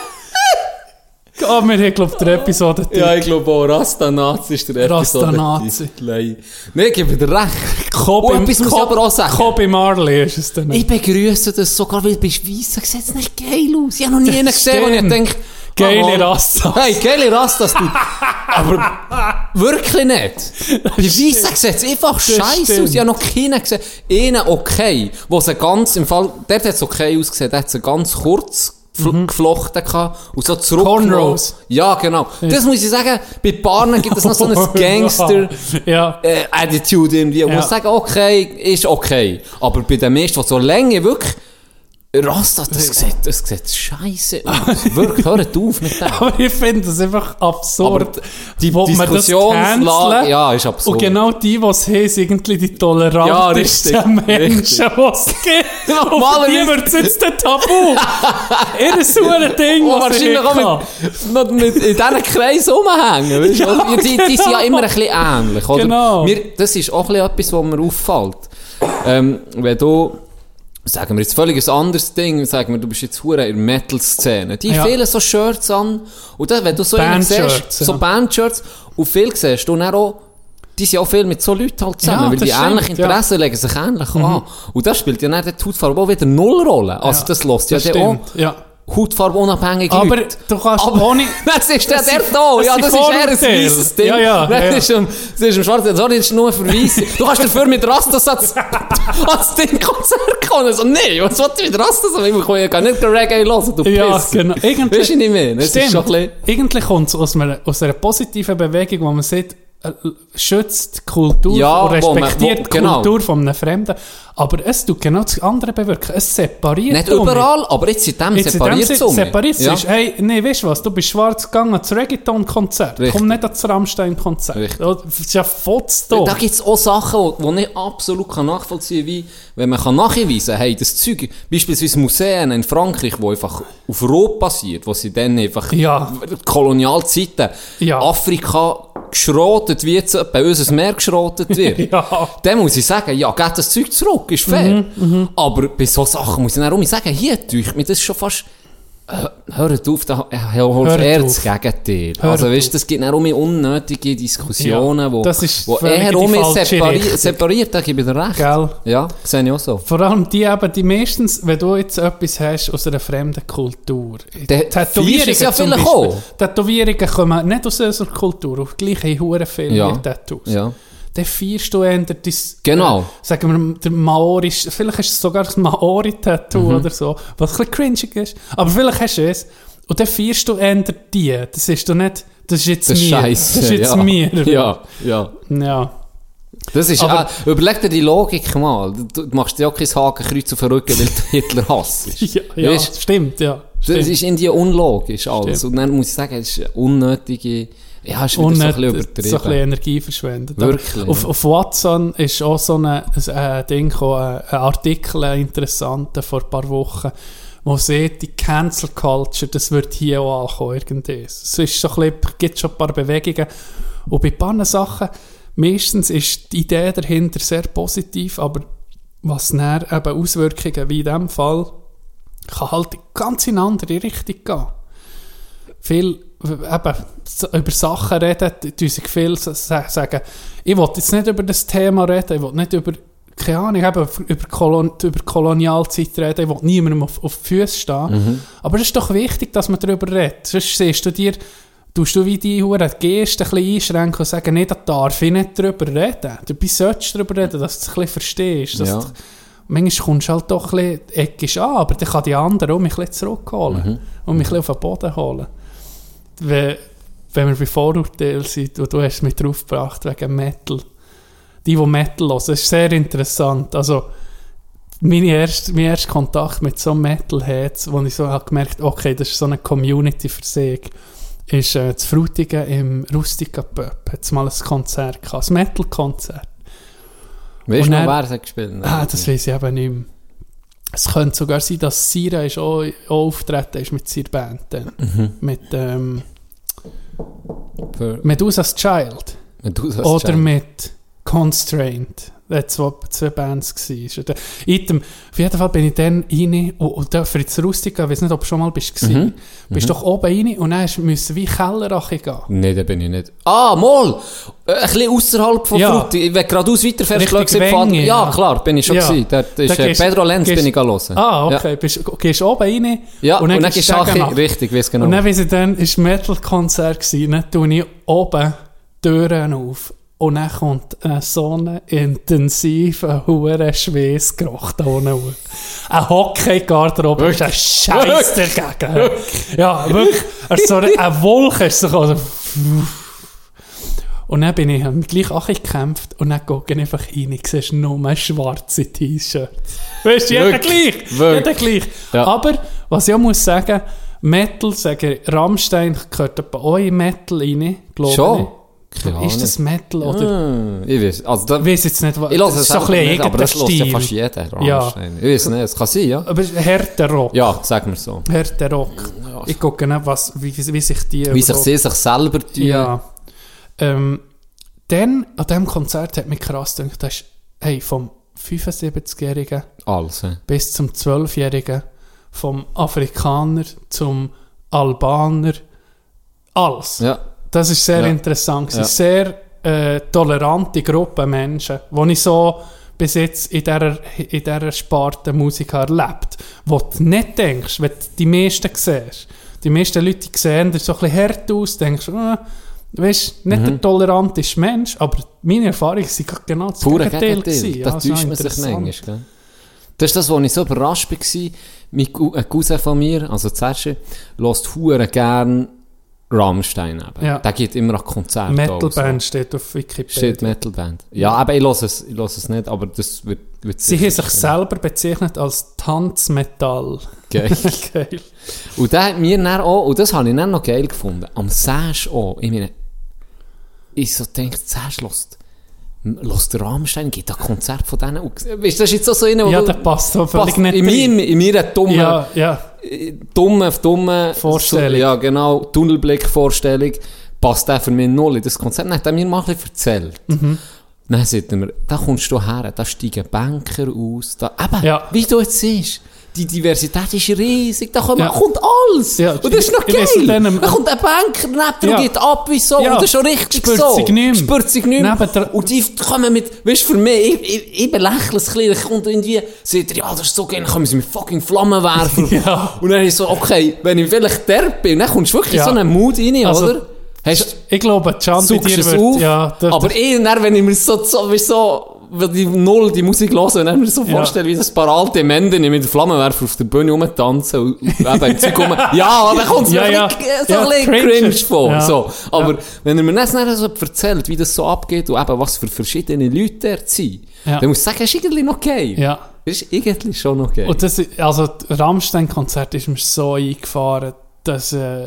Ah, wir haben, glaube ich, der Episode Ja, ich glaube auch, Rasta-Nazi ist der Rasta-Nazi. Nein, ich gebe dir recht. Kobe, Oh, etwas muss ich aber auch sagen. Kobe Marley ist es dann. Ich begrüße das sogar, weil du bist weiss, sieht nicht geil aus. Ich habe noch nie einen gesehen, wo ich denke, Geile Rastas. Hey, geile Rastas. Aber wirklich nicht. Bei Weissen sieht es einfach scheiße aus. Ich habe noch keinen gesehen. Einen okay, wo sie ganz, im Fall, der hat es okay ausgesehen, der hat sie ganz kurz gef- geflochten gehabt und so zurück. Mhm. Cornrows. Ja, genau. Das muss ich sagen, bei Paaren gibt es noch so ein <laughs> Gangster, Ja. äh, Attitude irgendwie. Und Ja. muss sagen, okay, ist okay. Aber bei den meisten, die so Länge wirklich Rasta, das sieht, das sieht scheiße aus. Wirklich, hört auf mit dem. <laughs> Aber ich finde das einfach absurd. Aber die Wo man das Diskussionslage, ja, ist absurd. Und genau die, die es haben, sind irgendwie die Ja, tolerantesten richtig, Menschen, <laughs> die es gibt. Normalerweise- die wird jetzt ein Tabu. <laughs> Ihr sauer Ding, Und was ich wahrscheinlich auch mit, mit, mit in diesen Kreisen rumhängen. Weißt, Ja. ja. die, die sind ja immer ein bisschen ähnlich. Oder? Genau. Mir, das ist auch ein bisschen etwas, was mir auffällt. Ähm, wenn du, sagen wir jetzt völlig ein anderes Ding, sagen wir, du bist jetzt hure in der Metal-Szene. Die Ja. fehlen so Shirts an. Und dann, wenn du so Bandshirts, siehst, so ja. Bandshirts, und viel siehst du dann auch, die sind auch viel mit so Leuten halt zusammen, Ja, weil die stimmt, ähnliche ja. Mhm. Interessen legen sich ähnlich an. Und das spielt ja dann die Hautfarbe auch wieder null Rolle. Also Ja, das lässt ja das auch stimmt, ja. Hautfarbe unabhängig Aber Leute. du kannst Aber ohne... <laughs> das ist der, Das der da. Ja, das ist eher ein weißes Ding. Ja, ja, ja, Das ist im, das ist im Schwarzen. Sorry, das ist nur für Weisse. Du kannst dafür mit Rastas <laughs> als, als Ding-Konzert kommen. So, nee, was wollt ihr mit Rastas? Ich kann ja gar nicht Reggae hören, du Ja, Piss. genau. Irgendwie- Weißt du nicht mehr? Das ist schon ein bisschen... Irgendwie kommt es aus einer, aus einer positiven Bewegung, wo man sieht, schützt die Kultur Ja, und wo respektiert wo- die genau. Kultur von einem Fremden. Aber es tut genau das andere bewirken. Es separiert Nicht überall, aber jetzt in dem Jetzt separiert es um. separiert es. Ja. ist, Hey, nee, weißt du was, du bist schwarz gegangen ans Reggaeton-Konzert. Komm nicht ans Rammstein-Konzert. Das ist ja Fotos da. Da gibt es auch Sachen, die ich absolut kann nachvollziehen kann, wie wenn man kann nachweisen kann, hey, das Zeug, beispielsweise Museen in Frankreich, die einfach auf Rot basiert, wo sie dann einfach Ja. Kolonialzeiten Ja. Afrika geschrotet, wie jetzt bei uns ein Meer geschrotet wird. <laughs> Ja. Dann muss ich sagen, ja, geht das Zeug zurück, ist fair. Aber bei so Sachen muss ich dann auch sagen, hier tue mir das schon fast... Hört auf, da Hört er auf. das Gegenteil. Hört also weißt, auf. das gibt dann auch mehr unnötige Diskussionen, Ja, wo, das ist wo die um separi Richtung. separiert, da gebe ich dir recht. Gell? Ja, sehe ich auch so. Vor allem die eben, die meistens, wenn du jetzt etwas hast aus einer fremden Kultur. Fleisch ist ja vielleicht auch. Tätowierungen kommen nicht aus unserer Kultur, auch gleich haben hure viele Ja. Tattoos. Ja. Dann feierst du eher das, Genau. äh, sagen wir, der Maori, vielleicht hast du sogar das Maori-Tattoo Mhm. oder so, was ein bisschen cringig ist, aber vielleicht hast du es. Und dann feierst du eher die. Das ist doch nicht, das ist jetzt Das mir. scheiße. Das ist jetzt ja. mir. <laughs> Ja, ja. ja. Das ist, Aber- äh, überleg dir die Logik mal. Du, du machst dir auch kein Hakenkreuz auf den Rücken, weil du Hitler hasst. <laughs> Ja, ja, Weißt? stimmt, ja. Das Stimmt. ist in dir unlogisch alles. Stimmt. Und dann muss ich sagen, es ist eine unnötige, ja, ist Und so ein bisschen so ein bisschen Energie verschwendet. Wirklich, Aber Auf, auf Watson ist auch so ein, ein, ein Ding gekommen, ein Artikel, ein interessanter, vor ein paar Wochen, wo sieht, die Cancel Culture, das wird hier auch ankommen, irgendwie. Es ist so ein bisschen, gibt schon ein paar Bewegungen. Und bei ein paar Sachen, meistens ist die Idee dahinter sehr positiv, aber was dann eben Auswirkungen wie in diesem Fall, kann halt ganz in eine andere Richtung gehen viel eben, über Sachen reden, die sich viel sa- sa- sagen, ich will jetzt nicht über das Thema reden, ich will nicht über, keine Ahnung, eben über, Kolon, über Kolonialzeit reden, ich will niemandem auf, auf die Füße stehen. Aber es ist doch wichtig, dass man darüber redet. Sonst siehst du dir, tust du wie die Hure Geste ein bisschen einschränken und sagen, nee, da darf ich nicht darüber reden. Du solltest darüber reden, dass du es ein bisschen verstehst. Dass Ja. du, manchmal kommst du halt doch ein bisschen eckisch an, aber dann kann die andere auch mich ein bisschen zurückholen und mich ein bisschen auf den Boden holen. Wenn, wenn wir bei Vorurteilen sind, und du hast mich drauf gebracht wegen Metal. Die, die Metal hören, das ist sehr interessant. Also, meine erste, mein erster Kontakt mit so Metalheads, wo ich so habe gemerkt okay, das ist so eine Community für sich, ist äh, zu Frutigen im Rustica Pub. Hat mal ein Konzert gehabt, ein Metal-Konzert. Weißt du noch, wer es hat gespielt? Ah, das weiß ich eben nicht mehr. Es könnte sogar sein, dass Sira ist auch, auch auftreten ist mit seiner Band. Dann. Mhm. Mit ähm, Medusa's Child. wenn du das Oder checkst. mit Constraint. Äh, zwei, zwei Bands gewesen. Ja der- Item, auf jeden Fall bin ich dann rein und, und da Fritz Rustica, ich weiß nicht, ob du schon mal bist Mhm. gewesen. Bist doch oben rein und dann müssen wie Kellerache gehen. Nein, da bin ich nicht. Ah, mal! Äh, Ein bisschen außerhalb von Ja. Frutti. Wenn geradeaus weiterfährst, Richtig schau, Wenge, ja, ja, ja. klar, bin ich schon Ja. gewesen. Dort ist Da äh, gehst- Pedro Lenz gehst- bin ich hören. Ah, okay. Bist, gehst oben rein Ja, und dann, gehst gehst du richtig, weiss genau. Und dann, weiss ich, dann war Metal-Konzert, gewesen, dann tue ich oben die Türen auf. Und dann kommt äh, so ein intensiver, hoher Schweißgeruch da unten. hoch. Ein Hockey-Garderobe ist ein Scheiß dagegen. Ja, wirklich. Also so eine, Wolke ist so. Also, und dann bin ich hab mich gleich auch gekämpft und dann gucke ich einfach rein, ich sehe nur schwarze T-Shirts. Weißt du, jeder gleich. Jeder gleich. Ja. Aber, was ich auch muss sagen, Metal, sagen, Rammstein gehört bei euch Metal rein, glaube Schon? Keine Ist das Metal oder? Ah, ich weiß, also da, Ich weiß jetzt nicht, was. ich lasse es so ein nicht, aber das lässt ja fast jeder. Ja. Ich weiß nicht, es kann sein, ja. Aber härter Rock. Ja, sagen wir so. Härter Rock. Ich gucke nicht, was, wie, wie sich die Wie sich sie sich selber tun. Ja. Ähm, dann, an diesem Konzert hat mich krass gedacht, das ist, hey, vom 75-Jährigen Alles. hä? bis zum 12-Jährigen, vom Afrikaner zum Albaner, alles. Ja. Das ist sehr Ja. interessant. Ja. Sehr äh, tolerante Gruppe Menschen, die ich so bis jetzt in dieser, in dieser Sparte Musik erlebt wo du nicht denkst, wenn du die meisten siehst. Die meisten Leute die sehen dir so ein bisschen hart aus, denkst, äh, weißt, nicht Mhm. der toleranteste Mensch, aber meine sind gerade genau das Pure Gegenteil. Das Ja, täuscht man sich manchmal. gell? Das ist das, wo ich so überrascht war. Mein Cou- ein Cousin von mir, also zuerst, hört hure gern Rammstein. Eben. Ja. Der geht immer an Konzerte. Metalband steht auf Wikipedia. Steht Metalband. Ja, aber ich höre es, ich höre es nicht, aber das wird, wird Sie haben sich selber bezeichnet als Tanzmetall. <laughs> Geil. Geil. Und der hat mir dann auch, und das habe ich dann noch geil gefunden, am Sash auch, ich meine, ich so denke, Sash lässt, lässt der Rammstein, gibt ein Konzert von denen, weißt du, das ist jetzt so so einer, wo Ja, der passt so völlig passt nicht in, meiner dummen, Ja, ja. Dumme, dumme Vorstellung. Ja, genau, Tunnelblick-Vorstellung, passt der für mich null in das Konzert. Dann hat er mir mal ein bisschen erzählt. Mhm. Dann sagt er mir, da kommst du her, da steigen Banker aus, da, eben, Ja. wie du jetzt siehst. Die Diversität ist riesig, da kommt, Ja. kommt alles. Ja, und das ist noch geil. einem- da kommt ein Banker neben Ja. und geht ab wie so. Ja. Und das ist schon richtig Spürt so. sich nicht. Spürt sich nicht mehr. Und die kommen mit, weißt du, für mich, ich, ich, ich belächle es ein bisschen, kommt irgendwie, sagt er, ja, das ist so geil, dann kommen sie mit fucking Flammen werfen. <laughs> Ja. Und dann ist so, okay, wenn ich vielleicht der bin, dann kommst du wirklich Ja. so einen Mut rein, Also, oder? Hast, Ich glaube, Can bei suchst dir wird... auf, Ja, aber eh, dann, wenn ich mir so, so, so, die Null die Musik hören und dann mir so Ja. vorstellen, wie das paar alte Männer mit Flammenwerfer auf der Bühne rumtanzen und eben im Zeug rum. <laughs> Ja, dann kommt es Ja, mir ja. ein bisschen, so Ja, ein bisschen cringe. cringe vor. Ja. So. Aber wenn er mir das dann so erzählt, wie das so abgeht und eben was für verschiedene Leute dort sind, Ja. dann muss ich sagen, das ist irgendwie noch geil. ja. Das ist irgendwie schon geil. Und das, also, das Rammstein-Konzert ist mir so eingefahren, dass äh,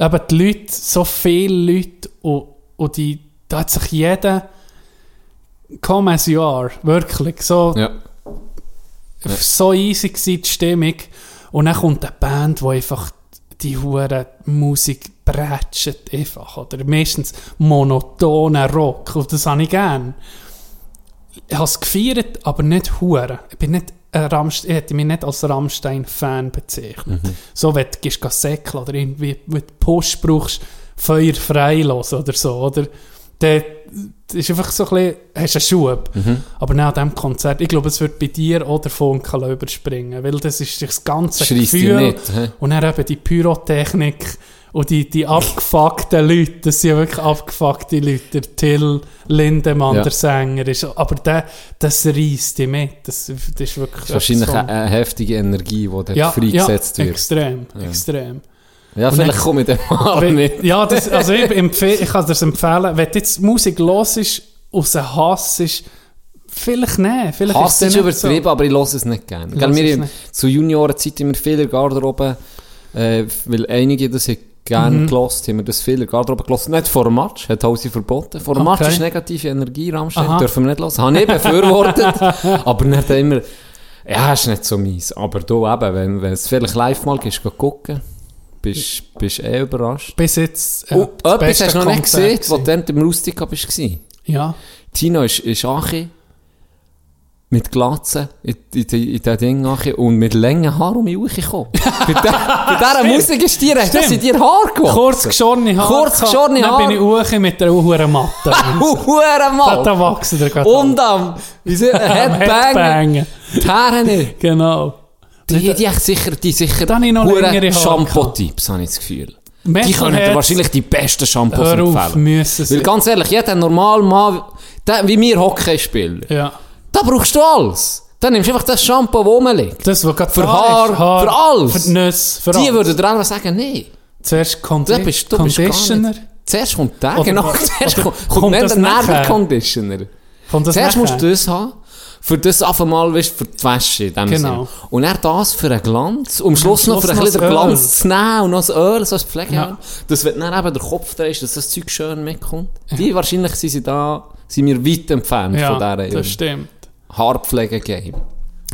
eben die Leute, so viele Leute, und, und die, da hat sich jeder come as you are, wirklich, so, ja. so easy gewesen, die Stimmung. Und dann kommt eine Band, die einfach die hure Musik prätscht einfach, oder meistens monotonen Rock, und das habe ich gern. Ich habe es gefeiert, aber nicht hure. Ich bin nicht Rammstein, ich hätte mich nicht als Rammstein-Fan bezeichnet. So, wenn du gehst säckeln oder irgendwie, du Push brauchst, Feuer frei lassen oder so, oder? Das ist einfach so ein bisschen, hast einen Schub. Aber nach diesem Konzert, ich glaube, es wird bei dir auch der Funken überspringen, weil das ist das ganze Schreisst dich Gefühl nicht, und dann eben die Pyrotechnik und die, die abgefuckten Leute, das sind ja wirklich abgefuckte Leute. Der Till Lindemann, Ja. der Sänger, ist, aber der, das reißt dich mit. Das, das ist wirklich... Das ist wahrscheinlich etwas eine, heftige Energie, die dort ja, freigesetzt ja, wird. extrem, extrem. Ja, Und vielleicht komme ich dem mal mit. Ja, das, also ich, ich kann dir das empfehlen, wenn jetzt Musik los ist, aus Hass ist, vielleicht nicht. Vielleicht Hass ist dann nicht so. übertrieben, aber ich höre es nicht gerne. Gell, wir haben nicht. zu Juniorenzeit immer viel in der Garderobe, äh, weil einige das gerne Mhm. gelost, haben wir das viel in der Garderobe gelost. Nicht vor dem Match, hat Hausi verboten. Vor dem Match Okay. ist negative Energie, Rammstein, dürfen wir nicht hören. Habe ich befürwortet, <laughs> aber er immer, ja, ist nicht so mies. Aber du eben, wenn, wenn es vielleicht live mal gehst, geh gucken, bist du eh überrascht. Bis jetzt... äh, Oh, das etwas hast du noch nicht gesehen, wo gewesen. du dort im Rustica bist. gewesen. Ja. Tino ist, ist Achi mit Glatzen in, in, in, den Ding rein und mit langen Haaren um mich rausgekommen. <laughs> bei, der, bei dieser Musik ist dir, das in dir Haar gewachsen. Kurz geschorene Haare. Kurz geschorene Dann bin ich Haare. hoch mit der hohen Matte. <laughs> Huere Da, wachsen der gerade Und am, wie man, <laughs> Headbanger. Headbanger. Die Haare nicht. Genau. Die, die, echt sicher, die sicher, Da habe ich noch längere Shampoo-Tipps, habe ich das Gefühl. Die Metalheads- können wahrscheinlich die besten Shampoos empfehlen. müssen. Weil ganz ehrlich, jeder normal Mann, der, wie wir Hockeyspieler, Ja. da brauchst du alles. Dann nimmst du einfach das Shampoo, das rumliegt. Das, was gerade Für Haar, ist, Haar, für alles. Für die Nüsse, für Die alles. würden dir einfach sagen, nee, Zuerst Condi du bist, du bist Conditioner. nicht. Zuerst kommt der, genau. Zuerst kommt, kommt kommt der? Nervenconditioner. Kommt Zuerst nachher? musst du das haben, für das einfach mal, weißt, für die Wäsche in dem Genau. Sinne. Und er das für einen Glanz, um Schluss noch für ein noch bisschen das den Öl. Glanz zu nehmen und noch das Öl, so als Pflege Ja. Das wird dann eben der Kopf drehst, dass das Zeug schön mitkommt. Die wahrscheinlich sind sie da, sind wir weit entfernt Ja, von dieser das stimmt. Haarpflege-Game.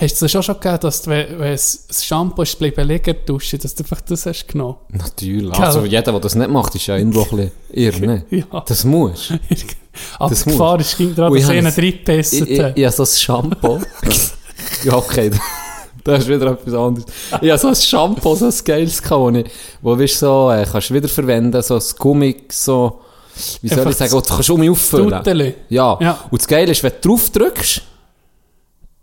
Hast du es schon schon gegeben, dass du, wenn, wenn das Shampoo ist bleiben liegen duschen, dass du einfach das hast genommen? Natürlich. Gell? Also jeder, der das nicht macht, ist ja irgendwo ein bisschen <laughs> irre. Ja. Das muss. <laughs> Aber Das die Gefahr ist Und ich dass einer hab's- reingepisst Ich, ich, ich habe so ein Shampoo. <laughs> ja, okay. Das ist wieder etwas anderes. Ich habe so ein Shampoo, so ein geiles gehabt, wo, ich, wo weißt, so, äh, kannst du wiederverwenden, so ein Gummi, so, wie soll Einfach ich sagen, du kannst um mich auffüllen. Ja. Ja. Und das Geile ist, wenn du drauf drückst,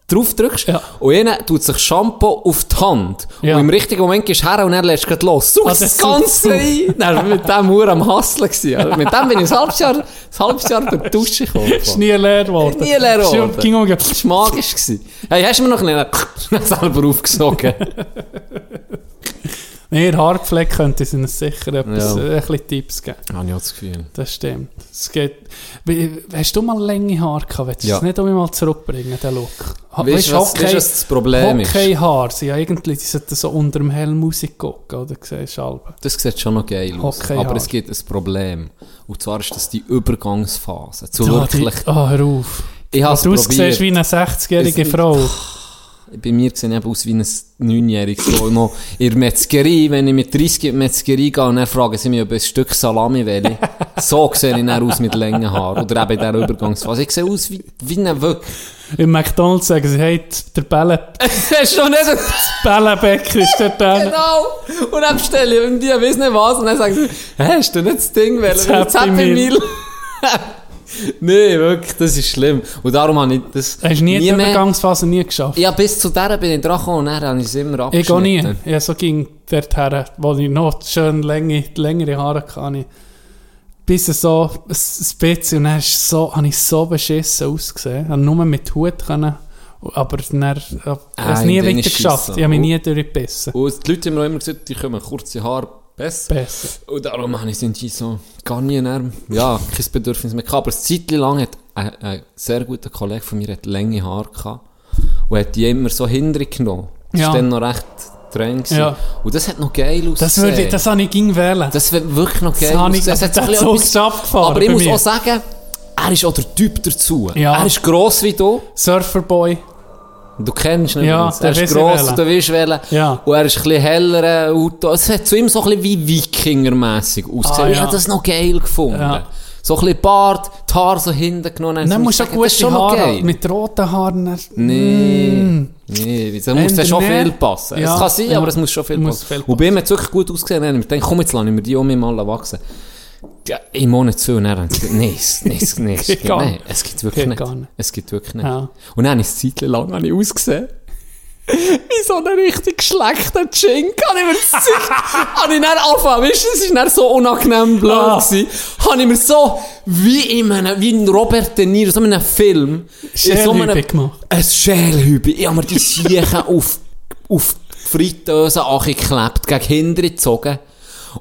drauf drückst, Ja. und einer tut sich Shampoo auf die Hand. Ja. Und im richtigen Moment gehst du her und er lässt es los. Such Ah, das das Ganze rein. Dann war mit dem Uhr am Hustlen. gewesen. Also mit dem bin ich ein halbes Jahr, ein halbes Jahr durch die Dusche gekommen. ist nie leer geworden. Nie leer geworden. ging um- Das war magisch. gewesen. Hey, hast du mir noch ein bisschen <laughs> selber aufgesogen? <laughs> Nee, Haarpflege könnte es uns sicher etwas, Ja. äh, ein bisschen Tipps geben. Habe ich auch das Gefühl. Das stimmt. Es geht, hast du mal lange Haare gehabt? Willst du Ja. es nicht einmal zurückbringen, den Look? Weißt was, weißt, du, was das Problem ist? Hockeyhaare sind ja eigentlich, die sollten so unter dem Helm Musik gucken, oder? Siehst du? Das sieht schon noch geil aus. Okay, aber es gibt ein Problem. Und zwar ist das die Übergangsphase. Zu Ja, die- wirklich. Ah, hör auf. Ich habe es Du siehst probiert. wie eine 60-jährige Es- Frau. Bei mir sehe ich eben aus wie ein Neunjähriges. So noch in der Metzgerie, wenn ich mit 30 in die Metzgerie gehe und dann fragen sie mich, ob ich ein Stück Salami will. <laughs> so sehe ich dann aus mit langen Haaren. Oder eben in dieser Übergangsphase. Ich sehe aus wie, wie ein Wöck. Im McDonalds sagen sie, hey, der Bälle, <laughs> du noch nicht <laughs> Bällenbäcker ist dort drin. Genau. Und dann bestelle ich irgendwie, ich weiss nicht was, und dann sagen sie, hä, hast du nicht das Ding? Das Das Happy Happy Meal. Meal. <laughs> nee, wirklich, das ist schlimm. Und darum habe ich das Hast du nie, die mehr... Übergangsphase nie geschafft? Ja, bis zu der bin ich dran gekommen und dann habe ich es immer Ich gehe nie. abgeschnitten. Ja, so ging dorthin, wo ich noch schön längere, längere Haare hatte. Bis so ein, bisschen, und dann ist so, habe ich so beschissen ausgesehen. Ich konnte nur mit Hut können, aber dann habe ich Ah, es nie weiter geschafft. Ich habe mich nie durchgebissen. Und die Leute haben mir auch immer gesagt, die kommen kurze Haare besser. Besser. Und darum habe ich irgendwie so gar nie mehr, ja, kein Bedürfnis mehr gehabt. Aber eine Zeit lang hat ein, ein sehr guter Kollege von mir hat lange Haare gehabt und hat die immer so hinterher genommen. Das Ja. war dann noch recht streng. Ja. Und das hat noch geil ausgesehen. Das, würde, ich- das habe ich ging wählen. Das wird wirklich noch geil Das ich-. Es hat das so etwas- abgefahren Aber ich muss mir. auch sagen, er ist auch der Typ dazu. Ja. Er ist gross wie du. Surferboy. Du kennst ihn Ja, übrigens. Er ist ich gross, du willst wählen. Ja. Und er ist ein bisschen hellerer Auto. Es hat zu ihm so ein bisschen wie Wikinger-mässig ausgesehen. Ah, Ich ja. habe das noch geil gefunden. Ja. So ein bisschen Bart, die Haare so hinten genommen. Dann musst du gute schon Haare geil. mit roten Haaren. Nee, Mm. nee, da muss schon der viel passen. Ja, es kann sein, aber es muss schon viel Muss passen. viel Und bei ihm hat es wirklich gut ausgesehen. Ich gedacht, komm, jetzt lasse ich mir die um mal wachsen. Ja, im Monat zu, und dann haben sie nein, es- nein, es- nein, es. <laughs> Es gibt wirklich Geht nicht. gar nicht. Es gibt wirklich nicht. Ja. Und dann habe ich eine Zeit lang habe ich ausgesehen. <laughs> Wie so ein richtig schlechter Chink. Habe ich mir das <laughs> Zeug, habe ich dann angefangen, weißt du, es war dann so unangenehm blöd Ah. gewesen. Habe ich mir so, wie in einem, wie in Robert De Niro, so in einem Film. in so Schälhübe gemacht. ein Schälhübe. Ich habe mir die Siechen auf, auf die Fritteuse angeklebt, gegen hinten gezogen.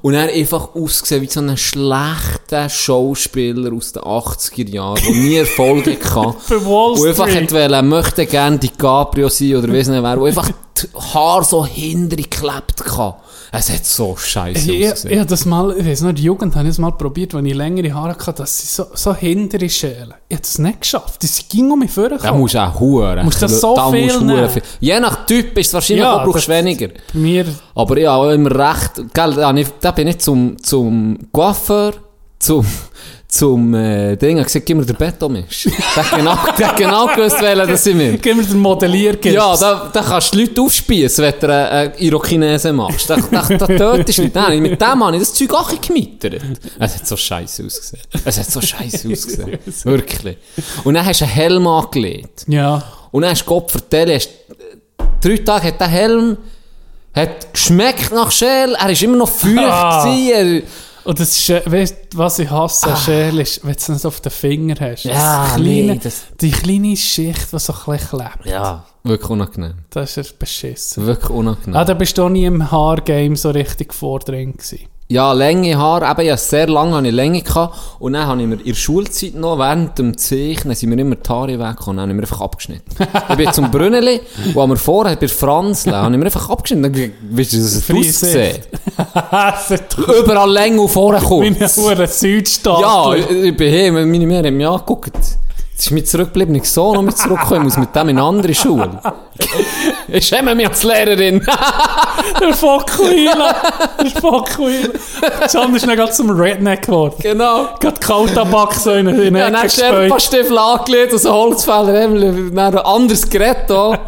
Und er einfach ausgesehen wie so ein schlechter Schauspieler aus den 80er Jahren, der nie Erfolg <laughs> hatte. Wall Und einfach wollen, möchte gerne DiCaprio sein oder weiss nicht wer, der einfach die Haare so hinten geklebt hatte. Es hat so scheiße Ich, ich, ausgesehen. ich habe das mal, ich weiß in der Jugend habe ich das mal probiert, als ich längere Haare hatte, dass sie so, so hintere schälen. Ich habe das nicht geschafft. Sie ging um mich Da vorgekommen. musst du auch huren. Musst du so da viel musst viel. Je nach Typ ist es wahrscheinlich Ja, brauchst du das- weniger. Mir, Aber ja, auch immer recht, gell, da, ich- da bin ich zum, zum Coiffeur, zum, zum äh, Ding, er hat gesagt, gib mir den Betonmisch. <laughs> der, hat genau, der hat genau gewusst, welchen das sind wir. Gib mir den Modelliergips. Ja, da, da kannst du Leute aufspießen, wenn du eine, eine Irokinese machst. Da, da, da tötest du Leute. Nein, mit dem habe ich das Zeug auch gemittert. Es hat so scheiße ausgesehen. Es hat so scheiße ausgesehen. <laughs> Wirklich. Und dann hast du einen Helm angelegt. Ja. Und dann hast du Gott vertellt, hast, drei Tage hat der Helm hat geschmeckt nach Schäl, er ist immer noch feucht Ah. gewesen, Und das ist, äh, weißt du, was ich hasse an Schäl ist, wenn du es auf den Finger hast. Ah. Ja, das kleine, nee, das- Die kleine Schicht, die so ein bisschen klebt. ja, wirklich unangenehm. Das ist beschissen. Wirklich unangenehm. Ah, da bist du auch nie im Haargame so richtig vordrin gewesen. Ja, lange Haare, eben, ja, sehr lange hatte ich Länge gehabt. Und dann habe ich mir in der Schulzeit noch, während dem Zeichnen, sind mir immer die Haare weggekommen, dann habe ich mir einfach abgeschnitten. <laughs> ich bin zum Brünneli, wo wir vorher bei Franzle, habe ich mir einfach abgeschnitten, dann, weißt du, das <laughs> doch Überall Länge und vorne kurz. verdammter Südstaat. Ja, ich bin hier, meine Mutter hat mich angeguckt. Jetzt ist mein zurückgebliebener Sohn noch mit zurückgekommen, ich muss mit dem in eine andere Schule. ich schäme mich als Lehrerin. <laughs> Der Fokuhila. Der Fokuhila. John ist dann gerade zum Redneck geworden. genau. Gerade Kaltabak so in in Ja, eine dann Ecke hast du ein paar. Stiefel angelegt und so Holzfäller, dann ein anderes Gerät da.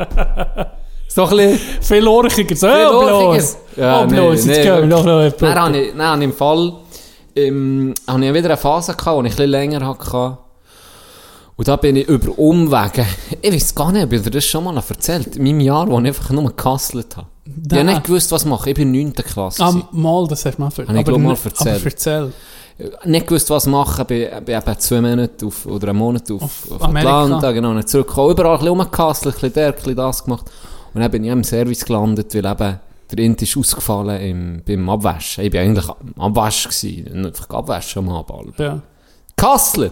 So ein bisschen... Viel orchiger. So, Viel oh, orchiger. bloß. Ja, oh, bloß. nee, Jetzt nee, gehen wir noch ich, dann habe ich im Fall... Ähm, habe ich wieder eine Phase gehabt, wo ich ein bisschen länger hatte. Und da bin ich über Umwege... Ich weiß gar nicht, ob ich dir das schon mal erzählt In meinem Jahr, wo ich einfach nur gehustelt habe. Ich habe nicht gewusst, was ich mache. Ich bin in 9. Klasse. Ah, mal, das hast du mal erzählt. Habe ich, glaub, mal erzählt. Aber erzähl. nicht gewusst, was machen. Bin, bin eben zwei Monate auf, oder einen Monat auf, Auf auf. Atlanta, genau, nicht zurückgekommen. Überall ein bisschen rumgekastelt, ein bisschen der, ein bisschen das gemacht. Und dann bin ich im Service gelandet, weil eben der Int ist ausgefallen im, beim Abwaschen. Ich war eigentlich am Abwaschen gewesen, einfach abwaschen am Abend. Ja. Kastelt!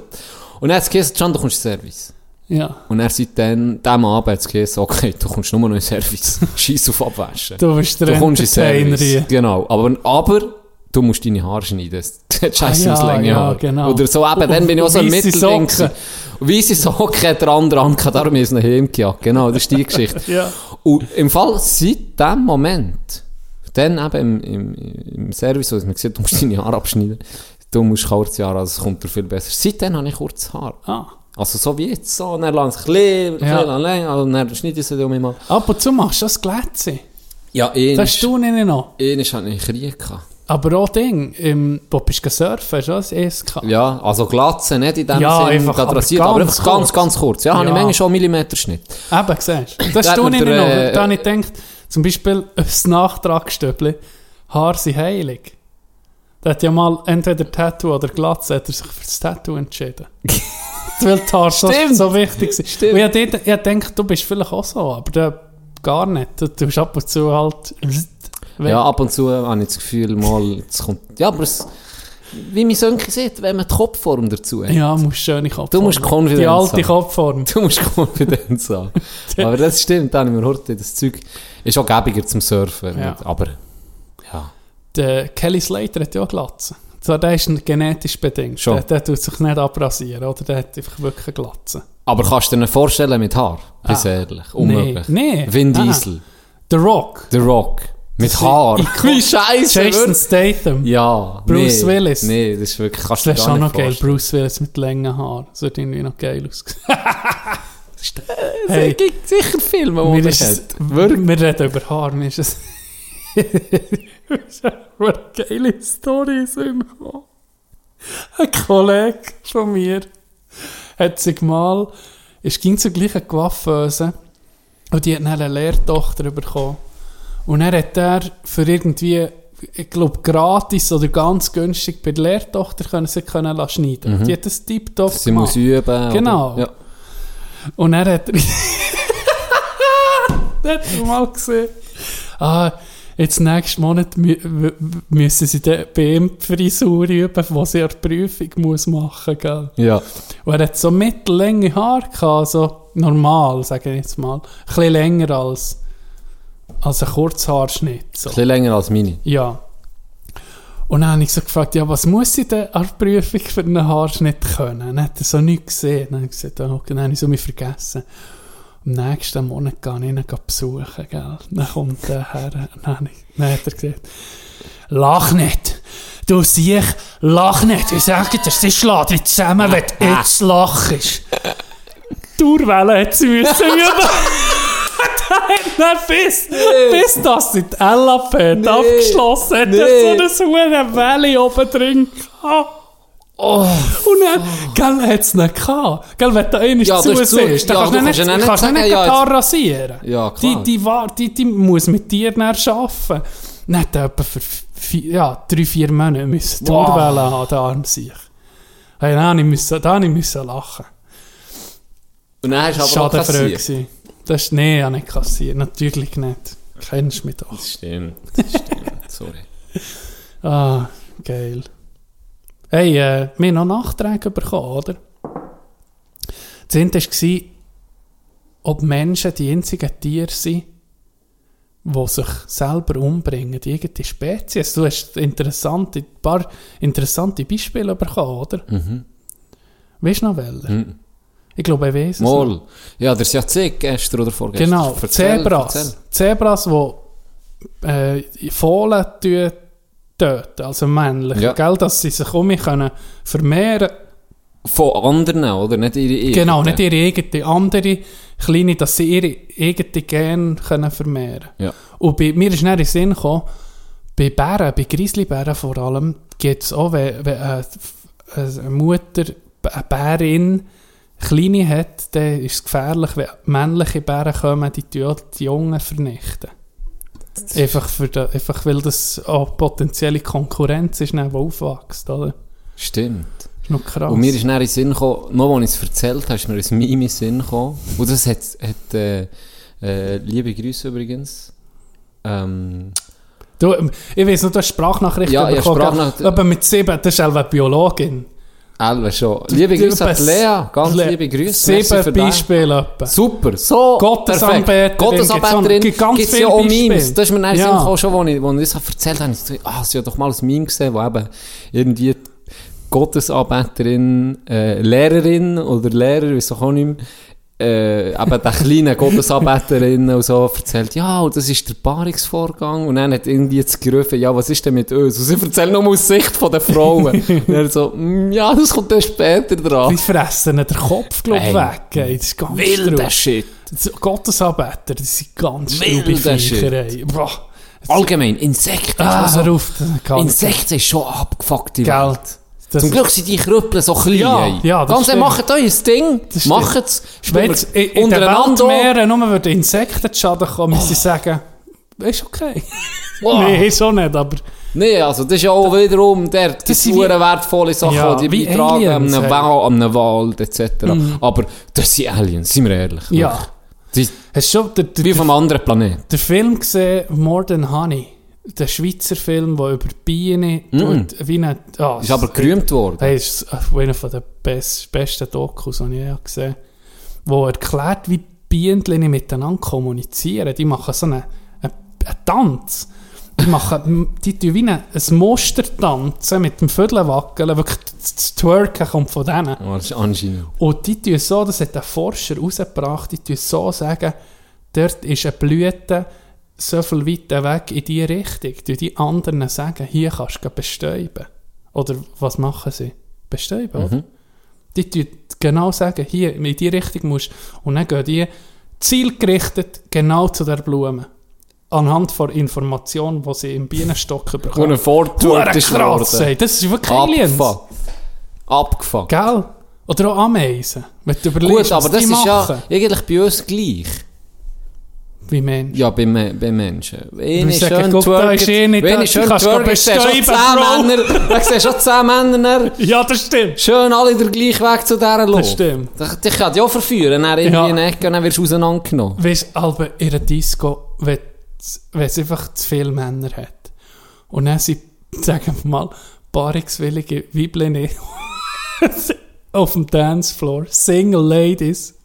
Und dann hat es gesagt, Can, du kommst in den Service. Ja. Und er seitdem, dem Abend hat es okay, du kommst nur noch in den Service. <laughs> Scheiß auf Abwaschen. Du bist der Du kommst in den Service. Genau. Aber, aber du musst deine Haare schneiden. Scheiße <laughs> Ah, ja, Auslänge. ja, Haare. genau. Oder so eben, dann bin ich auch so ein <laughs> Weisse Mittelding. Weisse Socken hat der andere angehabt, darum ist es eine Hemdjacke. Genau, das ist die Geschichte. Ja. Und im Fall, seit dem Moment, dann eben im, im, im Service, wo mir gesagt du musst deine Haare abschneiden, du musst kurze Haare, also es kommt dir viel besser. Seitdem habe ich kurze Haare. Ah. Also so wie jetzt, so, dann lasse ich ein bisschen, Ja. ein länger, und dann schneide ich sie um mal. Ab und zu machst du das Glätze. Ja, Das ähnlich. hast du nicht noch. Ähnlich hatte ich Krieg gehabt. Aber auch Ding, im, wo bist du surfen, hast du das ESK? Ja, also Glatze, nicht in dem Ja, Sinn, einfach, aber rasiert, aber ganz einfach ganz, kurz. ganz kurz. Ja, habe ich Ja. manchmal schon einen Millimeterschnitt. Eben, siehst du. Das du hat nicht noch. äh, Da habe ich gedacht, zum Beispiel das Nachtragstöbli, Haare sind heilig. Da hat ja mal entweder Tattoo oder Glatze, hat er sich für das Tattoo entschieden. <laughs> Weil die Haare so, so wichtig sind. Stimmt. Und ich dort- ich gedacht, du bist vielleicht auch so, aber da gar nicht. Du tust ab und zu halt... Ja, ab und zu habe ich das Gefühl, mal, es kommt, ja, aber es, wie mein Sönke sieht, wenn man die Kopfform dazu hat. Ja, musst schöne Kopfform. Du musst Konfidenz Die alte haben. Kopfform. Du musst Konfidenz haben. <laughs> aber das stimmt, da habe ich mir heute, das Zeug ist auch gäbiger zum Surfen. Ja. Aber. Der Kelly Slater hat ja auch Glatze. Zwar, der ist genetisch bedingt. Schon. Der, der tut sich nicht abrasieren, oder? Der hat einfach wirklich eine Glatze. Aber kannst du dir vorstellen mit Haar? Bis Ah. ehrlich. Unmöglich. Nee, nee. Vin Ah. Diesel. The Rock. The Rock. Mit Das Haar. <laughs> Wie scheiße. Jason Statham. Ja. Bruce nee, Willis. Nee, das ist wirklich, kannst Das wäre schon noch geil. Bruce Willis mit langen Haaren. Das würde irgendwie noch geil aussehen. <laughs> Es Hey. gibt sicher Filme, wo man es, hat. Wirklich. wir reden über Haare. Mir ist es... <laughs> <laughs> eine geile Story ist im gekommen. Ein Kollege von mir hat sich mal... Es ging zur gleichen Coiffeuse und die hat dann eine Lehrtochter bekommen. Und dann hat er für irgendwie, ich glaube, gratis oder ganz günstig bei der Lehrtochter können sie können lassen schneiden. Die hat das tiptop Sie muss üben. Genau. Oder? Ja. Und dann hat <laughs> er. dann hat er mal gesehen. Ah, jetzt nächsten Monat mü müssen sie die BM-Frisur üben, die sie an der Prüfung muss machen muss. ja. Und er hat so mittellänge Haare gehabt, so normal, sage ich jetzt mal. Ein bisschen länger als, als ein Kurzhaarschnitt. So. Ein bisschen länger als meine. Ja. Und dann habe ich so gefragt, ja, was muss ich denn an der Prüfung für einen Haarschnitt können? Dann hat er so nichts gesehen. Dann habe ich gesagt, ah, okay, dann habe ich so mich vergessen. Am nächsten Monat gehe ich ihn besuchen, gell. Dann kommt er her, dann, dann hat er gesagt, lach nicht. Du siehst, lach nicht. Ich sage dir, sie schlägt dich zusammen, wenn du jetzt lachst. Die Urwelle hat sie müssen üben. <laughs> <laughs> Nein, bis, bis das in die LAP hat abgeschlossen hat, Nee. so eine Welle oben drin gehabt. Oh, Und dann, gell, hat es nicht gehabt. Gell, wenn du einmal Ja, zu du hast zu- siehst, dann ja, kannst du nicht, kannst nicht nicht ja, die rasieren. Ja, Die, klar. die, war- die, die muss mit dir dann arbeiten. Nicht etwa für vier, ja, drei, vier Monate müssen die Wow. Urwelle haben, der arm sich. Hey, da habe ich ich müssen lachen. und dann hast du aber Schadenfreude gewesen. Das ist, nee, habe nicht kassiert. Natürlich nicht. Kennst du mich doch. Das stimmt, das stimmt, sorry. Ah, geil. Hey, äh, wir noch Nachträge bekommen, oder? Das eine war, ob Menschen die einzigen Tiere sind, die sich selber umbringen, die irgendeine Spezies. Du hast interessante, ein paar interessante Beispiele bekommen, oder? Mhm. Weißt du noch welche? Mhm. Ich glaube, ich weiß es noch. Mal. Ja, der ist ja gezeigt, gestern oder vorgestern. Genau, Erzähl, Zebras. erzähl. Zebras, die äh, Fohlen tö- töten, also männlich, Ja. gell, dass sie sich um mich können vermehren Von anderen, oder? Nicht ihre eigenen. Genau, nicht ihre eigene, andere kleine, dass sie ihre eigene Gene können vermehren Ja. Und bei, mir ist dann in den Sinn gekommen, bei Bären, bei Grizzlybären vor allem, gibt es auch, wenn, wenn eine, eine Mutter eine Bärin kleine hat, dann ist es gefährlich, wenn männliche Bären kommen, die die Jungen vernichten. Einfach, für da, einfach weil das auch potenzielle Konkurrenz ist, die aufwächst. Oder? Stimmt. ist noch krass. Und mir ist dann in Sinn gekommen, noch als ich es erzählt habe, ist mir ein Meme in Sinn gekommen. Und das hat, hat äh, äh, liebe Grüße übrigens. Ähm, Du, ich weiß noch, du hast Sprachnachrichten Ja, ja, bekommen. Sprachnach- Aber mit sieben, das ist eine Biologin. Elva schon. Liebe Grüße an Lea. Ganz Le- liebe Grüße. Sieben. Beispiele. Super, so Gottesanbeterin. Gottesanbeterin gibt es ja auch viele Memes. Beispiele. Das ist mir den Ja. Sinn schon, als ich, als ich das erzählt habe. Ich ah, sie hat doch mal ein Meme gesehen, wo eben irgendwie Gottesanbeterin, äh, Lehrerin oder Lehrer, weiß auch nicht mehr, äh, eben der kleine Gottesanbeterin und so erzählt, ja, und das ist der Paarungsvorgang. Und dann hat irgendwie jetzt gerufen, ja, was ist denn mit uns? Und sie erzählen nur aus Sicht von der Frauen. <laughs> und er so, «Mm, ja, das kommt dann später dran. Die fressen den Kopf glaub, Ey. weg. Ey. Das ist ganz Wilder. Shit. Das- Gottesanbeter, die sind ganz Shit. Viecher. Allgemein, Insekten. Ah, ist auch so- hör auf. das kann ich Insekten ist schon abgefuckte Gell. Das Zum Glück sind die Krüppel so klein. Ja, ja, das Ganz macht euch ein Ding, macht es, Wenn in, untereinander. Weltmeeren nur würden Insekten zu Schaden kommen, müsste ich sagen, ist okay. <laughs> <laughs> Wow. Nee, so nicht, aber Nee, also das ist ja auch wiederum der, die sehr wertvolle Sachen, Ja, die beitragen an Aliens, einem, hey. Wa- an einem Wald etc. Aber das sind Aliens, sind wir ehrlich. ja. Die, Hast schon den, den, wie vom anderen Planeten. den Film gesehen, More Than Honey? Der Schweizer Film, der über Bienen tut, wie eine, ah, Ist aber gerühmt worden. Hey, ist äh, einer der best, besten Dokus, die ich je gesehen habe. Wo erklärt, wie Bienen miteinander kommunizieren. Die machen so einen, einen, einen Tanz. Die machen, die tun wie einen, ein Muster tanzen mit dem Vödeln wackeln. Wirklich, das das Twerken kommt von denen. Oh, das ist anscheinend. Und die tun so, das hat ein Forscher rausgebracht, die tun so sagen, dort ist eine Blüte so viel weiter weg in die Richtung. Die die anderen sagen, hier kannst du bestäuben. Oder was machen sie? Bestäuben, oder? Die genau sagen, hier in die Richtung musst Und dann gehen die zielgerichtet genau zu der Blume. Anhand von Informationen, die sie im Bienenstock <laughs> bekommen. ein Vortwort ist krass, ey. Das ist wirklich Aliens. Abgefuckt. Gell? Oder auch Ameisen. Wenn du überlegst, Gut, aber das ist machen. ja eigentlich bei uns gleich. Wie Menschen. Ja, bei, Me- bei Menschen. Wenn ich schön nicht wenn ich du schön kannst twerke, gehen siehst du schon zehn. Männer, siehst du schon zehn Männer, Ja, das stimmt. schön alle den gleichen Weg zu dieser los. Das stimmt. Dich kann dich auch verführen, dann irgendwie Ja. in Ecke dann wirst du auseinandergenommen. Weißt du, aber in einer Disco, wenn es einfach zu viele Männer hat. Und dann sind, <laughs> sagen wir mal, paarungswillige Weibchen <laughs> auf dem Dancefloor, Single Ladies.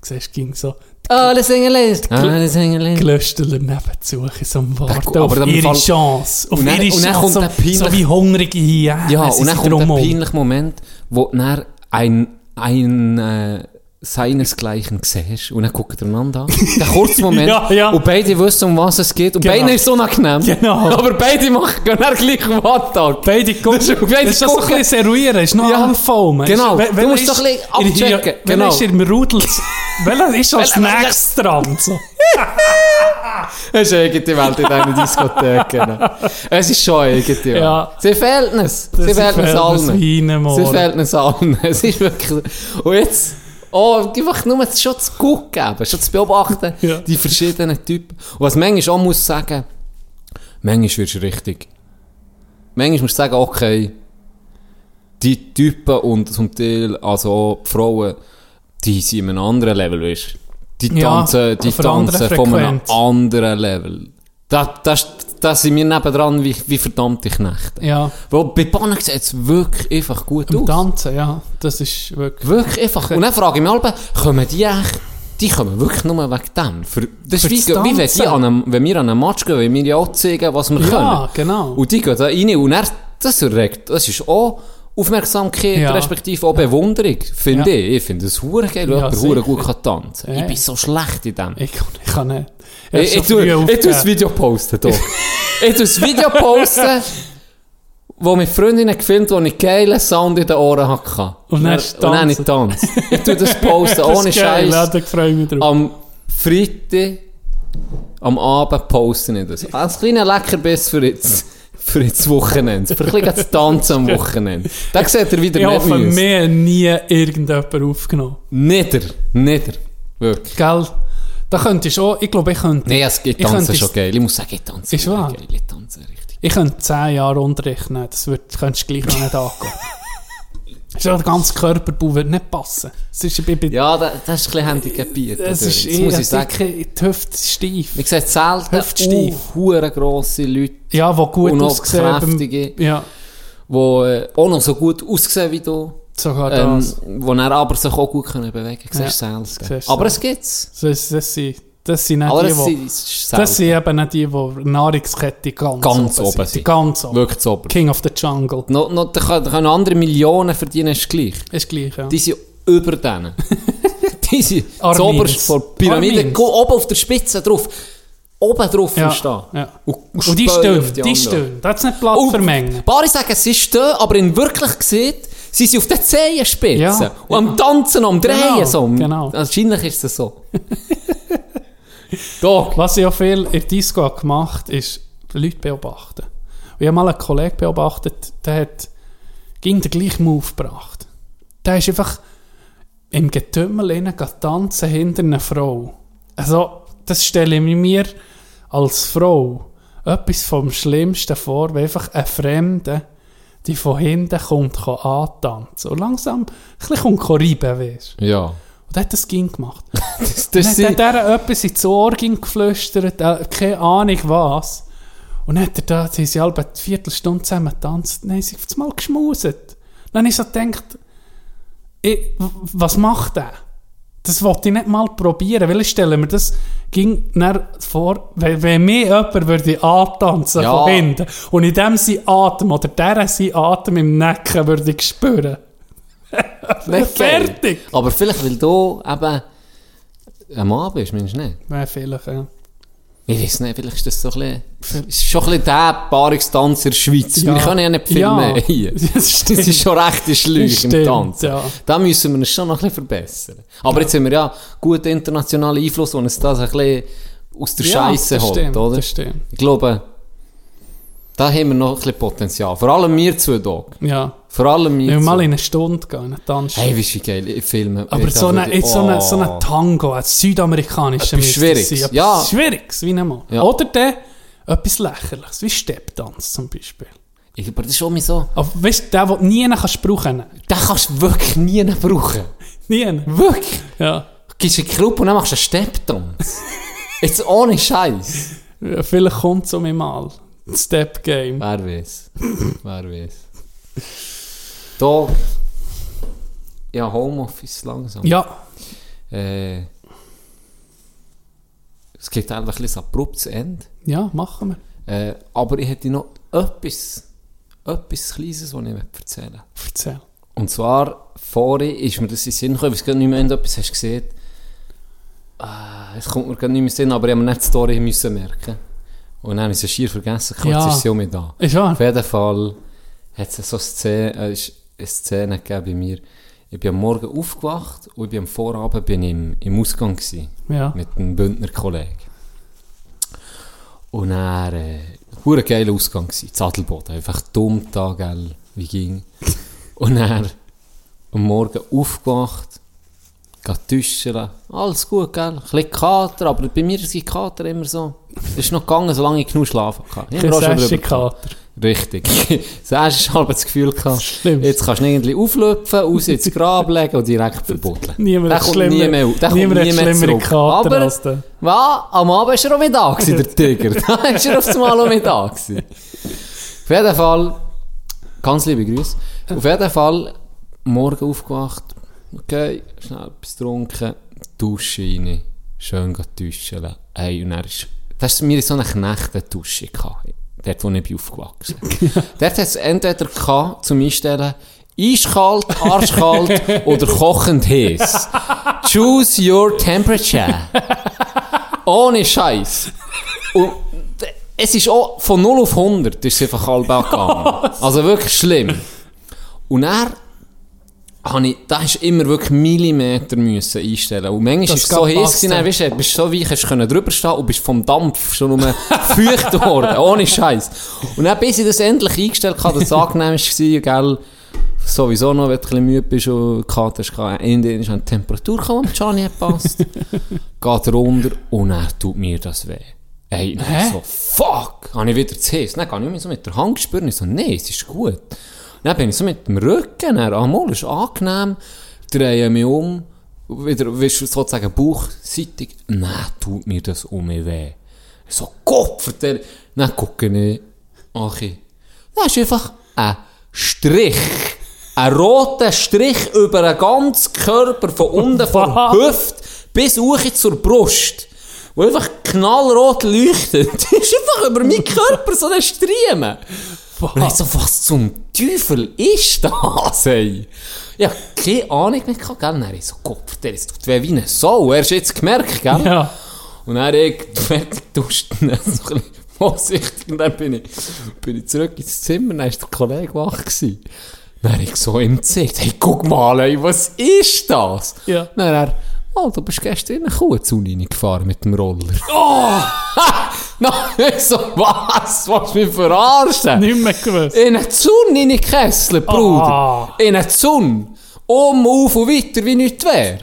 Du siehst, ging so Alles Engelist. Alles Engelist. Klöstler nebenzu, in so einem Warten gut, aber auf ihre Fall- Chance. Auf Und dann- ihre und dann Chance, kommt so, der peinliche- so wie Hungrige hier. Ja, und dann kommt der peinliche Moment, wo dann ein, ein äh, seinesgleichen siehst und dann gucken einander an. <laughs> Der kurze Moment. Ja, ja. Und beide wissen, um was es geht. Und Genau. beide ist unangenehm. Genau. Aber beide machen dann gleich am Hotdog. Beide gucken. Das ist- Das beide ist so ein bisschen Seruieren, ist noch Ja. anfoamen. Genau. Ist- Du musst doch ein bisschen abchecken. Genau. ist im Rudel? <laughs> Welcher ist als Welcher- nächstes dran? So. <laughs> Das ist eine eigene Welt in diesen Diskotheken. Es ist schon eine eigene Welt. Ja. Sie fehlt es. Sie fehlt es allen. uns einem Sie fehlt es allen. Es ist wirklich... Und jetzt... Oh, einfach nur schon zu gucken, schon zu beobachten, Ja. die verschiedenen Typen. Und was manchmal auch muss sagen, manchmal wirst du richtig... Manchmal musst du sagen, okay, die Typen und zum Teil, also auch die Frauen, die sind in einem anderen Level, weißt du. Die Ja, tanzen, die tanzen von einem anderen Level. Da, das, das sind wir nebendran wie, wie verdammte Knechte. Ja, Weil bei Bahnen sieht es wirklich einfach gut im aus. Tanzen, ja. Das ist wirklich... Wirklich einfach. Und dann frage ich mich alle, kommen die echt, die kommen wirklich nur wegen dem. Für, das Für ist wie, das wie wenn, die Tanzen. an einem, wenn wir an einem Match gehen, wenn wir ja auch zeigen, was wir Ja, können. genau. Und die gehen da rein und dann, das erregt, das ist auch Aufmerksamkeit, Ja. respektive auch Bewunderung, finde Ja. ich. Ich finde es hure geil, wenn Ja, jemand gut kann tanzen. Ja. Ich bin so schlecht in dem. Ich, ich kann nicht. Ich, ich, schon tue, früh ich tue das. Video posten, doch. ich tue das Video posten, <laughs> wo mit Freundinnen gefilmt, wo ich geilen Sound in den Ohren hatte. Und dann und dann ich tanze. Ich tue das <laughs> posten, Das ohne ja, Scheiß. da freue ich mich drauf. Am Freitag, am Abend poste ich das. Als kleiner Leckerbiss für jetzt, für jetzt Wochenende. Für ein bisschen tanzen am Wochenende. Da seht ihr wieder Ich nicht hoffe, müssen. mir nie irgendjemand aufgenommen. Nieder, nieder. Wirklich. Gell? Da könntest du auch, ich glaube, ich könnte, Nee, es geht tanzen schon geil. Ich muss sagen, ich tanze Ist wahr? geil. Ich tanze richtig. ich könnte 10 Jahre Unterricht nehmen, das könntest du gleich noch nicht angehen. Der ganze Körperbau würde nicht passen. Es ist, ich bin, Ja, das, das ist ein bisschen handicapiert. es natürlich. ist das muss ich sagen. die Hüfte steif. Ich sehe selten Hüftsteif. hure grosse Leute, Ja, die gut aussehen. kräftige. Ja, die äh, auch noch so gut aussehen wie du. sogar Ähm, das. die dann aber sich auch gut können bewegen können. Ja, selten. Aber es. Das, das, sind, das sind nicht Aber die, es die... sind- ist Das sind eben nicht die, die Nahrungskette ganz, Ganz oben sind. sind. Ganz oben. Wirklich oben. King of the Jungle. Noch, noch, da können da können andere Millionen verdienen, ist gleich. Ist gleich, ja. Die sind über denen. <laughs> die sind zoberst vor der Pyramide. Armins. Oben auf der Spitze drauf. Oben drauf ja, stehen. ja. Und, Und die spähen stehen, die, anderen. stehen. Da hat nicht Platz Und für Mengen. Paare sagen, sie stehen, aber in wirklich gesehen, sie sind auf den Zehenspitzen. Ja, und am Tanzen, am Drehen. Genau, so. genau. Wahrscheinlich ist es so. <laughs> Doch. Was ich auch viel in der Disco habe gemacht ist, Leute beobachten. Ich habe mal einen Kollegen beobachtet, der hat ging den gleichen Move gebracht. Der ist einfach im Getümmel tanzen hinter einer Frau. Also, das stelle ich mir als Frau etwas vom Schlimmsten vor, wenn einfach ein Fremder die von hinten kommt, kann antanzen. Und langsam ein bisschen reiben, weißt. Ja. <laughs> Und der hat das Ging gemacht. Das, Dann das hat sind, er der etwas ins Ohr geflüstert, äh, keine Ahnung was. Und dann hat er da, sie sie halb eine Viertelstunde zusammen getanzt, dann haben sie auf einmal geschmuset. Dann habe ich so gedacht, ich, was macht er? Das wollte ich nicht mal probieren, weil ich stelle mir das ging dann vor, wenn, wenn mir jemand würde antanzen Ja. von hinten und in dem sein Atem oder der sein Atem im Nacken würde ich spüren. <laughs> nicht. Fertig! Aber vielleicht, weil du eben ein Mann bist, meinst du nicht? Ja, vielleicht, ja. Ich weiß nicht, vielleicht ist das so ein bisschen, ist schon ein bisschen der Paarungstanz in der Schweiz. Ja. Wir können ja nicht filmen Ja. <laughs> hier. Das Das ist schon recht Schlüge im Tanzen. ja. Da müssen wir uns schon noch ein bisschen verbessern. Aber jetzt haben wir ja guten internationalen Einfluss, der uns das ein bisschen aus der Scheiße holt, stimmt, oder? Das stimmt. Ich glaube, da haben wir noch ein bisschen Potenzial. Vor allem wir zwei Dog. Ja. Vor allem Wenn wir mal in eine Stunde gehen, in eine Tanzstunde. Hey, wie ist geil, ich filme. Aber Ich so eine, wirklich- jetzt so eine, so Oh. eine Tango, ein südamerikanischer Etwas Schwieriges. Etwas ja. Schwieriges, wie einmal. Ja. Oder der, etwas Lächerliches, wie Stepptanz zum Beispiel. Ich, aber das ist schon so. Aber weißt du, der, den du nie kannst brauchen Den kannst du wirklich nie brauchen. <laughs> Nie. Wirklich. Ja. Du gehst in den Club und dann machst du einen Stepptanz. <laughs> Jetzt ohne Scheiß. ja. Vielleicht kommt es um mal. Step Game. Wer weiß. Wer weiß. Da. Ja, Homeoffice langsam. Ja. Äh, es gibt einfach ein abruptes Ende. Ja, machen wir. Äh, aber ich hätte noch etwas, etwas Kleines, was ich erzählen möchte. Erzähl. Und zwar vorhin ist mir das in den Sinn gekommen, ich weiß gar nicht mehr, etwas hast gesehen. Ah, es kommt mir gar nicht mehr in den Sinn, aber ich habe mir nicht die Story müssen merken. Und dann habe ich es schier vergessen, kurz Ja. ist sie auch mit da. Ist wahr? Auf jeden Fall hat es so Szene, äh, ist eine Szene gegeben bei mir. Ich bin am Morgen aufgewacht und ich bin am Vorabend bin ich im, im Ausgang gewesen, Ja. mit einem Bündner Kollegen. Und er, äh, geiler Ausgang gewesen, Zadelboden, einfach dumm da, gell, wie ging. Und er am Morgen aufgewacht, geht duschen, alles gut, gell, ein bisschen Kater, aber bei mir die Kater immer so, es ist noch gegangen, solange ich genug schlafen kann. Ich habe schon. Session-Kater. Richtig. <laughs> Zuerst hast du halb das Gefühl gehabt, Schlimm. jetzt kannst du irgendwie auflöpfen, raus ins Grab legen und direkt verbuddeln. <laughs> Niemand hat schlimmer- nie mehr, der kommt niemand nie hat mehr schlimmere zurück. Kater Aber, als der. was? Am Abend war er auch wieder da, gewesen, der Tiger. <laughs> Da war er auf einmal auch wieder da. Gewesen. Auf jeden Fall, ganz liebe Grüße. Auf jeden Fall, morgen aufgewacht, okay, schnell etwas getrunken, Dusche rein, schön duschen. Ey, und er ist, das war mir so eine Knechte-Dusche gehabt. Dort, wo ich bin aufgewachsen <laughs> Dort hat es entweder gehabt, zum Einstellen, eiskalt, arschkalt <laughs> oder kochend heiß. Choose your temperature. Ohne Scheiß. Und es ist auch von 0 auf 100 ist einfach halb gegangen. <laughs> Also wirklich schlimm. Und er habe ich, da hast immer wirklich Millimeter müssen einstellen. Und manchmal Das ist es so heiß gewesen, weisst du, bist so weich, hast können drüber stehen und bist vom Dampf schon nur <laughs> feucht worden. Ohne Scheiß. Und dann, bis ich das endlich eingestellt habe, es angenehm war, gell, sowieso noch, wenn du ein bisschen müde bist und Kater hast, gehabt, Ende ist eine Temperatur gekommen, die schon nicht passt. <laughs> Geht runter und dann tut mir das weh. Ey, dann so, fuck, habe ich wieder zu heiß. Dann kann ich mich so mit der Hand spüren, ich so, nee, es ist gut. Dann bin ich so mit dem Rücken, dann, ah, mal, ist angenehm, drehe mich um, wieder, willst du sozusagen bauchseitig, nein, tut mir das um mich weh. So, Gott, vertell, dann gucke ich, ich, das ist einfach ein Strich. Ein roter Strich über den ganzen Körper, von unten von der? Hüfte bis hoch zur Brust. Wo einfach knallrot leuchtet. <laughs> Das ist einfach über meinen Körper so ein Striemen. Und ich so, was zum Teufel ist das, ey? Ja, keine Ahnung mehr gehabt, gell? Und dann ich so, Gott, der ist tut weh wie eine Sau. Er hast jetzt gemerkt, gell? Ja. Und dann ich fertig duscht, <laughs> dann so ein bisschen vorsichtig, und dann bin ich, bin ich zurück ins Zimmer, dann war der Kollege wach gewesen. Dann habe ich so ihm gezeigt, hey, guck mal, ey, was ist das? Ja. Dann er, oh, du bist gestern in eine Kuhzone reingefahren mit dem Roller. Oh! <laughs> Nein, so, was? Was mich verarschen? Nicht mehr gewusst. In eine Zunge in Kessel, Bruder. Ah. In eine Zunge. Um, auf und weiter, wie nichts wäre.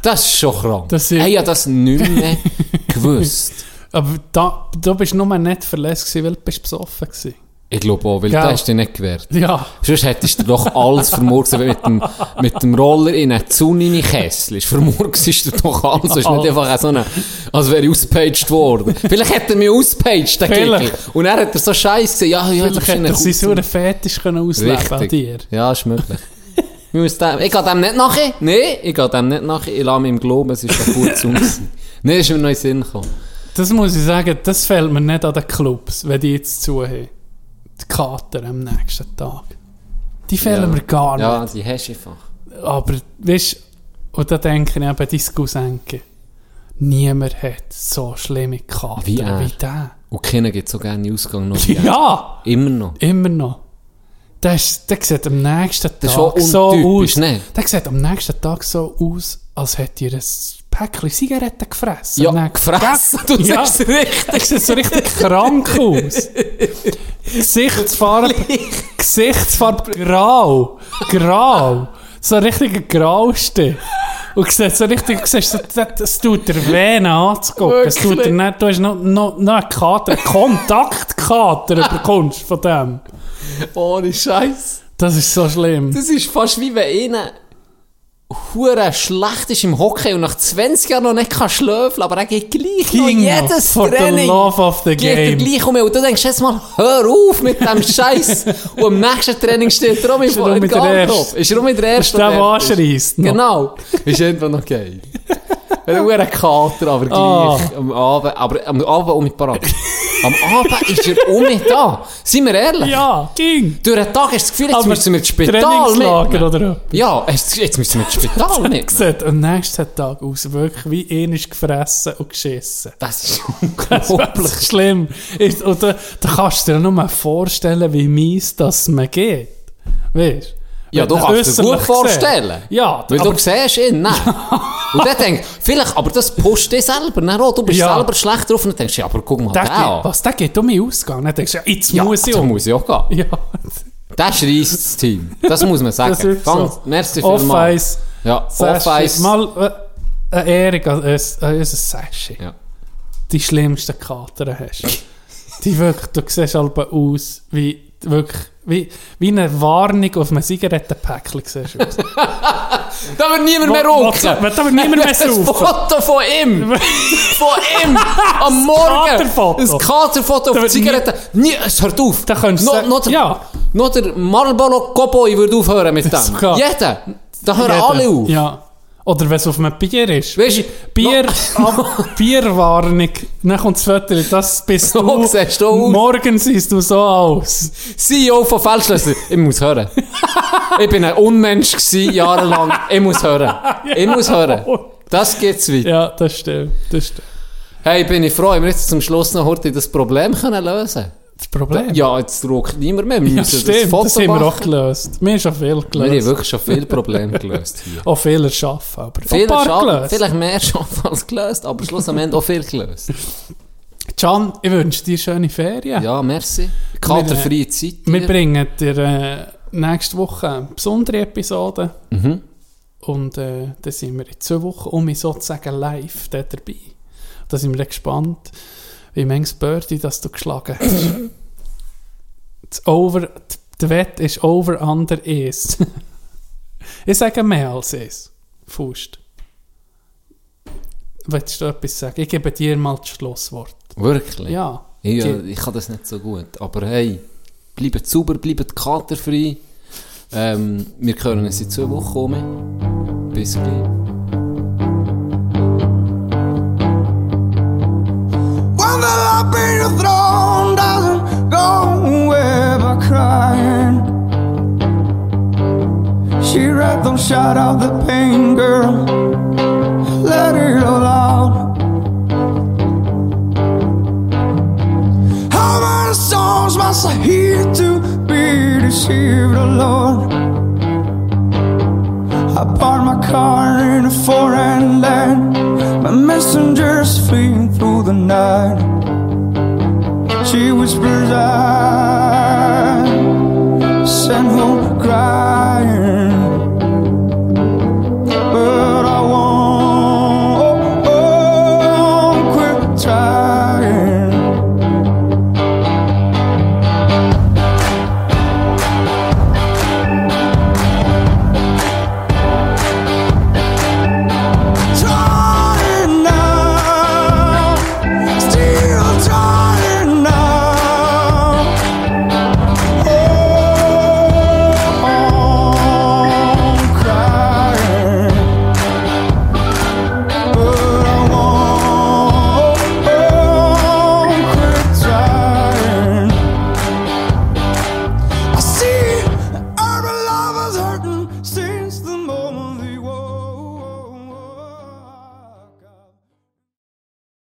Das ist schon krank. Das ist- ich habe das nicht mehr <laughs> gewusst. Aber da, du bist nur nicht gewesen, weil du bist besoffen gewesen. Ich glaube auch, weil Gell? du hast dich nicht gewehrt. Ja. Sonst hättest du doch alles vermurkst, mit dem, mit dem Roller in eine Zunge in die Kessel ist. Vermurkst du doch alles. Es ist nicht einfach so eine, als wäre ich ausgepaged worden. Vielleicht hätte er mich ausgepaged, der. Kickel. Und er hat er so scheiße gesehen. Ja, ja, Vielleicht hätte er seinen Kuhzone. sauren Fetisch können ausleben an dir. Ja, ist möglich. Ich, gehe dem nicht nachher. Nein, ich gehe dem nicht nachher. Ich lasse mich im Glauben, es ist ein Song. gewesen. Nein, ist mir noch in den Sinn gekommen. Das muss ich sagen, das fällt mir nicht an den Clubs, wenn die jetzt zu haben. Die Kater am nächsten Tag. Die fehlen Ja. mir gar nicht. Ja, die hast du einfach. Aber, weißt du, und da denke ich eben, dein Cousinke, niemand hat so schlimme Kater Wie er. wie der. Und keiner gibt so gerne Ausgang noch. wie <laughs> er. Ja, Immer noch. immer noch. Der, ist, der sieht am nächsten Tag so aus. ne? Der sieht am nächsten Tag so aus, als hätte ihr ein Päckchen Zigaretten gefressen. Ja, nächsten- gefressen, du Ja. es richtig. Sieht so richtig krank aus. Gesichtsfarbe, Gesichtsfarbe grau. Grau. So ein richtiger Graustich. Und du siehst so richtig, siehst, so, das, das tut dir weh anzugucken. Es tut dir nicht, du hast noch, noch, noch einen Kater, einen Kontaktkater <laughs> bekommst von dem. Ohne Scheiß. Das ist so schlimm. Das ist fast wie wenn einer hure schlecht ist im Hockey und nach 20 Jahren noch nicht kann schlöfeln, aber er geht gleich Ging noch jedes for the Training. love of the geht game. gleich um und du denkst jetzt mal, hör auf mit dem <laughs> Scheiß. und am nächsten Training steht er Ist er mit der Erste? Ist er auch mit der Das ist der, der fertig. anschreisst. noch. Genau. <laughs> Ist einfach noch geil. <laughs> Ein hure Kater, aber gleich Ah. am Abend, aber am Abend auch mit parat. Am Abend ist er um mich da. Seien wir ehrlich. Ja, ging. Durch den Tag hast du das Gefühl, jetzt Aber müssen wir ins Spital mitnehmen. oder. Ja, jetzt jetzt müssen wir ins Spital mitnehmen. Sieht am nächsten Tag aus, wirklich wie einer ist gefressen und geschissen. Das ist <laughs> Das ist unglaublich. wirklich schlimm. Ist, und da, da kannst du dir nur mal vorstellen, wie mies das mir geht. Weißt Ja, du kannst dir gut vorstellen. Ja, Weil aber du siehst ihn, nein. <laughs> Und dann denkst du, vielleicht, aber das pusht dich selber. Dann auch, du bist Ja. selber schlecht drauf und dann denkst du, ja, aber guck mal, der der geht, was, der geht um mich ausgehen. Dann denkst du, jetzt Ja, muss ich um. muss ich auch gehen. Ja, Das schreist das Team. Das muss man <laughs> sagen. das ist Ganz, so. merci vielmals. Ja. Off-Ice. Mal äh, eine uns- an unser Sashi. Ja. Die schlimmsten Kater hast. <laughs> die wirklich, du siehst halt aus wie, wirklich, wie, wie eine Warnung auf einem Zigarettenpäckchen siehst du. <laughs> Da wird niemand mehr rucken. da wird niemand mehr <laughs> Ein saufen. Foto von ihm. <laughs> von ihm. Am Morgen. Katerfoto. Ein Katerfoto auf wird die Zigarette. Nie, es hört auf. Da könntest noch der, ja. noch der Marlboro Cowboy würde aufhören mit dem. Jeder. Da hören alle auf. Ja. Oder wenn es auf einem Bier ist. Weisst du, Bier, <laughs> ab, Bierwarnung. Dann kommt das Foto, das bist <laughs> So du. siehst du aus. Morgen siehst du so aus. CEO von Feldschlösser. Ich muss hören. <laughs> ich bin ein Unmensch gewesen, jahrelang. Ich muss hören. Ich muss hören. Das geht's weiter. Ja, das stimmt. Das stimmt. Hey, bin ich froh, haben wir jetzt zum Schluss noch heute das Problem können lösen Das Problem. Ja, jetzt druckt niemand mehr. Wir Ja, müssen stimmt. das Foto Das haben wir auch gelöst. Wir haben schon viel Wir haben gelöst. wirklich schon viele Probleme <laughs> gelöst hier. Auch viel erschaffen, aber schaffen, gelöst. vielleicht mehr schaffen als gelöst, aber schlussendlich auch viel gelöst. Can, ich wünsche dir schöne Ferien. Ja, merci. Katerfreie Zeit. Wir dir. bringen dir äh, nächste Woche eine besondere Episode. Mhm. Und äh, dann sind wir in zwei Wochen um mich sozusagen live dabei. Da sind wir gespannt, wie manches Birdie das du geschlagen hast. <laughs> das over, die Wette ist over under is. <laughs> ich sage mehr als is. Faust. Willst du etwas sagen? Ich gebe dir mal das Schlusswort. Wirklich? Ja. Ich, Ge- ich kann das nicht so gut. Aber hey, bleibt sauber, bleibt katerfrei. Ähm, wir hören uns in zwei Wochen um. Bis gleich. The light throne doesn't go away by crying. She read them shout out the pain, girl. Let it all out. How many songs must I hear to be deceived, oh Lord? I parked my car in a foreign land. My messenger's fleeing through the night. She whispers, I sent home to cry.